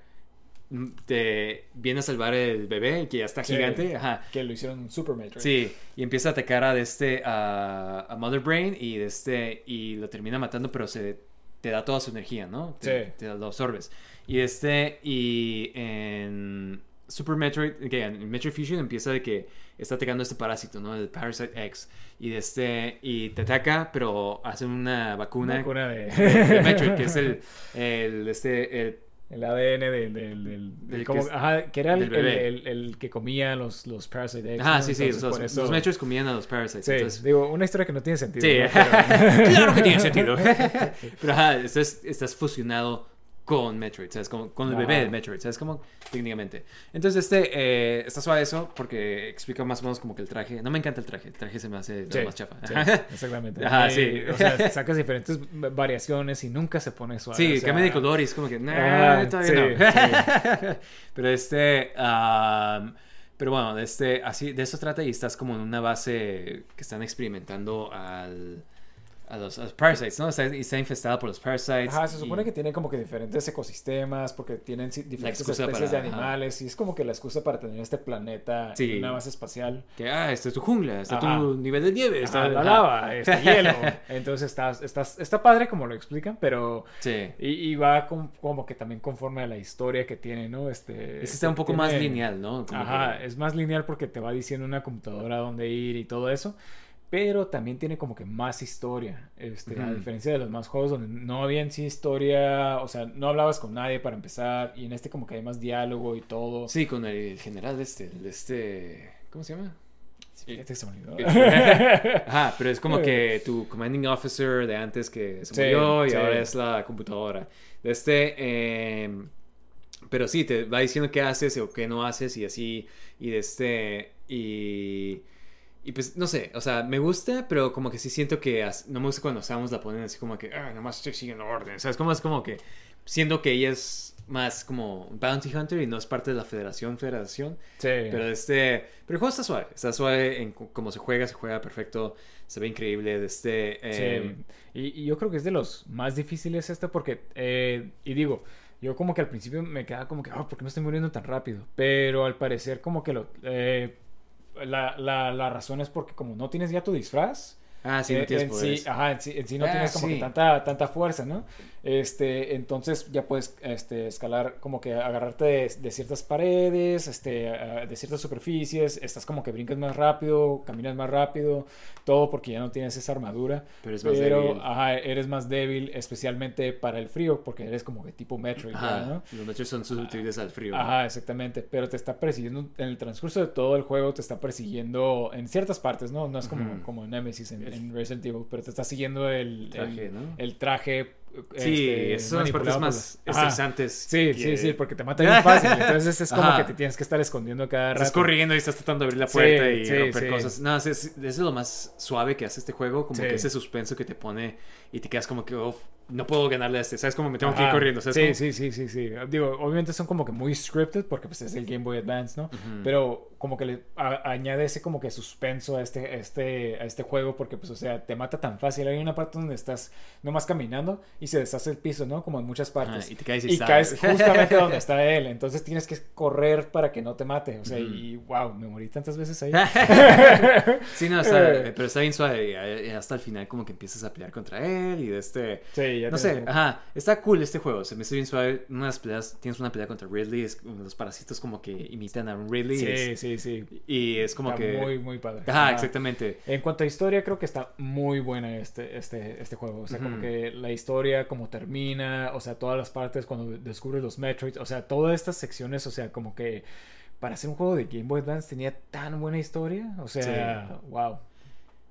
te viene a salvar el bebé, que ya está Sí. gigante, ajá. Que lo hicieron Super Metroid. Sí, y empieza a atacar a, de este, a, a Mother Brain y, de este, y lo termina matando, pero se te da toda su energía, ¿no? Te, Sí. te lo absorbes. Y este, y en Super Metroid, que en Metroid Fusion empieza de que está atacando este parásito, ¿no? El Parasite X. Y, de este, y te ataca, pero hace una vacuna, Vacuna de- de Metroid, que es el, el, este, el El ADN del... del, del- Del como- que ajá, que era el, el- que comía los, los Parasite Eggs. Ajá, ¿no? sí, sí, Entonces, los, eso- los Metroids comían a los Parasites. Sí, entonces, digo, una historia que no tiene sentido. Sí, ¿no? Pero- claro que tiene sentido. Pero ajá, estás, estás fusionado con Metroid, ¿sabes? Como, con el bebé de Metroid, ¿sabes? Como técnicamente. Entonces, este, eh, está suave eso porque explica más o menos como que el traje. No me encanta el traje, el traje se me hace Sí, más chafa. sí, exactamente. Ajá, sí. O sea, sacas diferentes variaciones y nunca se pone suave. Sí, o sea, cambia de color y es como que, nah, Ah, todavía sí, no. pero este, pero bueno, de este, así, de eso trata y estás como en una base que están experimentando al, a los, a los parasites, ¿no? Está, está infestada por los parasites. Ajá, se supone y- que tiene como que diferentes ecosistemas porque tienen diferentes especies para- de ajá. animales y es como que la excusa para tener este planeta Sí. en una base espacial. Que, ah, esta es tu jungla, está Ajá. tu nivel de nieve, está la ajá. lava, está hielo. Entonces está, está, está padre como lo explican, pero... Sí. Y, y va com- como que también conforme a la historia que tiene, ¿no? Este, Este está un poco más tiene- lineal, ¿no? Como Ajá, que- es más lineal porque te va diciendo una computadora dónde ir y todo eso. Pero también tiene como que más historia. Este, A diferencia de los más juegos donde no había en sí historia. O sea, no hablabas con nadie para empezar. Y en este como que hay más diálogo y todo. Sí, con el general de este, el este, ¿cómo se llama? Fíjate que se. Ajá, pero es como que tu commanding officer de antes que se Sí, murió y sí. ahora es la computadora. De este, eh, pero sí, te va diciendo qué haces o qué no haces y así, y de este, y, y pues no sé, o sea, me gusta, pero como que sí siento que no me gusta cuando Samus la ponen así como que, ah, nomás estoy siguiendo orden, ¿sabes? Como es como que, siendo que ella es más como bounty hunter y no es parte de la federación, federación. Sí. Pero este. Pero el juego está suave. Está suave en cómo se juega, se juega perfecto. Se ve increíble. De este. eh, Sí. Y, y yo creo que es de los más difíciles este porque, eh, y digo, yo como que al principio me quedaba como que, oh, ¿por qué me estoy muriendo tan rápido? Pero al parecer como que lo... eh, la, la, la razón es porque como no tienes ya tu disfraz, Ah, sí, no eh, tienes en poderes. sí, ajá, en sí, en sí no Ah, tienes como sí. que tanta, tanta fuerza, ¿no? Este, entonces ya puedes este, escalar, como que agarrarte de, de ciertas paredes, este, ah, de ciertas superficies, estás como que brincas más rápido, caminas más rápido, todo porque ya no tienes esa armadura. Pero es más Pero, débil. ajá, eres más débil, especialmente para el frío, porque eres como que tipo Metroid, Ajá, ¿no? Los mechos son susceptibles al frío. ¿no? Ajá, exactamente. Pero te está persiguiendo en el transcurso de todo el juego, te está persiguiendo en ciertas partes, ¿no? No es como, como Nemesis en, en Resident Evil, pero te está siguiendo el Traje, el, ¿no? el traje. Sí, este, esas son las partes más por- estresantes. Sí, que- sí, sí, porque te mata bien fácil. Entonces es como Ajá. que te tienes que estar escondiendo cada rato. Estás corriendo y estás tratando de abrir la puerta Sí, y sí, romper sí. cosas. No, es, es, es lo más suave que hace este juego. Como que ese suspenso que te pone y te quedas como que, "Uf, no puedo ganarle a este. ¿Sabes? Como me tengo que ir Ajá. corriendo. ¿sabes? Sí, Como- sí, sí, sí, sí. Digo, obviamente son como que muy scripted porque pues es el Game Boy Advance, ¿no? Ujú. Pero como que le a- añade ese como que suspenso a este, a este, a este juego porque pues o sea, te mata tan fácil. Hay una parte donde estás nomás caminando y se deshace el piso, ¿no? Como en muchas Ajá, partes. y te caes y, y caes justamente donde está él. Entonces tienes que correr para que no te mate. O sea, Ujú. y wow, me morí tantas veces ahí. sí, no, está, pero está bien suave. y hasta el final como que empiezas a pelear contra él y de este... Sí, ya No sé, como- ajá, está cool este juego, se me hace bien suave. Unas peleas, tienes una pelea contra Ridley, es, los parásitos como que imitan a un Ridley. Sí, es- sí, sí. y es como Está que... muy, muy padre. Ajá, exactamente. En cuanto a historia, creo que está muy buena este, este, este juego. O sea, como que la historia, como termina, o sea, todas las partes cuando descubres los Metroids, o sea, todas estas secciones, o sea, como que para hacer un juego de Game Boy Advance tenía tan buena historia. O sea, wow.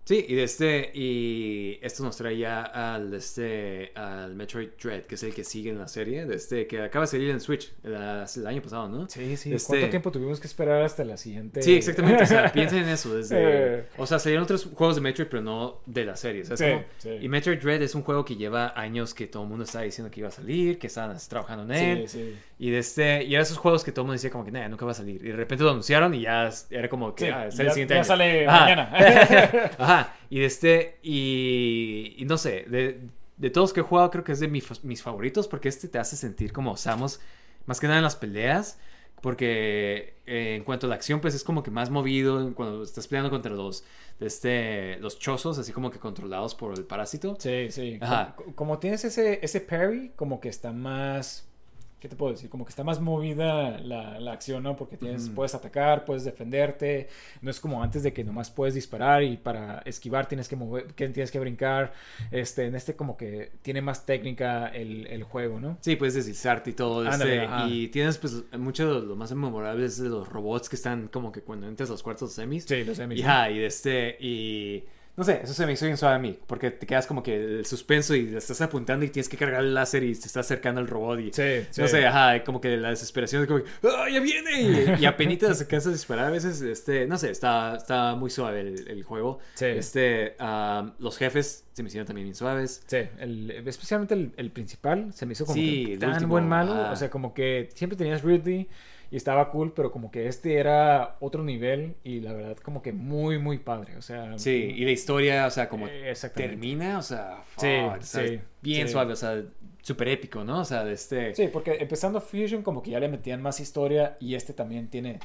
Sí, y de este, y esto nos trae ya al, este, al Metroid Dread, que es el que sigue en la serie, de este, que acaba de salir en Switch el, el año pasado, ¿no? Sí, sí. Este- ¿Cuánto tiempo tuvimos que esperar hasta la siguiente? Sí, exactamente. O sea, piensen en eso. Desde, o sea, salieron otros juegos de Metroid, pero no de la serie. ¿sabes Sí, sí. Y Metroid Dread es un juego que lleva años que todo el mundo estaba diciendo que iba a salir, que estaban trabajando en él. Sí, sí. Y de este, y era esos juegos que todo el mundo decía como que, nah, nunca va a salir. Y de repente lo anunciaron y ya era como que, Sí, ah, sale ya- el siguiente ya año. sale Ajá. mañana. Ajá. Y de este, y, y no sé, de, de todos que he jugado creo que es de mi- mis favoritos porque este te hace sentir como Samus, más que nada en las peleas. Porque eh, en cuanto a la acción, pues es como que más movido cuando estás peleando contra los, este, los chozos, así como que controlados por el parásito. Sí, sí. Ajá. Como, como tienes ese, ese parry, como que está más ¿qué te puedo decir? Como que está más movida la, la acción, ¿no? Porque tienes, Ujú. puedes atacar, puedes defenderte. No es como antes de que nomás puedes disparar y para esquivar tienes que mover, que tienes que brincar. Este, en este como que tiene más técnica el, el juego, ¿no? Sí, puedes deslizarte y todo. Ándale, este, y tienes, pues, mucho de lo más memorable es de los robots que están como que cuando entras a los cuartos semis. Sí, los Emmys, Y, ¿no? ajá, y este, y... No sé, eso se me hizo bien suave a mí, porque te quedas como que el suspenso y estás apuntando y tienes que cargar el láser y te está acercando el robot y... Sí, sí. No sé, ajá, como que la desesperación es como que, ¡ah, ya viene! Y, y apenas se cansa de disparar a veces, este, no sé, está, está muy suave el, el juego. Sí. Este, los jefes se me hicieron también bien suaves. Sí, el- especialmente el, el principal se me hizo como Sí, que tan último, buen malo. ajá. O sea, como que siempre tenías Ridley y estaba cool, pero como que este era otro nivel y la verdad como que muy, muy padre. O sea, Sí, y la historia, o sea, como Eh, termina, o sea, Sí, fuck, o sea, sí, bien sí. suave, o sea, súper épico, ¿no? O sea, de este... Sí, porque empezando Fusion como que ya le metían más historia y este también tiene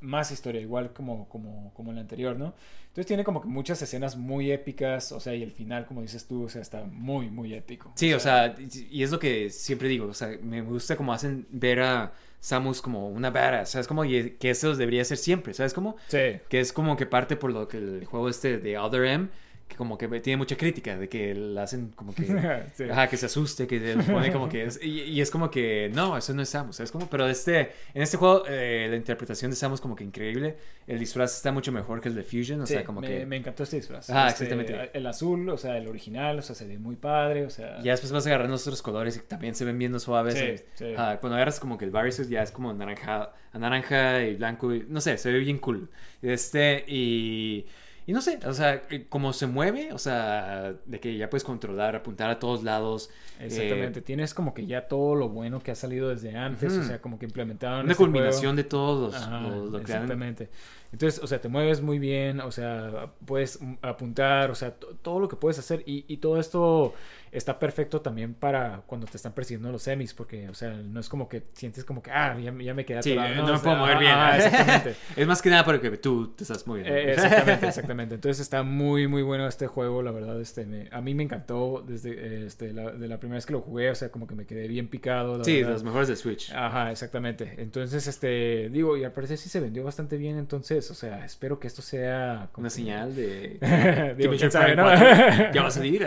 más historia, igual como, como, como el anterior, ¿no? Entonces tiene como que muchas escenas muy épicas, o sea, y el final, como dices tú, o sea, está muy, muy épico. Sí, o sea, y y es lo que siempre digo, o sea, me gusta como hacen ver a Samus como una badass, ¿sabes? Como y que eso debería ser siempre, ¿sabes? Como Sí, que es como que parte por lo que el juego este de Other M, que como que tiene mucha crítica, de que la hacen como que... Sí. Ajá, que se asuste, que se pone como que... es- y, y es como que, no, eso no es Samus, ¿sabes? Como, pero este, en este juego eh, la interpretación de Samus como que increíble, el disfraz está mucho mejor que el de Fusion, o Sí, sea, como me, que... me encantó este disfraz. Ah, Este, exactamente. El azul, o sea, el original, o sea, se ve muy padre, o sea... Ya después vas agarrando otros colores y también se ven viendo suaves. Sí. Ajá, cuando agarras como que el Varys ya es como naranja, naranja y blanco. Y, no sé, se ve bien cool. Este, y, y no sé, o sea, eh, como se mueve, o sea, de que ya puedes controlar, apuntar a todos lados. Exactamente, eh, tienes como que ya todo lo bueno que ha salido desde antes, o sea, como que implementaron una este juego. culminación de todos los, Ajá, los- lo que han- exactamente. Entonces, o sea, te mueves muy bien, o sea, puedes apuntar, o sea, to- todo lo que puedes hacer y, y todo esto está perfecto también para cuando te están persiguiendo los semis, porque, o sea, no es como que sientes como que, ah, ya, ya me quedé Sí, atorado, no, me sea, puedo mover bien. exactamente. es más que nada para que tú te estás moviendo. Eh, exactamente, exactamente. Entonces está muy, muy bueno este juego, la verdad. Este, me- a mí me encantó desde eh, este, la, de la primera vez que lo jugué, o sea, como que me quedé bien picado. la sí, verdad. los mejores de Switch. Ajá, exactamente. Entonces, este, digo, y al parecer sí se vendió bastante bien, entonces, o sea, espero que esto sea como Una que- señal de... Digo, quién sabe, ¿no? 4 ya va a salir.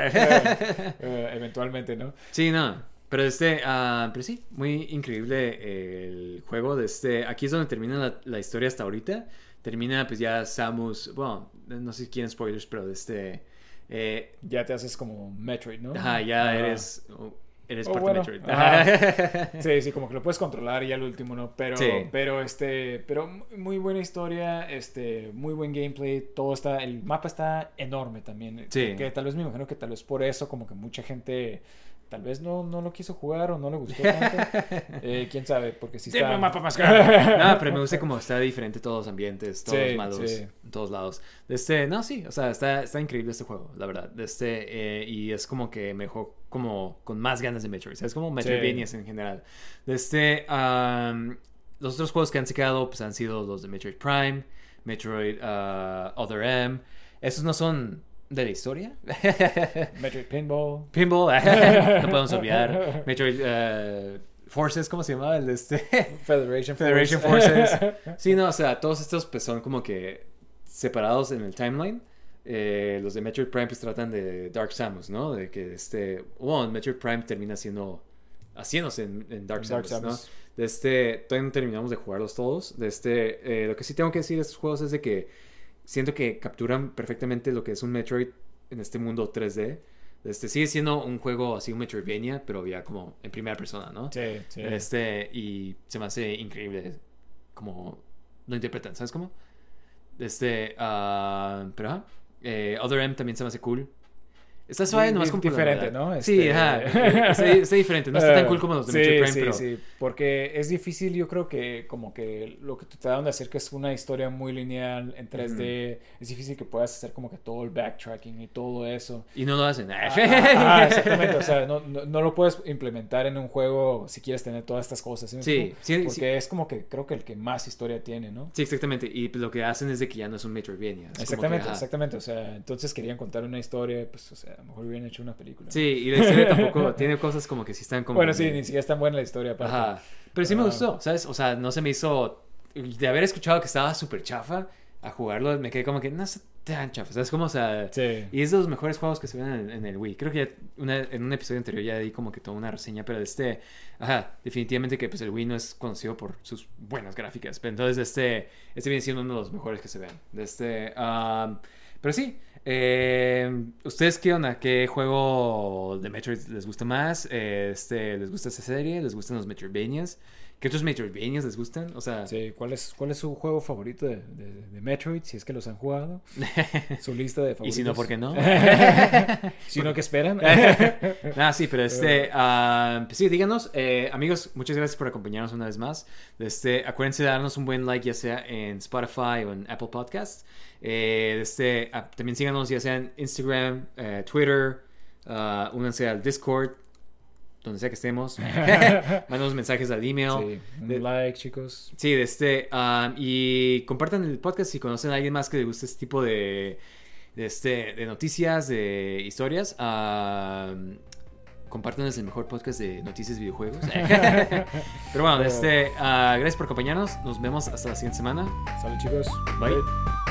Eh, eventualmente, ¿no? Sí, no. Pero este, ah, pero sí, muy increíble el juego. De este, aquí es donde termina la, la historia hasta ahorita. Termina, pues ya Samus. Bueno, no sé si quieren spoilers, pero de este. eh, Ya te haces como Metroid, ¿no? ajá, ya Ah. eres. Eres Oh, parte bueno, de Metroid. ajá. Sí, sí, como que lo puedes controlar y al último, ¿no? Pero, Sí. pero este, pero muy buena historia, este, muy buen gameplay, todo está, el mapa está enorme también. Sí. Que tal vez me imagino que tal vez por eso como que mucha gente tal vez no, no lo quiso jugar o no le gustó tanto. Eh, quién sabe, porque si Deme está... un mapa más grande. no, pero me gusta como está diferente todos los ambientes, todos Sí, los malos, sí. en todos lados. Este, no, sí, o sea, está, está increíble este juego, la verdad. Este, eh, y es como que mejor, como con más ganas de Metroid. O sea, es como Metroidvanias en general. Este, am, los otros juegos que han sacado pues, han sido los de Metroid Prime, Metroid ah, Other M. Esos no son de la historia. Metroid Pinball. Pinball, no podemos olvidar. Metroid eh, Forces, ¿cómo se llamaba? El de este. Federation, Federation Force. Forces. Sí, no, o sea, todos estos pues son como que separados en el timeline. Eh, los de Metroid Prime pues tratan de Dark Samus, ¿no? De que este... Bueno, Metroid Prime termina siendo... Haciéndose en, en Dark, Dark Samus, ¿no? Samus. De este... Todavía no terminamos de jugarlos todos. De este... eh, lo que sí tengo que decir de estos juegos es de que... Siento que capturan perfectamente lo que es un Metroid en este mundo 3D. Este, sigue siendo un juego así, un Metroidvania, pero ya como en primera persona, ¿no? Sí, sí. Este, y se me hace increíble como lo interpretan, ¿sabes cómo? Este, ah, pero ajá. Eh, Other M también se me hace cool. Está suave, nomás la diferente. ¿no? Sí, Este- ajá. Está, está diferente. No está tan cool como los de Sí, Metroid Prime, sí, pero... sí, porque es difícil, yo creo que como que lo que te tratan de hacer que es una historia muy lineal en 3D, es difícil que puedas hacer como que todo el backtracking y todo eso. Y no lo hacen. Ah, ah, exactamente, o sea, no, no, no lo puedes implementar en un juego si quieres tener todas estas cosas. ¿sí Sí, sí, Porque sí. es como que creo que el que más historia tiene, ¿no? Sí, exactamente. Y pues, lo que hacen es de que ya no es un Metroidvania. Es que, Exactamente, exactamente. O sea, entonces querían contar una historia, pues, o sea, lo mejor hubieran hecho una película. Sí, y la historia tampoco tiene cosas como que sí están como... Bueno, sí, ni siquiera es tan buena la historia. aparte. Ajá. Pero sí me gustó, ¿sabes? O sea, no se me hizo... De haber escuchado que estaba súper chafa a jugarlo, me quedé como que no está tan chafa, ¿sabes? Como, o sea... Sí. Y es de los mejores juegos que se ven en, en el Wii. Creo que ya una- en un episodio anterior ya di como que toda una reseña, pero este... Ajá, definitivamente que pues el Wii no es conocido por sus buenas gráficas. Pero entonces este, este viene siendo uno de los mejores que se ven. De este, am, pero sí, eh, ¿ustedes qué onda? ¿Qué juego de Metroid les gusta más? Eh, Este, ¿Les gusta esa serie? ¿Les gustan los Metroidvanias? ¿Qué otros Metroidvanias les gustan? O sea, Sí, ¿cuál es, ¿cuál es su juego favorito de, de- de Metroid? Si es que los han jugado. Su lista de favoritos. y si no, ¿por qué no? si no, ¿qué esperan? Ah, sí, pero este, ah, pues sí, díganos, eh, amigos, muchas gracias por acompañarnos una vez más. Este, acuérdense de darnos un buen like, ya sea en Spotify o en Apple Podcasts. Eh, este, ah, también síganos, ya sea en Instagram, eh, Twitter, ah, únanse al Discord, donde sea que estemos. Mándanos mensajes al email. Sí, un De- like, chicos. Sí, de este, um, y compartan el podcast si conocen a alguien más que le guste este tipo de, de, este, de noticias, de historias. Um, compártanos el mejor podcast de noticias de videojuegos. Pero bueno, de este, ah, gracias por acompañarnos. Nos vemos hasta la siguiente semana. Salud, chicos. Bye.